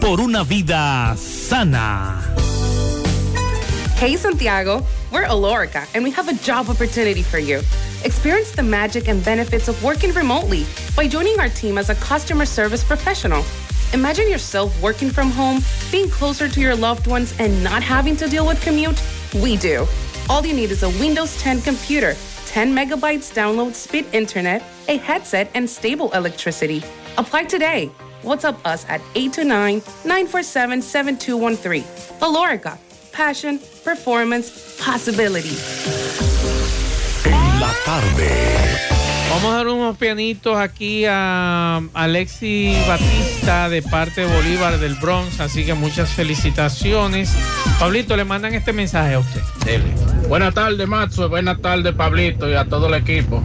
por una vida sana. Hey Santiago, we're Alorica and we have a job opportunity for you. Experience the magic and benefits of working remotely by joining our team as a customer service professional. Imagine yourself working from home, being closer to your loved ones, and not having to deal with commute? We do. All you need is a Windows 10 computer, 10 megabytes download speed internet, a headset, and stable electricity. Apply today. WhatsApp us at 829 947 7213. Alorica. Passion, performance, possibility. En la tarde. Vamos a dar unos pianitos aquí a Alexi Batista de parte de Bolívar del Bronx, así que muchas felicitaciones. Pablito, le mandan este mensaje a usted. Buenas tardes, Matzo. Buenas tardes, Pablito, y a todo el equipo.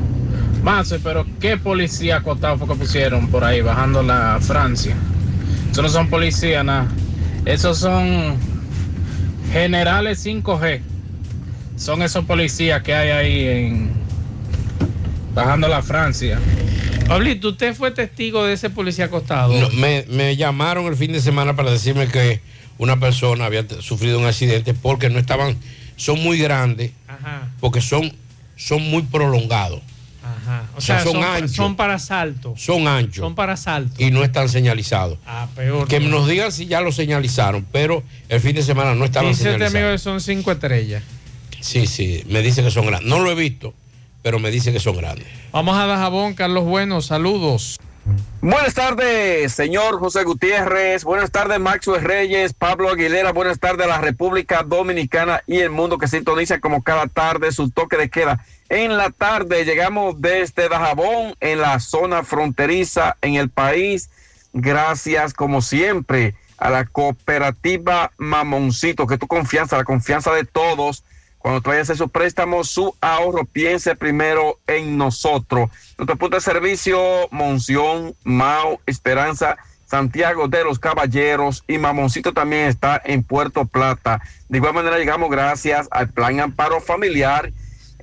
Matzo, pero ¿qué policía acostado fue que pusieron por ahí, bajando la Francia? Eso no son policías, nada. Esos son generales 5G. Son esos policías que hay ahí en bajando la Francia. Pablito, ¿usted fue testigo de ese policía acostado? No, me, me llamaron el fin de semana para decirme que una persona había sufrido un accidente porque no estaban, son muy grandes, Ajá, porque son, son muy prolongados. Ajá. O O sea, sea, son son, anchos. son para asalto. Son anchos Son para asalto. y no están señalizados. Ah, peor. Que nos digan si ya lo señalizaron, pero el fin de semana no estaban Dice este amigo señalizados. que son cinco estrellas. Sí, sí, me dice que son grandes. No lo he visto, pero me dicen que son grandes. Vamos a Dajabón, Carlos Bueno, saludos. Buenas tardes, señor José Gutiérrez. Buenas tardes, Maxwell Reyes, Pablo Aguilera. Buenas tardes a la República Dominicana y el mundo que sintoniza como cada tarde su toque de queda. En la tarde llegamos desde Dajabón, en la zona fronteriza en el país. Gracias, como siempre, a la cooperativa Mamoncito, que tu confianza, la confianza de todos. Cuando hacer su préstamo, su ahorro, piense primero en nosotros. Nuestro punto de servicio, Monción, Mao, Esperanza, Santiago de los Caballeros y Mamoncito también está en Puerto Plata. De igual manera llegamos gracias al Plan Amparo Familiar,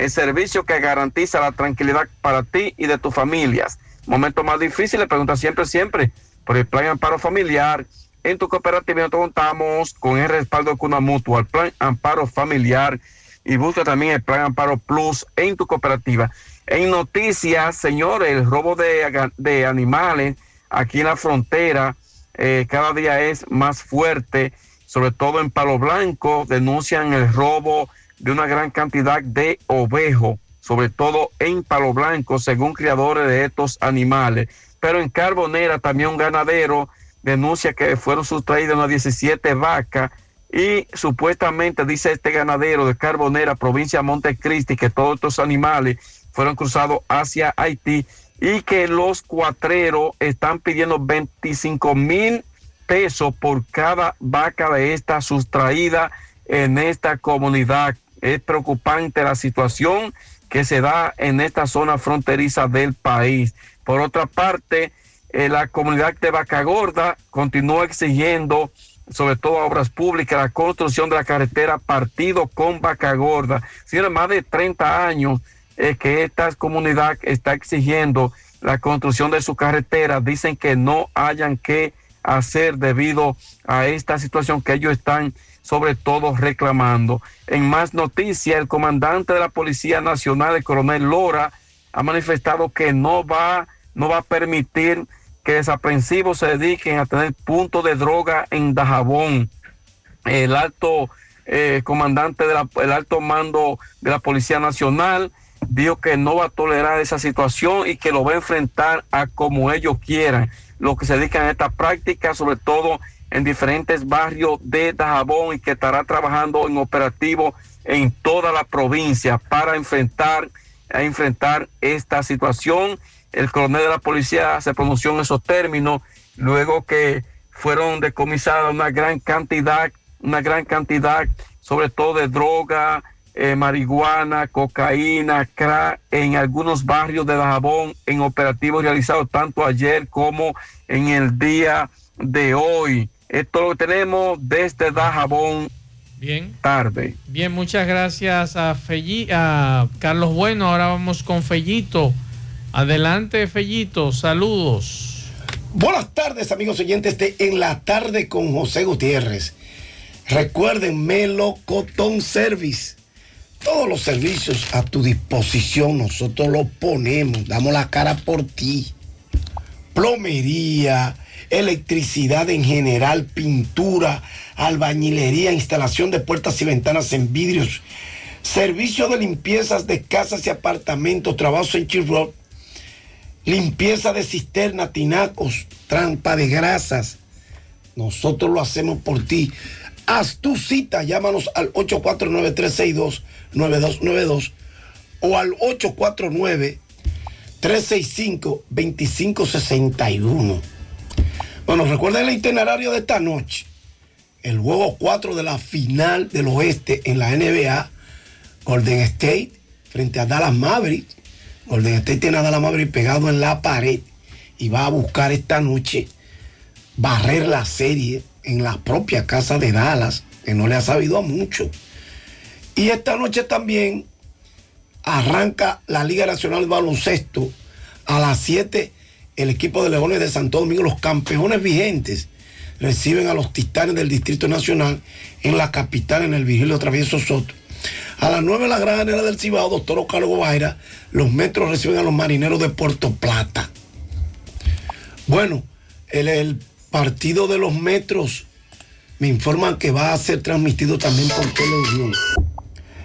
el servicio que garantiza la tranquilidad para ti y de tus familias. Momentos más difíciles, pregunta siempre, siempre por el Plan Amparo Familiar. En tu cooperativa nosotros contamos con el respaldo de Cuna Mutua, el Plan Amparo Familiar y busca también el Plan Amparo Plus en tu cooperativa. En noticias, señores, el robo de, de animales aquí en la frontera eh, cada día es más fuerte, sobre todo en Palo Blanco, denuncian el robo de una gran cantidad de ovejos, sobre todo en Palo Blanco, según criadores de estos animales. Pero en Carbonera también un ganadero denuncia que fueron sustraídas unas 17 vacas y supuestamente dice este ganadero de Carbonera, provincia de Montecristi, que todos estos animales fueron cruzados hacia Haití y que los cuatreros están pidiendo 25 mil pesos por cada vaca de esta sustraída en esta comunidad. Es preocupante la situación que se da en esta zona fronteriza del país. Por otra parte, eh, la comunidad de Vaca Gorda continúa exigiendo sobre todo obras públicas, la construcción de la carretera partido con Vaca Gorda. Tiene más de 30 años eh, que esta comunidad está exigiendo la construcción de su carretera. Dicen que no hayan que hacer debido a esta situación que ellos están sobre todo reclamando. En más noticias, el comandante de la Policía Nacional, el coronel Lora, ha manifestado que no va, no va a permitir que desaprensivos se dediquen a tener puntos de droga en Dajabón. El alto eh, comandante del alto mando de la Policía Nacional dijo que no va a tolerar esa situación y que lo va a enfrentar a como ellos quieran. Los que se dedican a esta práctica, sobre todo en diferentes barrios de Dajabón y que estará trabajando en operativo en toda la provincia para enfrentar, a enfrentar esta situación el coronel de la policía se pronunció en esos términos, luego que fueron decomisadas una gran cantidad, una gran cantidad, sobre todo de droga, eh, marihuana, cocaína, crack, en algunos barrios de Dajabón, en operativos realizados tanto ayer como en el día de hoy. Esto lo tenemos desde Dajabón. Bien. Tarde. Bien, muchas gracias a, Felli, a Carlos Bueno. Ahora vamos con Fellito. Adelante, Fellito, saludos. Buenas tardes, amigos oyentes de En la Tarde con José Gutiérrez. Recuerden, Melo Cotton Service. Todos los servicios a tu disposición, nosotros los ponemos, damos la cara por ti. Plomería, electricidad en general, pintura, albañilería, instalación de puertas y ventanas en vidrios, servicio de limpiezas de casas y apartamentos, trabajos en Chirrut limpieza de cisterna, tinacos, trampa de grasas. Nosotros lo hacemos por ti. Haz tu cita, llámanos al 849-362-9292 o al 849-365-2561. Bueno, recuerden el itinerario de esta noche. El juego 4 de la final del oeste en la NBA, Golden State frente a Dallas Mavericks Golden State tiene a Dallas Mavericks pegado en la pared y va a buscar esta noche barrer la serie en la propia casa de Dallas, que no le ha sabido a mucho. Y esta noche también arranca la Liga Nacional de Baloncesto a las 7. El equipo de Leones de Santo Domingo, los campeones vigentes, reciben a los Titanes del Distrito Nacional en la capital, en el Vigilio Travieso Soto. A las 9 la gran del Cibao, doctor Oscar Guaira, los metros reciben a los marineros de Puerto Plata. Bueno, el, partido de los metros me informan que va a ser transmitido también por televisión.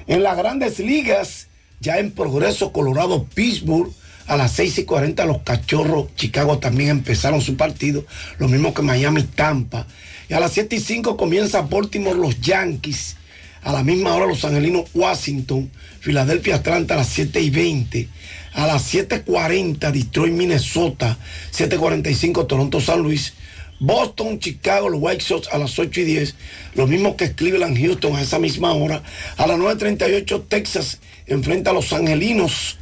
En las grandes ligas, Ya en progreso, Colorado, Pittsburgh. A las 6 y 40 los cachorros, Chicago también empezaron su partido. Lo mismo que Miami, Tampa. Y a las 7 y 5 comienza Baltimore, los Yankees. A la misma hora los angelinos, Washington. Filadelfia, Atlanta a las 7 y 20. A las 7.40 Detroit, Minnesota. 7.45 Toronto, San Luis. Boston, Chicago, los White Sox a las 8 y 10. Lo mismo que Cleveland, Houston a esa misma hora. A las 9.38 Texas enfrenta a los angelinos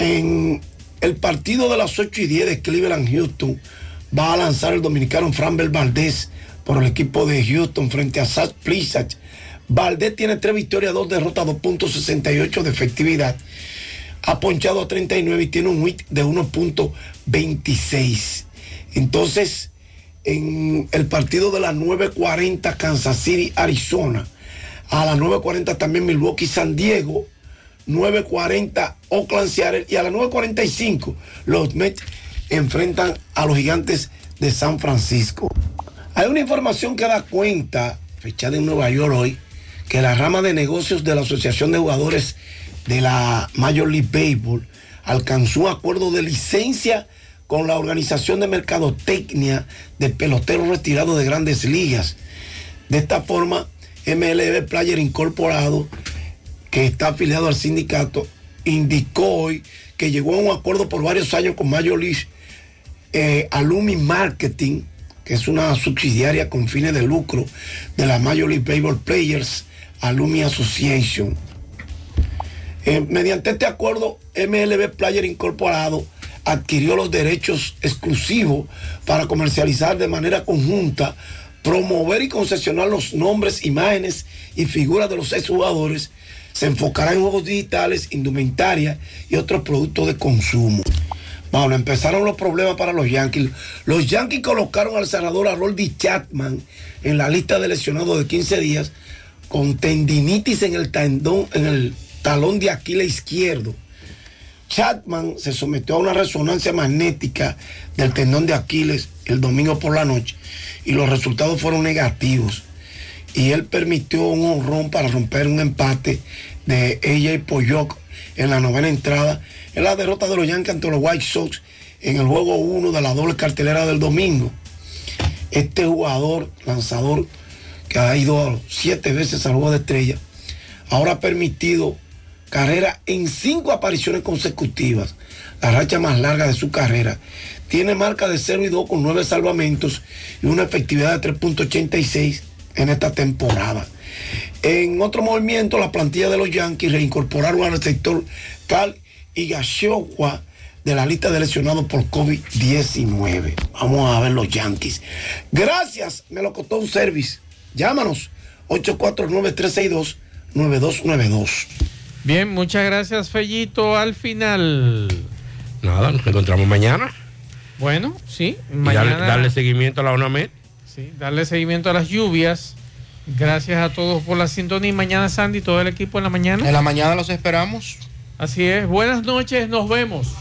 en el partido de las 8 y 10 de Cleveland Houston va a lanzar el dominicano Framber Valdés por el equipo de Houston frente a Zach Plisak. Valdés tiene tres victorias, dos derrotas, 2.68 de efectividad. Ha ponchado a 39 y tiene un WIT de 1.26. Entonces, en el partido de las 9.40 Kansas City, Arizona. A las 9.40 también Milwaukee, San Diego. 9.40 Oakland Seattle y a las 9.45 los Mets enfrentan a los gigantes de San Francisco. Hay una información que da cuenta, fechada en Nueva York hoy, que la rama de negocios de la Asociación de Jugadores de la Major League Baseball alcanzó un acuerdo de licencia con la Organización de Mercadotecnia de Peloteros Retirados de Grandes Ligas. De esta forma, MLB Player Incorporado que está afiliado al sindicato, indicó hoy que llegó a un acuerdo por varios años con League eh, Alumni Marketing, que es una subsidiaria con fines de lucro de la Major League Baseball Players Alumni Association. Eh, mediante este acuerdo, MLB Player Incorporado adquirió los derechos exclusivos para comercializar de manera conjunta, promover y concesionar los nombres, imágenes y figuras de los exjugadores se enfocará en juegos digitales, indumentaria y otros productos de consumo. Bueno, empezaron los problemas para los Yankees. Los Yankees colocaron al cerrador a Roldy Chapman en la lista de lesionados de 15 días con tendinitis en el tendón, en el talón de Aquiles izquierdo. Chapman se sometió a una resonancia magnética del tendón de Aquiles el domingo por la noche y los resultados fueron negativos y él permitió un honrón para romper un empate de AJ Poyok en la novena entrada en la derrota de los Yankees ante los White Sox en el juego 1 de la doble cartelera del domingo. Este jugador, lanzador, que ha ido siete veces al juego de estrella, ahora ha permitido carrera en cinco apariciones consecutivas, la racha más larga de su carrera. Tiene marca de 0 y 2 con 9 salvamentos y una efectividad de 3.86 en esta temporada. En otro movimiento, la plantilla de los Yankees reincorporaron al receptor Cal Higashioka de la lista de lesionados por COVID-19. Vamos a ver los Yankees. Gracias, me lo costó un service. Llámanos 849-362-9292. Bien, muchas gracias, Fellito. Al final. Nada, nos encontramos mañana. Bueno, sí. Mañana... Darle, darle, seguimiento a la UNAMED. Sí, darle seguimiento a las lluvias. Gracias a todos por la sintonía. Mañana, Sandy, todo el equipo en la mañana. En la mañana los esperamos. Así es. Buenas noches, nos vemos.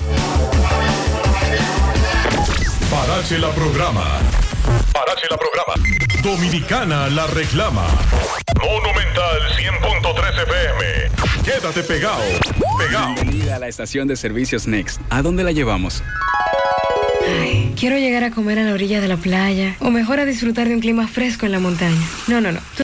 Parache la programa. Parache la programa. Dominicana la reclama. Monumental 100.13 FM. Quédate pegado. Pegado. Bienvenida a la estación de servicios Next. ¿A dónde la llevamos? Quiero llegar a comer a la orilla de la playa o mejor a disfrutar de un clima fresco en la montaña. No, no, no.